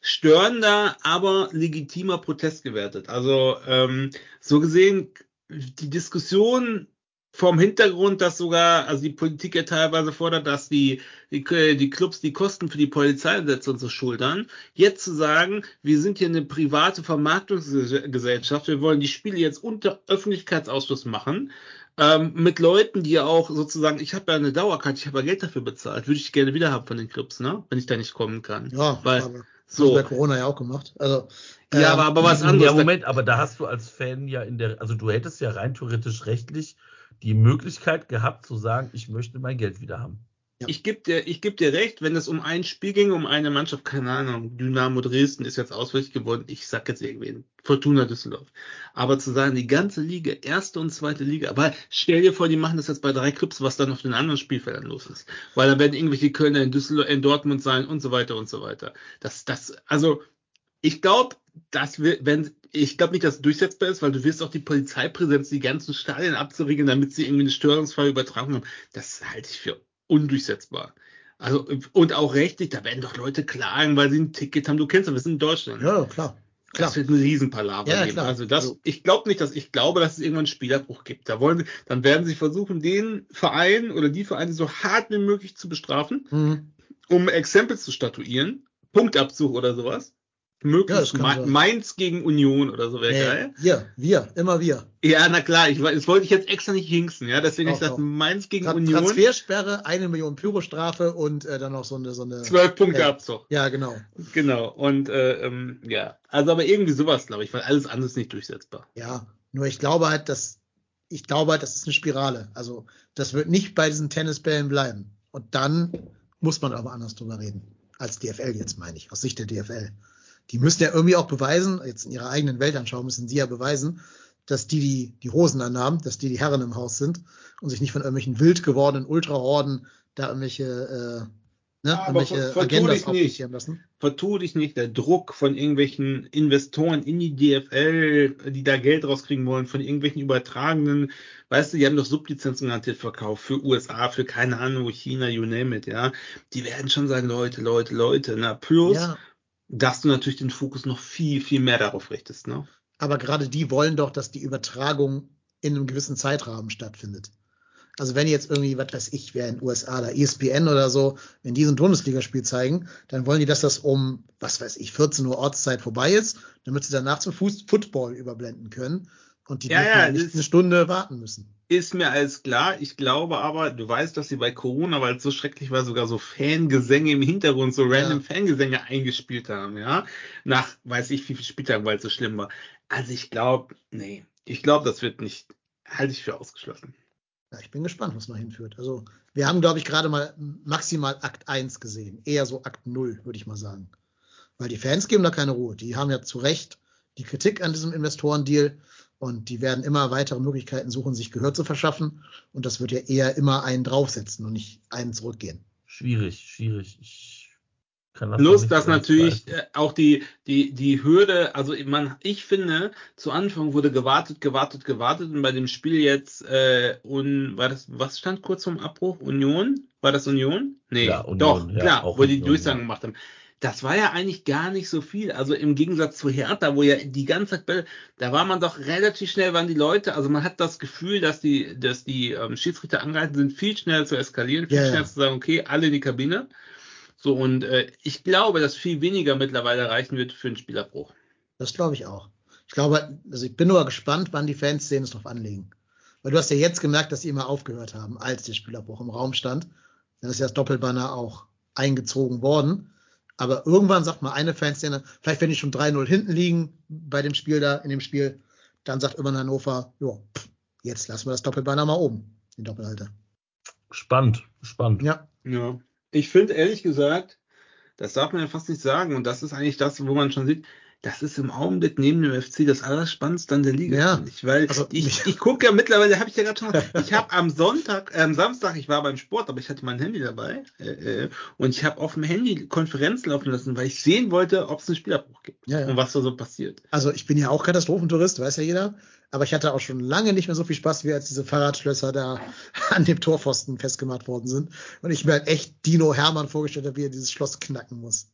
störender, aber legitimer Protest gewertet. Also ähm, so gesehen, die Diskussion vom Hintergrund, dass sogar, also die Politik ja teilweise fordert, dass die, die, die Clubs die Kosten für die Polizeieinsätze und so schultern. Jetzt zu sagen, wir sind hier eine private Vermarktungsgesellschaft, wir wollen die Spiele jetzt unter Öffentlichkeitsausschluss machen, ähm, mit Leuten, die ja auch sozusagen, ich habe ja eine Dauerkarte, ich habe ja Geld dafür bezahlt, würde ich gerne wieder haben von den Clubs, ne? Wenn ich da nicht kommen kann. ja, weil, aber so. so bei Corona ja auch gemacht. Also Ja, ähm, aber, aber was anderes. Ja, Moment, aber da hast du als Fan ja in der, also du hättest ja rein theoretisch rechtlich die Möglichkeit gehabt zu sagen, ich möchte mein Geld wieder haben. Ich gebe dir, ich geb dir recht, wenn es um ein Spiel ging, um eine Mannschaft, keine Ahnung, Dynamo Dresden ist jetzt auswärtig geworden, ich sag jetzt irgendwen, Fortuna Düsseldorf. Aber zu sagen, die ganze Liga, erste und zweite Liga, aber stell dir vor, die machen das jetzt bei drei Clubs, was dann auf den anderen Spielfeldern los ist. Weil da werden irgendwelche Kölner in Düsseldorf, in Dortmund sein und so weiter und so weiter. Das, das, also, ich glaube, das wird, wenn, ich glaube nicht, dass es durchsetzbar ist, weil du wirst auch die Polizeipräsenz, die ganzen Stadien abzuriegeln, damit sie irgendwie eine störungsfreie Übertragung haben. Das halte ich für undurchsetzbar. Also, und auch rechtlich, da werden doch Leute klagen, weil sie ein Ticket haben. Du kennst das, wir sind in Deutschland. ja, klar. Klar. Das wird ein Riesenpalaver Ja, geben. klar. Also das, Also- ich glaube nicht, dass ich glaube, dass es irgendwann einen Spielabbruch gibt. Da wollen sie, dann werden sie versuchen, den Verein oder die Vereine so hart wie möglich zu bestrafen, Mhm. um Exempel zu statuieren, Punktabzug oder sowas. Möglichst Ja, das. Mainz gegen Union oder so wäre Nee, geil. wir, wir, immer wir. Ja, na klar, ich, das wollte ich jetzt extra nicht hinksen, ja. Deswegen habe ich doch. Mainz gegen Tra Union. Transfersperre, eine Million Pyrostrafe und äh, dann noch so eine, so eine. Zwölf Punkte Ja. Abzug. Ja, genau. Genau. Und äh, ähm, ja, also aber irgendwie sowas, glaube ich, weil alles andere ist nicht durchsetzbar. Ja, nur ich glaube halt, dass ich glaube halt, das ist eine Spirale. Also das wird nicht bei diesen Tennisbällen bleiben. Und dann muss man aber anders drüber reden. Als DFL jetzt meine ich, aus Sicht der DFL. Die müssen ja irgendwie auch beweisen, jetzt in ihrer eigenen Weltanschauung müssen sie ja beweisen, dass die, die die Hosen anhaben, dass die die Herren im Haus sind und sich nicht von irgendwelchen wild gewordenen Ultrahorden da irgendwelche, äh, ne, Aber irgendwelche ver- Agendas dich nicht. aufdiktieren lassen. Vertu dich nicht, der Druck von irgendwelchen Investoren in die DFL, die da Geld rauskriegen wollen, von irgendwelchen übertragenen, weißt du, die haben doch Sublizenzen garantiert verkauft für USA, für keine Ahnung, China, you name it, ja. Die werden schon sagen, Leute, Leute, Leute, na, plus, Ja, dass du natürlich den Fokus noch viel, viel mehr darauf richtest, ne? Aber gerade die wollen doch, dass die Übertragung in einem gewissen Zeitrahmen stattfindet. Also wenn jetzt irgendwie, was weiß ich, wer in den USA E ESPN oder so, wenn die so ein Bundesligaspiel zeigen, dann wollen die, dass das um, was weiß ich, 14 Uhr Ortszeit vorbei ist, damit sie danach zum Fuß Football überblenden können und die Ja, dürfen ja, nicht eine Stunde warten müssen. Ist mir alles klar. Ich glaube aber, du weißt, dass sie bei Corona, weil es so schrecklich war, sogar so Fangesänge im Hintergrund, so random Ja. Fangesänge eingespielt haben, ja. Nach, weiß ich, wie viel Spieltagen, weil es so schlimm war. Also ich glaube, nee. Ich glaube, das wird nicht, halte ich für ausgeschlossen. Ja, ich bin gespannt, was noch hinführt. Also wir haben, glaube ich, gerade mal maximal Akt 1 gesehen. Eher so Akt 0, würde ich mal sagen. Weil die Fans geben da keine Ruhe. Die haben ja zu Recht die Kritik an diesem Investorendeal und die werden immer weitere Möglichkeiten suchen, sich Gehör zu verschaffen. Und das wird ja eher immer einen draufsetzen und nicht einen zurückgehen. Schwierig, schwierig. Ich kann das Plus, dass natürlich greifen. äh, auch die, die, die Hürde, also man, ich finde, zu Anfang wurde gewartet, gewartet, gewartet und bei dem Spiel jetzt, äh, und war das, was stand kurz vorm Abbruch? Union? War das Union? Nee, Ja, Union, doch, ja, klar, auch wo die Union, Durchsagen ja. gemacht haben. Das war ja eigentlich gar nicht so viel. Also im Gegensatz zu Hertha, wo ja die ganze Zeit, Bälle- da war man doch relativ schnell, waren die Leute, also man hat das Gefühl, dass die, dass die ähm, Schiedsrichter angehalten sind, viel schneller zu eskalieren, viel ja. schneller zu sagen, okay, alle in die Kabine. So, und äh, ich glaube, dass viel weniger mittlerweile reichen wird für einen Spielabbruch. Das glaube ich auch. Ich glaube, also ich bin nur gespannt, wann die Fanszenen es drauf anlegen. Weil du hast ja jetzt gemerkt, dass sie immer aufgehört haben, als der Spielabbruch im Raum stand. Dann ist ja das Doppelbanner auch eingezogen worden. Aber irgendwann sagt mal eine Fanszene, vielleicht wenn die schon 3-0 hinten liegen bei dem Spiel da, in dem Spiel, dann sagt immer Hannover, ja, pff, jetzt lassen wir das Doppelbanner mal oben, den Doppelhalter. Spannend, spannend. Ja, Ja. Ich finde ehrlich gesagt, das darf man ja fast nicht sagen, und das ist eigentlich das, wo man schon sieht, das ist im Augenblick neben dem FC das Allerspannendste an der Liga, Ja. finde ich. Weil Also, ich, ich gucke ja mittlerweile, habe ich ja gerade schon gesagt, ich habe am Sonntag, äh, am Samstag, ich war beim Sport, aber ich hatte mein Handy dabei äh, äh, und ich habe auf dem Handy Konferenz laufen lassen, weil ich sehen wollte, ob es einen Spielabbruch gibt Ja, ja. und was da so passiert. Also ich bin ja auch Katastrophentourist, weiß ja jeder. Aber ich hatte auch schon lange nicht mehr so viel Spaß, wie als diese Fahrradschlösser da an dem Torpfosten festgemacht worden sind. Und ich mir halt echt Dino Hermann vorgestellt habe, wie er dieses Schloss knacken muss.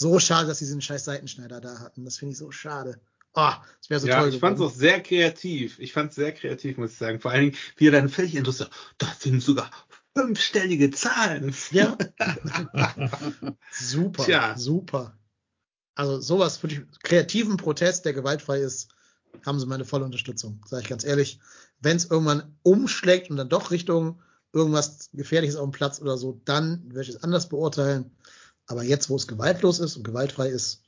So schade, dass sie diesen scheiß Seitenschneider da hatten. Das finde ich so schade. Oh, das wäre so ja, toll ich fand es auch sehr kreativ. Ich fand es sehr kreativ, muss ich sagen. Vor allen Dingen, wie er dann völlig interessiert, das sind sogar fünfstellige Zahlen. Ja. super, Tja. super. Also sowas für den kreativen Protest, der gewaltfrei ist, haben sie meine volle Unterstützung. Sage ich ganz ehrlich. Wenn es irgendwann umschlägt und dann doch Richtung irgendwas Gefährliches auf dem Platz oder so, dann werde ich es anders beurteilen. Aber jetzt, wo es gewaltlos ist und gewaltfrei ist,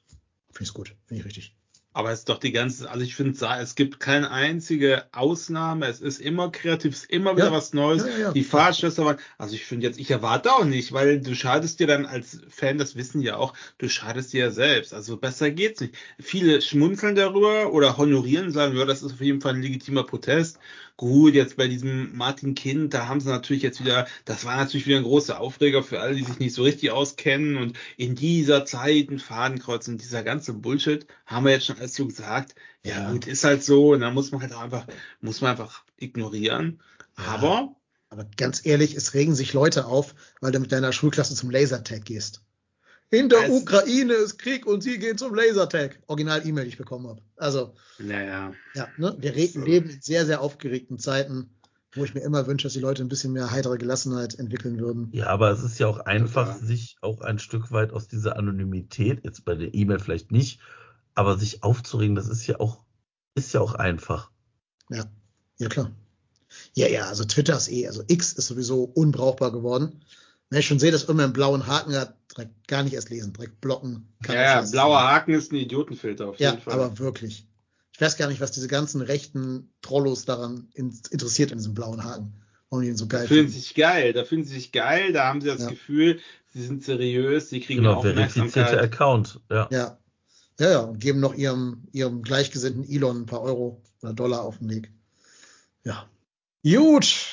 finde ich es gut, finde ich richtig. Aber es ist doch die ganze, also ich finde, es gibt keine einzige Ausnahme. Es ist immer kreativ, es ist immer wieder Ja. was Neues. Ja, ja. Die Fahrschlösser waren, also ich finde jetzt, ich erwarte auch nicht, weil du schadest dir dann als Fan, das wissen ja auch, du schadest dir ja selbst. Also besser geht's nicht. Viele schmunzeln darüber oder honorieren, sagen, ja, das ist auf jeden Fall ein legitimer Protest. Gut, jetzt bei diesem Martin Kind, da haben sie natürlich jetzt wieder, das war natürlich wieder ein großer Aufreger für alle, die sich nicht so richtig auskennen und in dieser Zeit ein Fadenkreuz und dieser ganze Bullshit, haben wir jetzt schon alles so gesagt. Ja, Ja. gut, ist halt so, und dann muss man halt auch einfach, muss man einfach ignorieren. Ja. Aber Aber ganz ehrlich, es regen sich Leute auf, weil du mit deiner Schulklasse zum Lasertag gehst. In der Es- Ukraine ist Krieg und sie gehen zum Lasertag. Original E-Mail, die ich bekommen habe. Also, naja. ja, ne? wir reden, So. leben in sehr, sehr aufgeregten Zeiten. wo ich mir immer wünsche, dass die Leute ein bisschen mehr heitere Gelassenheit entwickeln würden. Ja, aber es ist ja auch einfach, Total. sich auch ein Stück weit aus dieser Anonymität, jetzt bei der E-Mail vielleicht nicht, aber sich aufzuregen, das ist ja auch, ist ja auch einfach. Ja, ja klar. Ja, ja, also Twitter ist eh, also X ist sowieso unbrauchbar geworden. Wenn ich schon sehe, dass irgendwer einen blauen Haken hat, direkt gar nicht erst lesen, direkt blocken. kann Ja, ja, blauer. Haken ist ein Idiotenfilter auf jeden Ja, Fall. aber wirklich. Ich weiß gar nicht, was diese ganzen rechten Trollos daran in, interessiert in diesem blauen Haken. Warum die ihn so da geil fühlen finden. sie sich geil, da fühlen sie sich geil, da haben sie das Ja. Gefühl, sie sind seriös, sie kriegen Genau, verifizierte Aufmerksamkeit. Account, ja. Ja. Ja, ja, und geben noch ihrem, ihrem gleichgesinnten Elon ein paar Euro oder Dollar auf den Weg. Ja. Gut.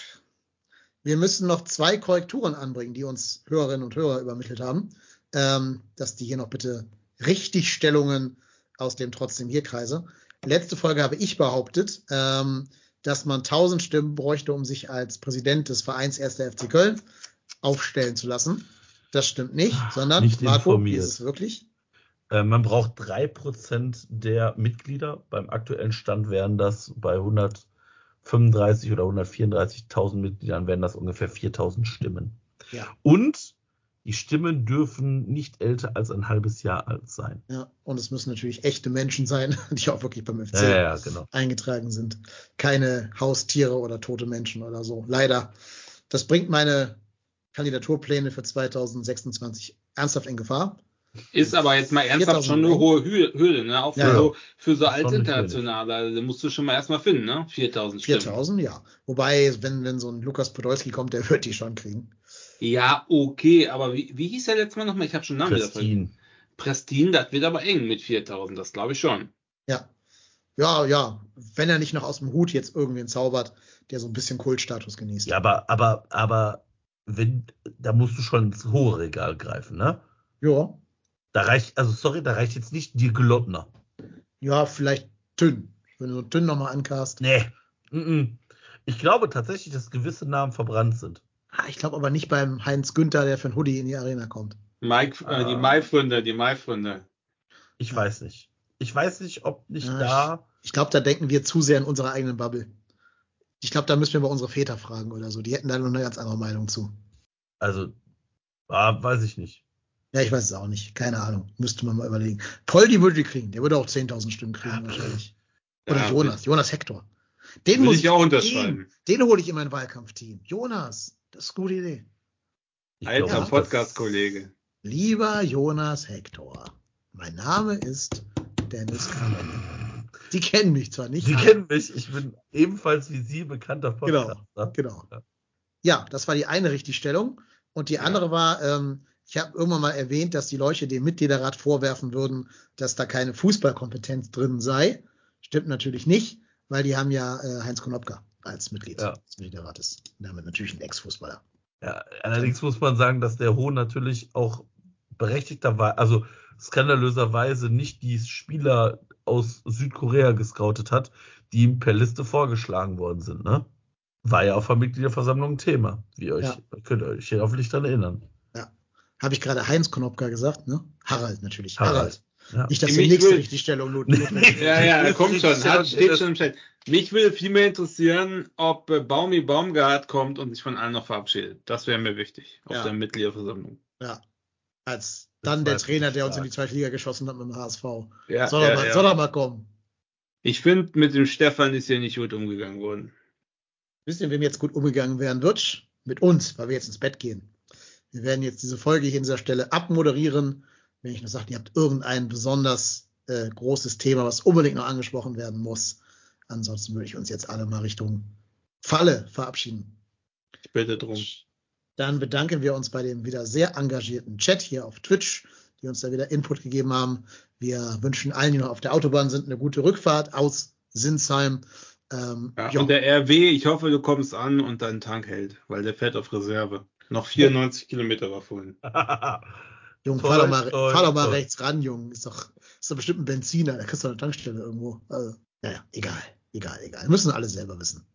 Wir müssen noch zwei Korrekturen anbringen, die uns Hörerinnen und Hörer übermittelt haben, ähm, dass die hier noch bitte Richtigstellungen aus dem trotzdem hier Kreise. Letzte Folge habe ich behauptet, ähm, dass man 1000 Stimmen bräuchte, um sich als Präsident des Vereins 1. FC Köln aufstellen zu lassen. Das stimmt nicht, sondern Nicht Marco, wie informiert. ist es wirklich? Äh, man braucht drei Prozent der Mitglieder. Beim aktuellen Stand wären das bei 135 oder 134.000 Mitgliedern wären das ungefähr 4.000 Stimmen. Ja. Und die Stimmen dürfen nicht älter als ein halbes Jahr alt sein. Ja, und es müssen natürlich echte Menschen sein, die auch wirklich beim FC Ja, ja, ja, genau. eingetragen sind. Keine Haustiere oder tote Menschen oder so. Leider. Das bringt meine Kandidaturpläne für 2026 ernsthaft in Gefahr. Ist aber jetzt mal ernsthaft 4000 schon eine hohe Hü- Hürde, ne? Auch für Ja, so, für so Schon nicht Altinternationale. Also, da musst du schon mal erstmal finden, ne? 4000 Stimmen. 4000, ja. Wobei, wenn, wenn so ein Lukas Podolski kommt, der wird die schon kriegen. Ja, okay, aber wie, wie hieß der letzte Mal nochmal? Ich habe schon einen Namen. Prestin. Prestin, das wird aber eng mit 4000, das glaube ich schon. Ja. Ja, ja. Wenn er nicht noch aus dem Hut jetzt irgendwen zaubert, der so ein bisschen Kultstatus genießt. Ja, aber, aber, aber, wenn, da musst du schon ins hohe Regal greifen, ne? Ja. Da reicht, also sorry, da reicht jetzt nicht die Glottner. Ja, vielleicht dünn. Wenn du so dünn nochmal ankast. Nee. Mm -mm. Ich glaube tatsächlich, dass gewisse Namen verbrannt sind. Ah, Ich glaube aber nicht beim Heinz Günther, der für ein Hoodie in die Arena kommt. Mike, äh, die Ah. Mai-Funde, die Mai-Funde. Ich weiß nicht. Ich weiß nicht, ob nicht Ja, da. Ich glaube, da denken wir zu sehr in unserer eigenen Bubble. Ich glaube, da müssen wir mal unsere Väter fragen oder so. Die hätten da noch eine ganz andere Meinung zu. Also, ah, weiß ich nicht. Ja, ich weiß es auch nicht. Keine Ahnung. Müsste man mal überlegen. Poldi würde die kriegen. Der würde auch 10.000 Stimmen kriegen wahrscheinlich. Oder Ja, Jonas. Jonas Hector. Den muss ich auch Den, unterschreiben. den hole ich in mein Wahlkampfteam. Jonas. Das ist eine gute Idee. Ich Alter das- Podcast-Kollege. Lieber Jonas Hector. Mein Name ist Dennis Kramer. Die kennen mich zwar nicht. Sie aber- kennen mich. Ich bin ebenfalls wie Sie bekannter Genau, Podcaster. genau. Ja. Ja, das war die eine Richtigstellung. Und die andere war, ähm, ich habe irgendwann mal erwähnt, dass die Leute dem Mitgliederrat vorwerfen würden, dass da keine Fußballkompetenz drin sei. Stimmt natürlich nicht, weil die haben ja äh, Heinz Konopka als Mitglied Ja. des Mitgliederrates. Damit natürlich ein Ex-Fußballer. Ja, allerdings muss man sagen, dass der Hohn natürlich auch berechtigterweise, also skandalöserweise nicht die Spieler aus Südkorea gescoutet hat, die ihm per Liste vorgeschlagen worden sind, ne? War ja auf der Mitgliederversammlung ein Thema, wie ihr euch, Ja. könnt ihr euch hoffentlich daran erinnern. Habe ich gerade Heinz Konopka gesagt, ne? Harald natürlich. Harald. Harald. Ja. Nicht, dass die Mich nächste will- Richtigstellung nur. Ja, ja, er kommt schon. Hat, steht schon im Chat. Mich würde vielmehr interessieren, ob äh, Baumi Baumgart kommt und sich von allen noch verabschiedet. Das wäre mir wichtig auf Ja. der Mitgliederversammlung. ja. Als Das dann der Trainer, der uns in die zweite Liga geschossen hat mit dem HSV. Ja, soll, er ja, mal, ja. soll er mal kommen. Ich finde, mit dem Stefan ist hier nicht gut umgegangen worden. Wisst ihr, wem jetzt gut umgegangen werden wird? Mit uns, weil wir jetzt ins Bett gehen. Wir werden jetzt diese Folge hier an dieser Stelle abmoderieren. Wenn ich noch sage, ihr habt irgendein besonders äh, großes Thema, was unbedingt noch angesprochen werden muss. Ansonsten würde ich uns jetzt alle mal Richtung Falle verabschieden. Ich bitte drum. Dann bedanken wir uns bei dem wieder sehr engagierten Chat hier auf Twitch, die uns da wieder Input gegeben haben. Wir wünschen allen, die noch auf der Autobahn sind, eine gute Rückfahrt aus Sinsheim. Ähm, Ja, und der RW, ich hoffe, du kommst an und dein Tank hält, weil der fährt auf Reserve. Noch 94 Kilometer war vorhin. Jung, fahr doch mal, fahr doch mal rechts ran, Jung. Ist doch, ist doch bestimmt ein Benziner. Da kriegst du eine Tankstelle irgendwo. Also, naja, egal, egal, egal. Müssen alle selber wissen.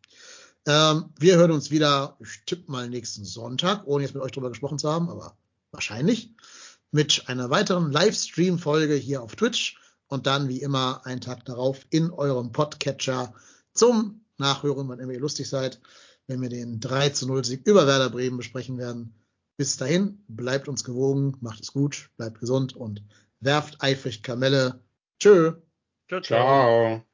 Ähm, wir hören uns wieder, ich tippe mal nächsten Sonntag, ohne jetzt mit euch drüber gesprochen zu haben, aber wahrscheinlich, mit einer weiteren Livestream-Folge hier auf Twitch und dann wie immer einen Tag darauf in eurem Podcatcher zum Nachhören, wann immer ihr lustig seid. Wenn wir den 3 zu 0 Sieg über Werder Bremen besprechen werden. Bis dahin, bleibt uns gewogen, macht es gut, bleibt gesund und werft eifrig Kamelle. Tschö. Ciao.